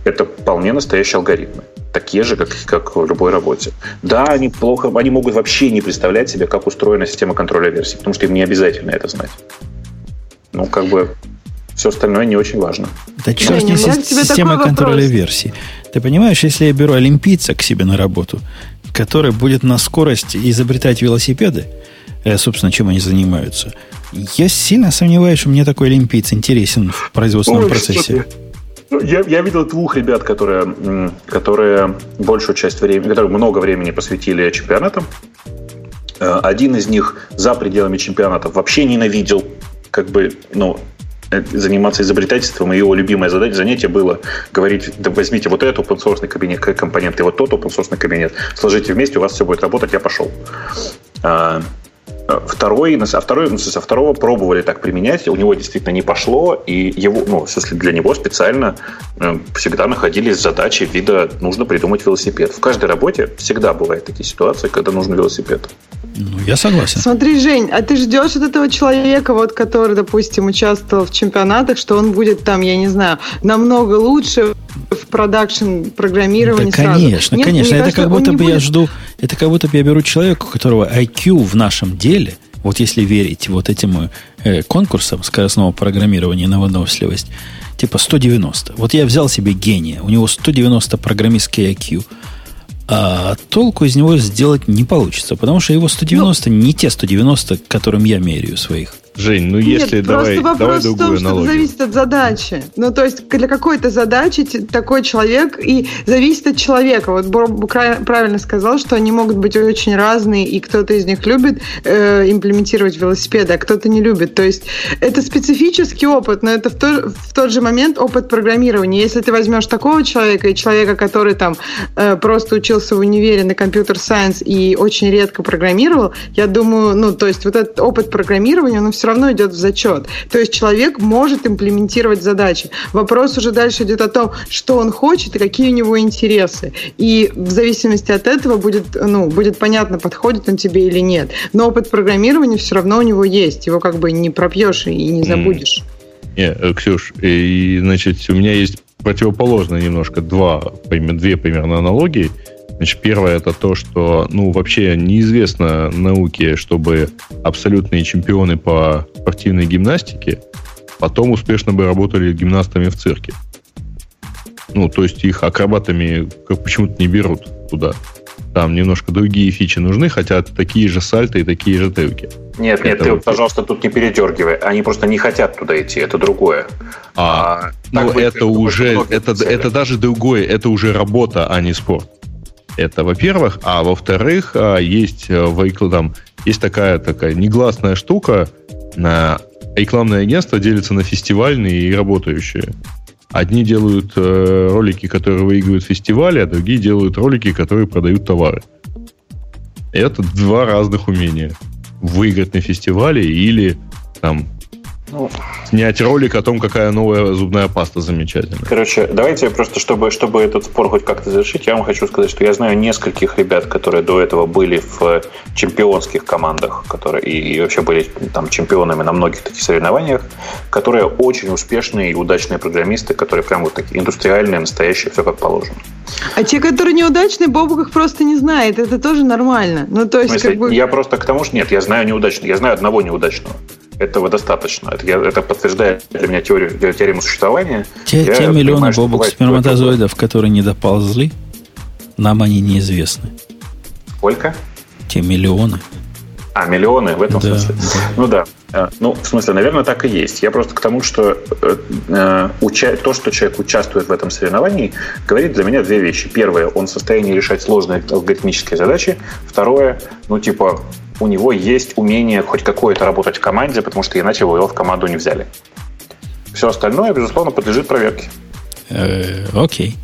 это вполне настоящие алгоритмы. Такие же, как, как в любой работе. Да, они плохо, они могут вообще не представлять себе, как устроена система контроля версий, потому что им не обязательно это знать. Ну, как бы все остальное не очень важно. Да черт не система контроля вопрос. версий. Ты понимаешь, если я беру олимпийца к себе на работу, который будет на скорость изобретать велосипеды, собственно, чем они занимаются, я сильно сомневаюсь, что мне такой олимпийц интересен в производственном Ой, процессе. Ну, я, я видел двух ребят, которые, которые большую часть времени, которые много времени посвятили чемпионатам. Э, один из них за пределами чемпионатов вообще ненавидел как бы, ну, э, заниматься изобретательством, и его любимое задание, занятие было говорить, да возьмите вот этот open source кабинет, компонент и вот тот open source кабинет, сложите вместе, у вас все будет работать, я пошел. Второй, а второй, ну, со второго пробовали так применять, у него действительно не пошло, и его, ну, в смысле, для него специально э, всегда находились задачи вида «нужно придумать велосипед». В каждой работе всегда бывают такие ситуации, когда нужен велосипед. Ну, я согласен. Смотри, Жень, а ты ждешь от этого человека, вот, который, допустим, участвовал в чемпионатах, что он будет там, я не знаю, намного лучше в продакшн программировании да, конечно, Нет, конечно. Это кажется, как будто бы будет... я жду, это как будто бы я беру человека, у которого IQ в нашем деле, вот если верить вот этим э, конкурсам скоростного программирования на выносливость, типа 190. Вот я взял себе гения, у него 190 программистский IQ, а толку из него сделать не получится, потому что его 190 ну, не те 190, которым я меряю своих. Жень, ну если Нет, давай, просто давай вопрос в том, что это зависит от задачи. Ну, то есть для какой-то задачи такой человек и зависит от человека. Вот Боб правильно сказал, что они могут быть очень разные, и кто-то из них любит э, имплементировать велосипеды, а кто-то не любит. То есть это специфический опыт, но это в, то, в тот же момент опыт программирования. Если ты возьмешь такого человека и человека, который там э, просто учился в универе на компьютер-сайенс и очень редко программировал, я думаю, ну, то есть вот этот опыт программирования, он все все равно идет в зачет. То есть человек может имплементировать задачи. Вопрос уже дальше идет о том, что он хочет и какие у него интересы. И в зависимости от этого будет, ну, будет понятно, подходит он тебе или нет. Но опыт программирования все равно у него есть. Его как бы не пропьешь и не забудешь. Не, э, Ксюш, и, значит, у меня есть противоположно немножко два, две примерно аналогии. Значит, первое это то, что, ну, вообще неизвестно науке, чтобы абсолютные чемпионы по спортивной гимнастике потом успешно бы работали гимнастами в цирке. Ну, то есть их акробатами почему-то не берут туда. Там немножко другие фичи нужны, хотя такие же сальто и такие же тевки. Нет, это нет, ты, вот... пожалуйста, тут не передергивай. Они просто не хотят туда идти, это другое. А, а ну это уже, это, это даже другое, это уже работа, а не спорт. Это, во-первых. А во-вторых, а, есть э, в там, есть такая, такая негласная штука. На рекламное агентство делится на фестивальные и работающие. Одни делают э, ролики, которые выигрывают фестивали, а другие делают ролики, которые продают товары. Это два разных умения. Выиграть на фестивале или там ну, снять ролик о том, какая новая зубная паста замечательная. Короче, давайте просто, чтобы, чтобы этот спор хоть как-то завершить, я вам хочу сказать, что я знаю нескольких ребят, которые до этого были в чемпионских командах, которые и, и вообще были там чемпионами на многих таких соревнованиях, которые очень успешные и удачные программисты, которые прям вот такие индустриальные, настоящие, все как положено. А те, которые неудачные, Бобук их просто не знает. Это тоже нормально. Ну, то есть, смысле, как бы... Я просто к тому, что нет, я знаю неудачного. Я знаю одного неудачного. Этого достаточно. Это, я, это подтверждает для меня теорию, теорему существования. Те, те миллионы бобок сперматозоидов, которые не доползли, нам они неизвестны. Сколько? Те миллионы. А, миллионы в этом да, смысле? Да. Ну да. Э, ну, в смысле, наверное, так и есть. Я просто к тому, что э, э, уча... то, что человек участвует в этом соревновании, говорит для меня две вещи. Первое, он в состоянии решать сложные алгоритмические задачи. Второе, ну, типа, у него есть умение хоть какое-то работать в команде, потому что иначе его в команду не взяли. Все остальное, безусловно, подлежит проверке. Э, окей.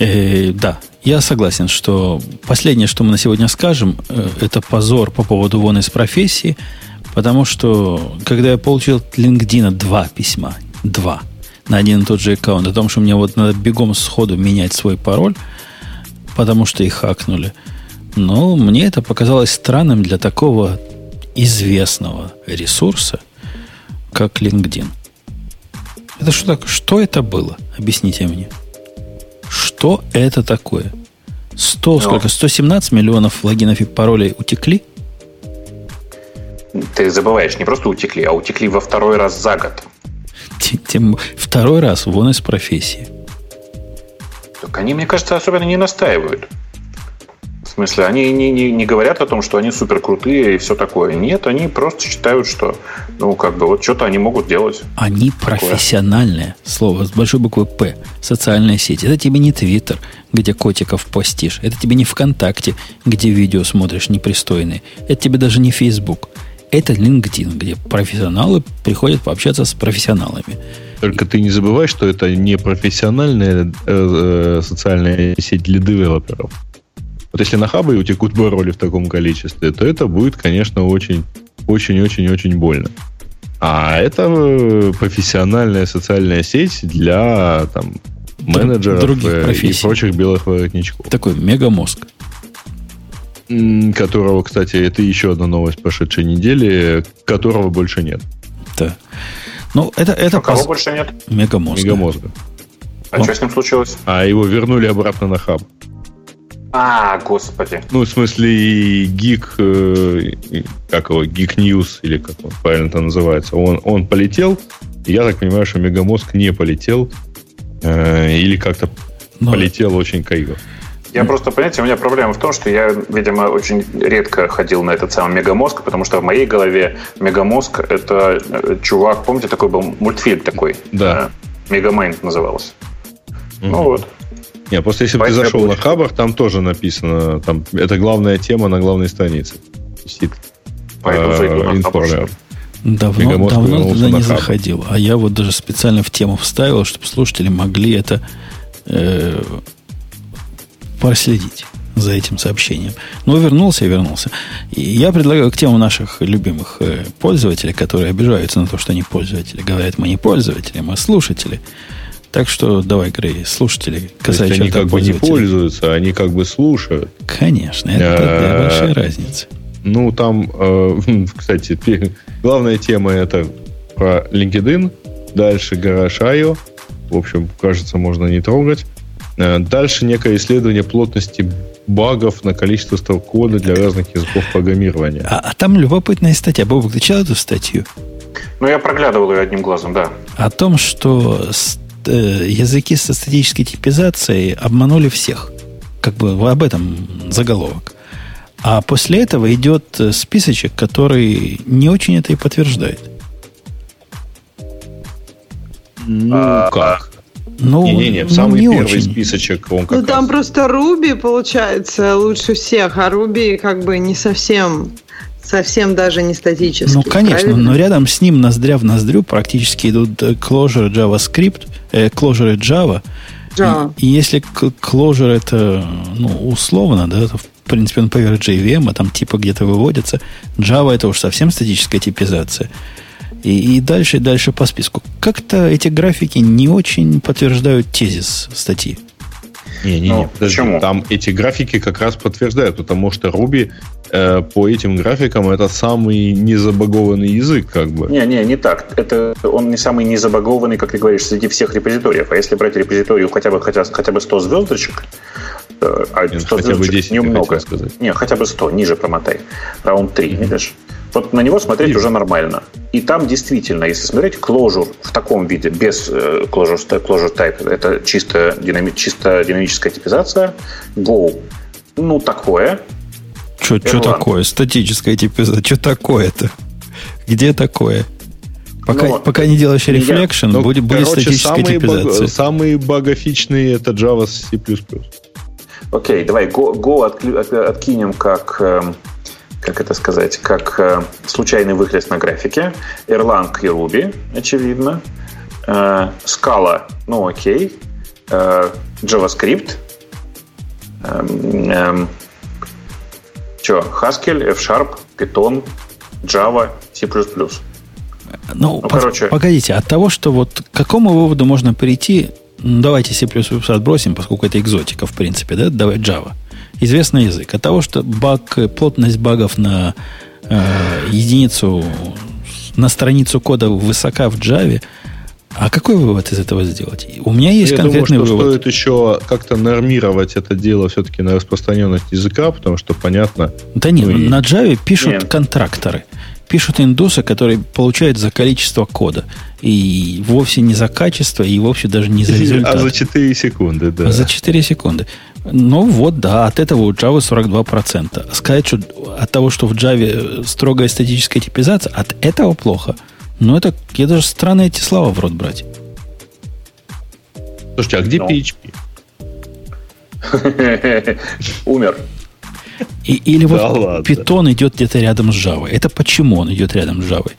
Э, да, я согласен, что последнее, что мы на сегодня скажем, это позор по поводу вон из профессии, потому что когда я получил от LinkedIn два письма, два, на один и тот же аккаунт, о том, что мне вот надо бегом сходу менять свой пароль, потому что их хакнули – ну, мне это показалось странным для такого известного ресурса, как LinkedIn. Это что так? Что это было? Объясните мне. Что это такое? 100, ну, сколько? 117 миллионов логинов и паролей утекли? Ты забываешь, не просто утекли, а утекли во второй раз за год. Тем, второй раз вон из профессии. Так они, мне кажется, особенно не настаивают. В смысле, они не, не, не говорят о том, что они супер крутые и все такое. Нет, они просто считают, что, ну, как бы, вот что-то они могут делать. Они такое. профессиональное слово с большой буквы П. Социальная сеть. Это тебе не Твиттер, где котиков постишь. Это тебе не ВКонтакте, где видео смотришь непристойные. Это тебе даже не Facebook. Это LinkedIn, где профессионалы приходят пообщаться с профессионалами. Только ты не забывай, что это не профессиональная э, э, социальная сеть для девелоперов. Вот если на хабы утекут пароли в таком количестве, то это будет, конечно, очень, очень, очень, очень больно. А это э, профессиональная социальная сеть для там, менеджеров Других э, профессий. и прочих белых воротничков. Такой мегамозг. Которого, кстати, это еще одна новость прошедшей недели, которого больше нет. Да. Ну, это, это а кого поз... больше нет? Мегамозга. Мегамозга. А Он... что с ним случилось? А его вернули обратно на хаб. А, господи. Ну, в смысле, гик, э, как его, гик News, или как он правильно это называется, он, он полетел, я так понимаю, что Мегамозг не полетел, э, или как-то Но... полетел очень криво. Я просто, понимаете, у меня проблема в том, что я, видимо, очень редко ходил на этот самый Мегамозг, потому что в моей голове Мегамозг — это э, чувак, помните, такой был мультфильм такой? Да. Мегамайнд назывался. Mm-hmm. Ну вот. Не, просто если бы ты зашел на хабах, там тоже написано, там это главная тема на главной странице. Висит. Э, давно, давно туда не заходил. А я вот даже специально в тему вставил, чтобы слушатели могли это э, проследить за этим сообщением. Ну, вернулся и вернулся. И я предлагаю к тему наших любимых э, пользователей, которые обижаются на то, что они пользователи. Говорят, мы не пользователи, мы слушатели. Так что давай, Грей, слушатели, касательно они как бы не пользуются, они как бы слушают. Конечно, это а, большая разница. Ну, там, э, кстати, главная тема это про LinkedIn, дальше Garage.io, в общем, кажется, можно не трогать. Э, дальше некое исследование плотности багов на количество строк кода для разных языков программирования. А, а там любопытная статья. Бобок, ты читал эту статью? Ну, я проглядывал ее одним глазом, да. О том, что Э, языки со статической типизацией обманули всех. Как бы об этом заголовок. А после этого идет э, списочек, который не очень это и подтверждает. Ну, а, как? Ну, Не-не-не, ну, самый не первый очень. списочек он как Ну, там раз... просто Руби, получается, лучше всех, а Руби как бы не совсем совсем даже не статический. Ну, конечно, правильно? но рядом с ним ноздря в ноздрю практически идут э, Clojure JavaScript, э, Clojure Java. Java. И, и если Clojure это ну, условно, да, то в принципе он поверх JVM, а там типа где-то выводится. Java это уж совсем статическая типизация. И, и дальше, и дальше по списку. Как-то эти графики не очень подтверждают тезис статьи. Не-не-не, ну, почему? Там эти графики как раз подтверждают, потому что Ruby э, по этим графикам это самый незабагованный язык, как бы. Не-не, не так. Это он не самый незабагованный, как ты говоришь, среди всех репозиториев. А если брать репозиторию хотя бы, хотя, хотя бы 100 звездочек, э, а 100 хотя бы 10 немного. Сказать. Не, хотя бы 100, ниже промотай. Раунд 3, mm-hmm. видишь? Вот на него смотреть Вижу. уже нормально. И там действительно, если смотреть, Clojure в таком виде, без э, Clojure, Clojure Type, это чисто, динами, чисто динамическая типизация. Go, ну, такое. Что такое? Статическая типизация. Что такое-то? Где такое? Пока, Но, пока не делаешь reflection, я, будет, будет короче, статическая самые типизация. Баг, самые багофичные это Java с C++. Окей, давай Go, Go от, от, откинем как... Э, как это сказать, как э, случайный выхлест на графике. Erlang и Ruby, очевидно. Э, Scala, ну окей. Э, JavaScript. Э, э, что, Haskell, F-Sharp, Python, Java, C++. Ну, ну по- короче... погодите, от того, что вот к какому выводу можно прийти, ну, давайте C++ отбросим, поскольку это экзотика, в принципе, да, давай Java известный язык. От того, что баг, плотность багов на э, единицу на страницу кода высока в Java, а какой вывод из этого сделать? У меня есть Я конкретный думаю, что вывод. стоит еще как-то нормировать это дело все-таки на распространенность языка, потому что понятно. Да нет, ну и- на Java пишут Нет. контракторы. Пишут индусы, которые получают за количество кода. И вовсе не за качество, и вовсе даже не за результат. А за 4 секунды, да. За 4 секунды. Ну вот, да, от этого у Java 42%. Сказать, что от того, что в Java строгая статическая типизация, от этого плохо. Ну, это, я даже странно эти слова в рот брать. Слушайте, а где Ну. PHP? Умер. И, или Да вот ладно. Python идет где-то рядом с Java. Это почему он идет рядом с Java?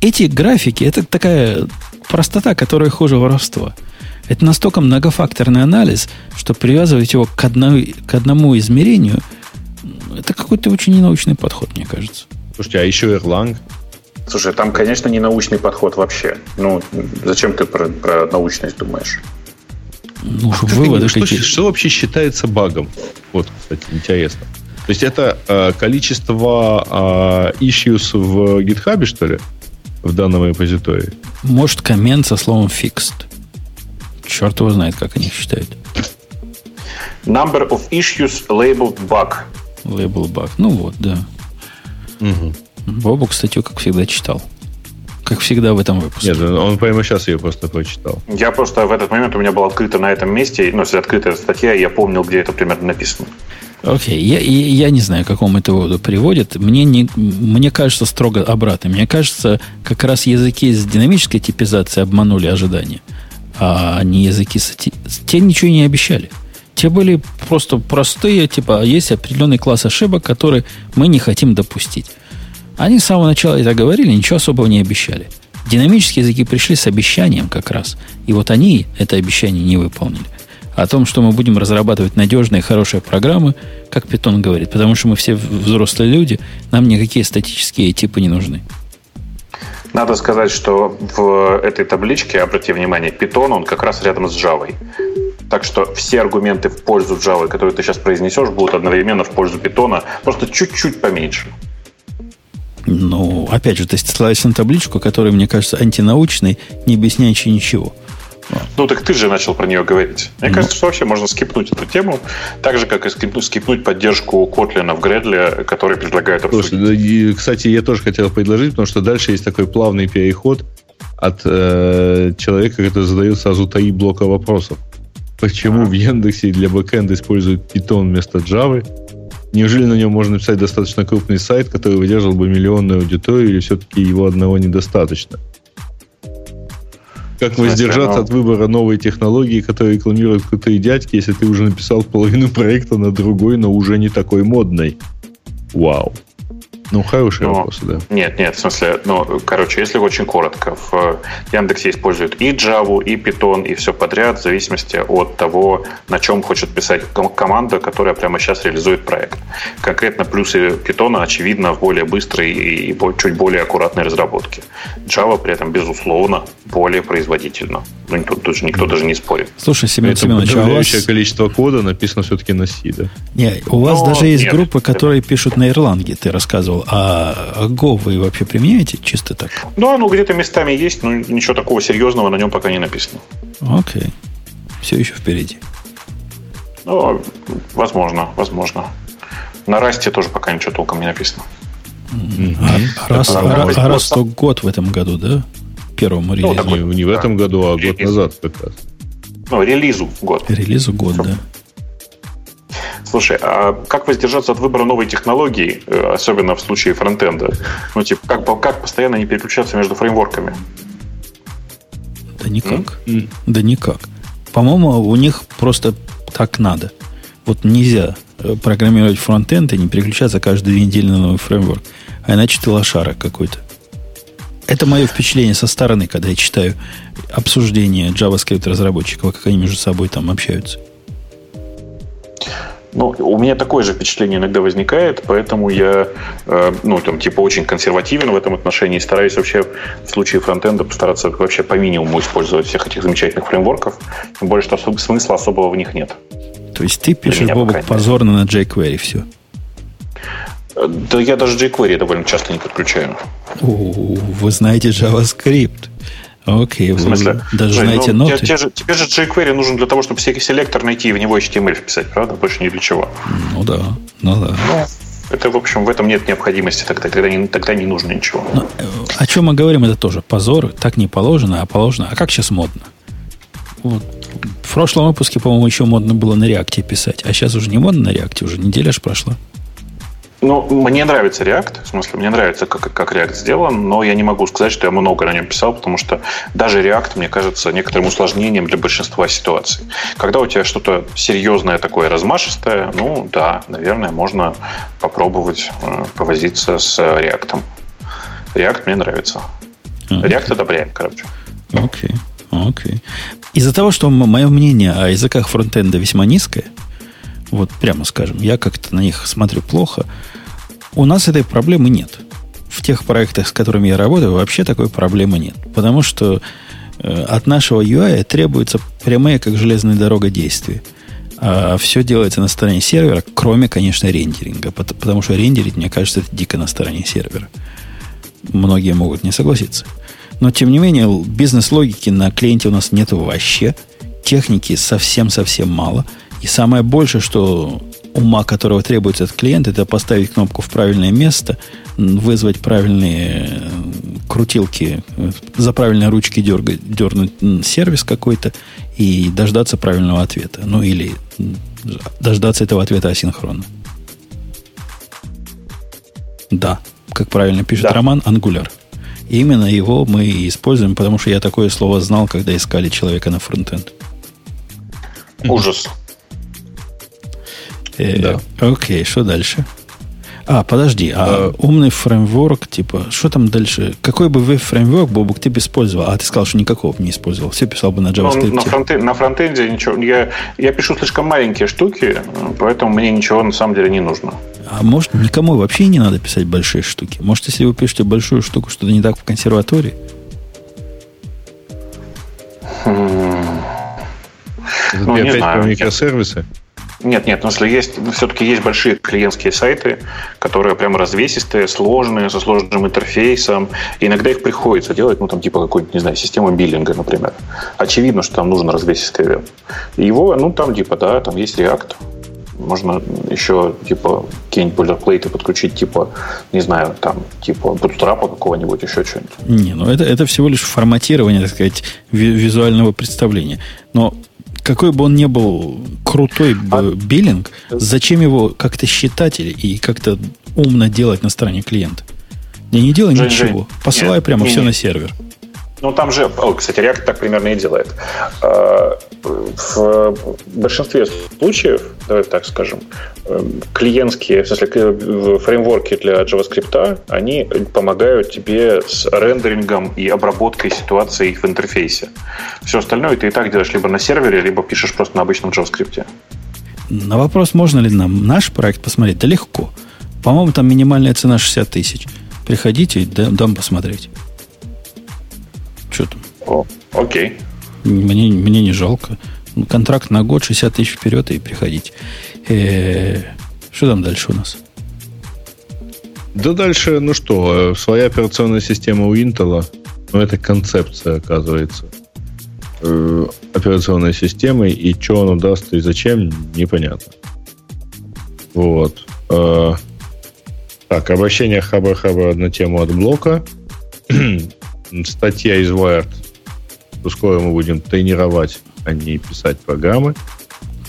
Эти графики, это такая простота, которая хуже воровства. Это настолько многофакторный анализ, что привязывать его к, одной, к одному измерению, это какой-то очень ненаучный подход, мне кажется. Слушайте, а еще Erlang. Слушай, там, конечно, не научный подход вообще. Ну, зачем ты про, про научность думаешь? Ну, ты выводы что, какие. что вообще считается багом? Вот, кстати, интересно. То есть это э, количество э, issues в GitHub, что ли? В данном репозитории? Может, коммент со словом fixed. Черт его знает, как они их считают. Number of issues labeled bug. Лейбл баг. Ну вот, да. Угу. Бобу, статью, как всегда, читал. Как всегда в этом выпуске. Нет, он прямо сейчас ее просто прочитал. Я просто в этот момент у меня была открыта на этом месте, ну, если открытая статья, я помнил, где это примерно написано. Окей, я, я, я не знаю, к какому это выводу приводит. Мне, не, мне кажется строго обратно. Мне кажется, как раз языки с динамической типизацией обманули ожидания, а не языки с... ти- Те ничего не обещали. Те были просто простые, типа, есть определенный класс ошибок, которые мы не хотим допустить. Они с самого начала это говорили, ничего особого не обещали. Динамические языки пришли с обещанием как раз. И вот они это обещание не выполнили. О том, что мы будем разрабатывать надежные, хорошие программы, как Питон говорит, потому что мы все взрослые люди, нам никакие статические типы не нужны. Надо сказать, что в этой табличке, обрати внимание, Python, он как раз рядом с Java. Так что все аргументы в пользу Java, которые ты сейчас произнесешь, будут одновременно в пользу Python, просто чуть-чуть поменьше. Ну, опять же, ты ссылаешься на табличку, которая, мне кажется, антинаучной, не объясняющей ничего. Ну, так ты же начал про нее говорить. Мне Ну. кажется, что вообще можно скипнуть эту тему, так же, как и скипнуть, скипнуть поддержку Котлина в Гредле, который предлагает обсудить. Слушай, кстати, я тоже хотел предложить, потому что дальше есть такой плавный переход от э, человека, который задает сразу три блока вопросов. Почему в Яндексе для бэкэнда используют Python вместо Java? Неужели на нем можно написать достаточно крупный сайт, который выдержал бы миллионную аудиторию, или все-таки его одного недостаточно? Как воздержаться ну- от выбора новой технологии, которую рекламируют крутые дядьки, если ты уже написал половину проекта на другой, но уже не такой модной? Вау. Ну, хороший Ну, вопрос, да. Нет, нет, в смысле, ну, короче, если очень коротко, в Яндексе используют и Java, и Python, и все подряд, в зависимости от того, на чем хочет писать ком- команда, которая прямо сейчас реализует проект. Конкретно плюсы Python, очевидно, в более быстрой и чуть более аккуратной разработке. Java при этом, безусловно, более производительна. Ну, тут, тут же никто даже не спорит. Слушай, Семен Поэтому Семенович, а у вас, количество кода написано все-таки на C, да? не, у вас Но даже есть нет. группы, которые пишут на Ирланге, ты рассказывал. А, а Go вы вообще применяете чисто так? Ну, оно где-то местами есть, но ничего такого серьезного на нем пока не написано. Окей. Все еще впереди. Ну, возможно, возможно. На Расте тоже пока ничего толком не написано. А раз, Это а, а раз то год в этом году, да? Первому релизу. такой- Не, не в этом году, а год Релиз. назад как раз. Ну, релизу год. Релизу год, да. Слушай, а как воздержаться от выбора новой технологии, э, особенно в случае фронтенда? Ну, типа, как, как постоянно не переключаться между фреймворками? Да никак. Да никак. По-моему, у них просто так надо. Вот нельзя э, программировать фронтенд и не переключаться каждые две недели на новый фреймворк. А иначе ты лошара какой-то. Это мое впечатление со стороны, когда я читаю обсуждение JavaScript разработчиков, как они между собой там общаются. Ну, у меня такое же впечатление иногда возникает, поэтому я, э, ну, там, типа, очень консервативен в этом отношении, стараюсь вообще в случае фронтенда постараться вообще по минимуму использовать всех этих замечательных фреймворков, тем более, что особ- смысла особого в них нет. То есть ты пишешь, Бобок, позорно на jQuery все. Да я даже jQuery довольно часто не подключаю. О, вы знаете JavaScript. Окей, в смысле? Даже знаете ну, ноты. Тебе, же, тебе же jQuery нужен для того, чтобы селектор найти и в него HTML вписать, правда? Больше ни для чего. Ну да, ну да. Ну, это, в общем, в этом нет необходимости, тогда, тогда, не, тогда не нужно ничего. Но, э, о чем мы говорим, это тоже позор. Так не положено, а положено. А как сейчас модно? Вот. В прошлом выпуске, по-моему, еще модно было на реакте писать. А сейчас уже не модно на реакте, уже неделя ж прошла. Ну, мне нравится React, в смысле, мне нравится, как, как React сделан, но я не могу сказать, что я много на нем писал, потому что даже React, мне кажется, некоторым усложнением для большинства ситуаций. Когда у тебя что-то серьезное такое, размашистое, ну да, наверное, можно попробовать э, повозиться с React. React мне нравится. Okay. React одобряем, короче. Окей, okay. окей. Okay. Из-за того, что мое мнение о языках фронтенда весьма низкое, вот прямо скажем, я как-то на них смотрю плохо, у нас этой проблемы нет. В тех проектах, с которыми я работаю, вообще такой проблемы нет. Потому что э, от нашего UI требуется прямые, как железная дорога, действия. А все делается на стороне сервера, кроме, конечно, рендеринга. Потому что рендерить, мне кажется, это дико на стороне сервера. Многие могут не согласиться. Но, тем не менее, бизнес-логики на клиенте у нас нет вообще. Техники совсем-совсем мало. И самое большее, что ума, которого требуется от клиента, это поставить кнопку в правильное место, вызвать правильные э, крутилки, э, за правильные ручки дергать, дернуть сервис какой-то и дождаться правильного ответа. Ну или дождаться этого ответа асинхронно. Да, как правильно пишет да. Роман, Angular. Именно его мы и используем, потому что я такое слово знал, когда искали человека на фронтенд. Ужас. Э, да. Окей, что дальше? А, подожди, а, умный фреймворк, типа, что там дальше? Какой бы веб-фреймворк, Бобук, ты бы использовал? А ты сказал, что никакого бы не использовал. Все писал бы на JavaScript. Ну, на, фронтенде, на фронтенде ничего. Я, я пишу слишком маленькие штуки, поэтому мне ничего на самом деле не нужно. А может, никому вообще не надо писать большие штуки? Может, если вы пишете большую штуку, что-то не так в консерватории? Хм. Ну, опять про микросервисы? Нет, нет, ну, если есть, все-таки есть большие клиентские сайты, которые прямо развесистые, сложные, со сложным интерфейсом. И иногда их приходится делать, ну, там, типа какой-нибудь, не знаю, систему биллинга, например. Очевидно, что там нужен развесистый веб. Его, ну, там, типа, да, там есть React, можно еще, типа, какие-нибудь бойлерплейты подключить, типа, не знаю, там, типа, Bootstrap какого-нибудь, еще что-нибудь. Не, ну это, это всего лишь форматирование, так сказать, визуального представления. Но какой бы он ни был крутой а... биллинг, зачем его как-то считать и как-то умно делать на стороне клиента? Я не делаю Жень, ничего. Жень, нет, прямо не, все не. на сервер. Ну, там же, кстати, React так примерно и делает. А, в большинстве случаев, давай так скажем, эм, клиентские, в смысле, фреймворки для JavaScript, они помогают тебе с рендерингом и обработкой ситуации в интерфейсе. Все остальное ты и так делаешь либо на сервере, либо пишешь просто на обычном JavaScript. На вопрос, можно ли нам наш проект посмотреть, да легко. По-моему, там минимальная цена 60 тысяч. Приходите, дам посмотреть. Что там? О, окей. Мне, мне не жалко. Ну, контракт на год, 60 тысяч вперед и приходить. Э-э- что там дальше у нас? Да дальше, ну что, э, своя операционная система у Intel, ну это концепция, оказывается, э, операционной системы, и что оно даст и зачем, непонятно. Вот. Э, так, обращение хаба-хаба на тему от блока. статья из Wired, скоро мы будем тренировать, а не писать программы.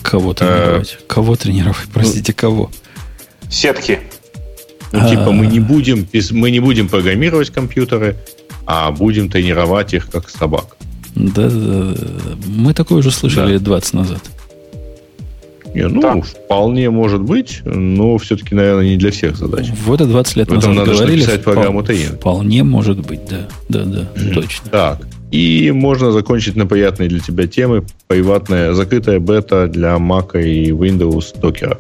Кого тренировать? А, кого тренировать? Простите, ну, кого? Сетки. Ну, типа, мы не будем, мы не будем программировать компьютеры, а будем тренировать их как собак. Да, да, да. Мы такое уже слышали да. 20 назад. Не, ну, так. вполне может быть, но все-таки, наверное, не для всех задач. В это 20 лет назад надо говорили. Написать программу ТИН. Вполне может быть, да. Да, да, точно. Так. И можно закончить на приятные для тебя темы. Приватная, закрытая бета для Mac и Windows докера.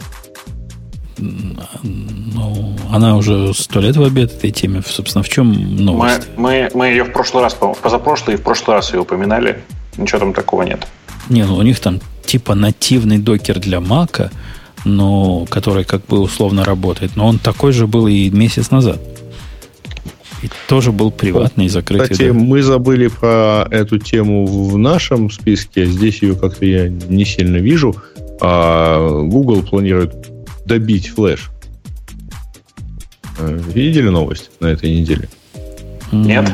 Ну, она уже сто лет в обед этой теме. Собственно, в чем новость? Мы, мы, мы ее в прошлый раз, позапрошлый и в прошлый раз ее упоминали. Ничего там такого нет. Не, ну у них там типа нативный докер для Мака, но который как бы условно работает. Но он такой же был и месяц назад. И тоже был приватный, закрытый. Кстати, да. мы забыли про эту тему в нашем списке. Здесь ее как-то я не сильно вижу. А Google планирует добить флеш. Э, видели новость на этой неделе? Нет.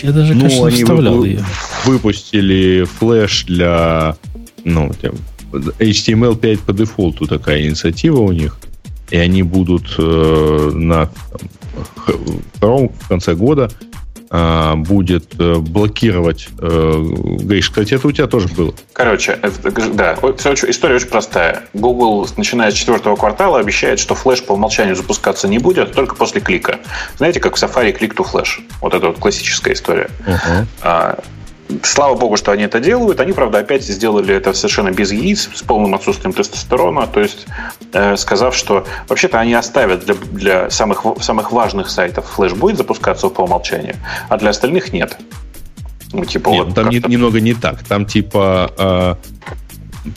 Я даже, ну, конечно, они вставлял вы, ее. выпустили флеш для ну, HTML 5 по дефолту такая инициатива у них. И они будут э, на втором в конце года а, будет э, блокировать. Э, Гриш, кстати, это у тебя тоже было. Короче, это, да, история очень простая. Google, начиная с четвертого квартала, обещает, что флеш по умолчанию запускаться не будет, только после клика. Знаете, как в Safari клик to флеш. Вот это вот классическая история. Uh-huh. Слава богу, что они это делают. Они, правда, опять сделали это совершенно без яиц, с полным отсутствием тестостерона. То есть, э, сказав, что вообще-то они оставят для, для самых, самых важных сайтов флеш будет запускаться по умолчанию, а для остальных нет. Ну, типа, нет, вот там не, немного не так. Там типа э,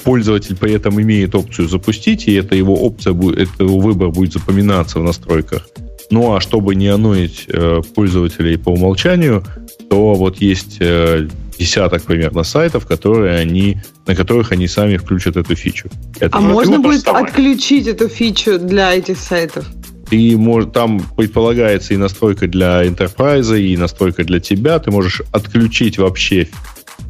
пользователь при этом имеет опцию запустить, и это его опция будет, это его выбор будет запоминаться в настройках. Ну а чтобы не анонить э, пользователей по умолчанию, то вот есть э, десяток примерно сайтов, которые они, на которых они сами включат эту фичу. Это а можно будет самое. отключить эту фичу для этих сайтов? Ты может, там предполагается и настройка для enterprise, и настройка для тебя. Ты можешь отключить вообще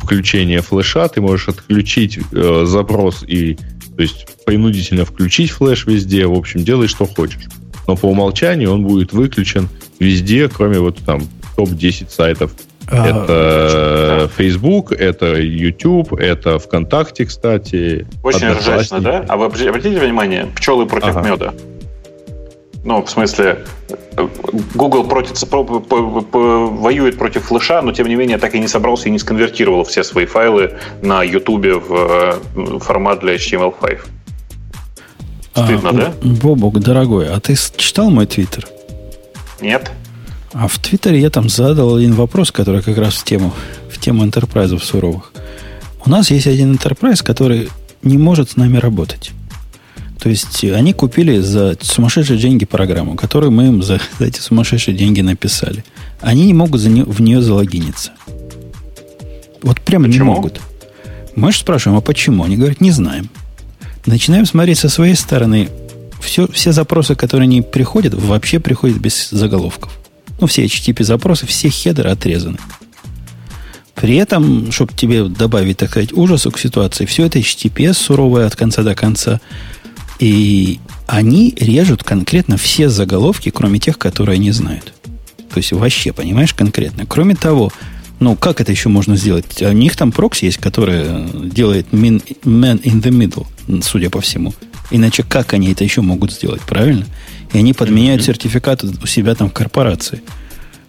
включение флеша, ты можешь отключить э, запрос и то есть принудительно включить флеш везде, в общем, делай что хочешь. Но по умолчанию он будет выключен везде, кроме вот там топ-10 сайтов а, это Facebook, это YouTube, это ВКонтакте, кстати. Очень ржачно, да? А вы обратите внимание, пчелы против ага. меда. Ну, в смысле, Google против, воюет против флеша, но тем не менее так и не собрался и не сконвертировал все свои файлы на YouTube в э, формат для HTML5. Стыдно, а, да? Бобок, дорогой, а ты читал мой твиттер? Нет. А в Твиттере я там задал один вопрос, который как раз в тему, в тему энтерпрайзов суровых. У нас есть один enterprise, который не может с нами работать. То есть они купили за сумасшедшие деньги программу, которую мы им за, за эти сумасшедшие деньги написали. Они не могут за не, в нее залогиниться. Вот прямо почему? не могут. Мы же спрашиваем, а почему? Они говорят, не знаем. Начинаем смотреть со своей стороны. Все, все запросы, которые не приходят, вообще приходят без заголовков. Ну, все HTTP-запросы, все хедеры отрезаны. При этом, чтобы тебе добавить, так сказать, ужасу к ситуации, все это HTTPS суровое от конца до конца. И они режут конкретно все заголовки, кроме тех, которые они знают. То есть вообще, понимаешь, конкретно. Кроме того, ну, как это еще можно сделать? У них там прокси есть, который делает man, in the middle, судя по всему. Иначе как они это еще могут сделать, правильно? И они подменяют mm-hmm. сертификат у себя там в корпорации.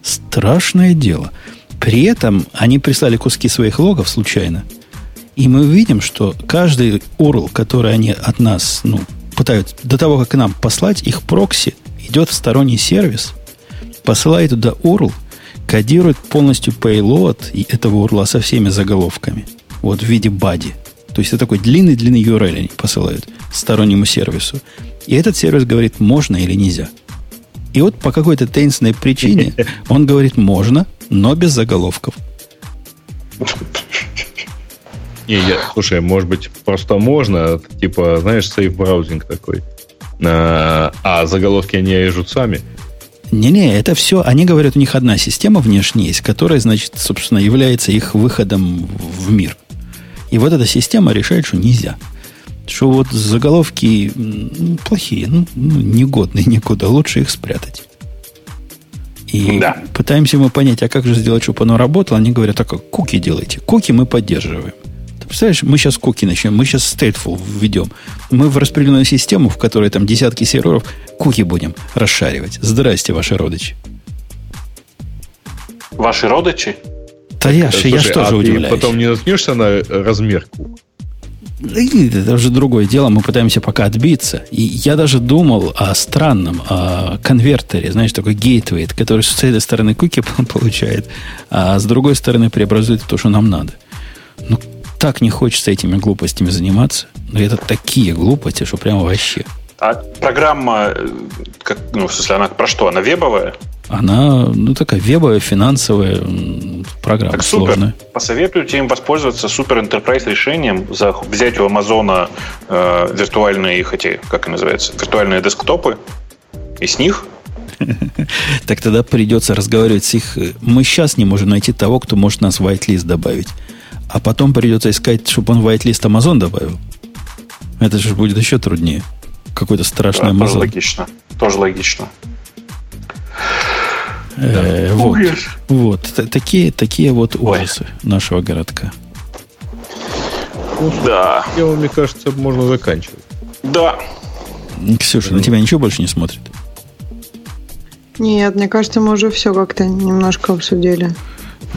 Страшное дело. При этом они прислали куски своих логов случайно. И мы увидим, что каждый URL, который они от нас ну, пытаются, до того, как к нам послать, их прокси идет в сторонний сервис, посылает туда URL, кодирует полностью payload и этого URL со всеми заголовками. Вот в виде бади. То есть это такой длинный-длинный URL они посылают стороннему сервису. И этот сервис говорит, можно или нельзя. И вот по какой-то таинственной причине он говорит, можно, но без заголовков. Не, я, слушай, может быть, просто можно, типа, знаешь, сейф браузинг такой. А, а заголовки они режут сами. Не-не, это все, они говорят, у них одна система внешняя есть, которая, значит, собственно, является их выходом в мир. И вот эта система решает, что нельзя что вот заголовки плохие, ну, ну, негодные никуда, лучше их спрятать. И да. пытаемся мы понять, а как же сделать, чтобы оно работало. Они говорят, а как куки делайте. Куки мы поддерживаем. Представляешь, мы сейчас куки начнем, мы сейчас stateful введем. Мы в распределенную систему, в которой там десятки серверов, куки будем расшаривать. Здрасте, ваши родичи. Ваши родичи? Да я, Слушай, я что а же удивляюсь. потом не наткнешься на размер кук? Это уже другое дело, мы пытаемся пока отбиться. И я даже думал о странном, о конвертере, знаешь, такой гейтвей, который с этой стороны куки получает, а с другой стороны преобразует то, что нам надо. Ну, так не хочется этими глупостями заниматься. Но это такие глупости, что прямо вообще. А программа, э, как, ну, в смысле, она про что? Она вебовая? Она, ну, такая вебовая, финансовая программа так сложная. Супер. Посоветуйте им воспользоваться супер enterprise решением, за, взять у Амазона э, виртуальные их эти, как они называются, виртуальные десктопы, и с них так тогда придется разговаривать с их... Мы сейчас не можем найти того, кто может нас в whitelist добавить. А потом придется искать, чтобы он в whitelist Amazon добавил. Это же будет еще труднее. Какой-то страшный да, Amazon. Тоже логично. Тоже логично. Э, вот, вот такие, такие вот ужасы нашего городка. Да. Дело, мне кажется, можно заканчивать. Да. Ксюша, на тебя ничего больше не смотрит? Нет, мне кажется, мы уже все как-то немножко обсудили.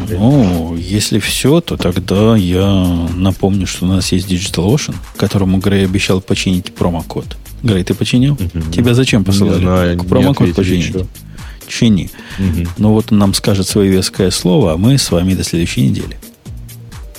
Ну, если все, то тогда я напомню, что у нас есть Digital Ocean, которому Грей обещал починить промокод. Грей, ты починил? Угу. Тебя зачем посылали? Не знаю, промокод починить. Чини. Угу. Ну вот он нам скажет свое веское слово, а мы с вами до следующей недели.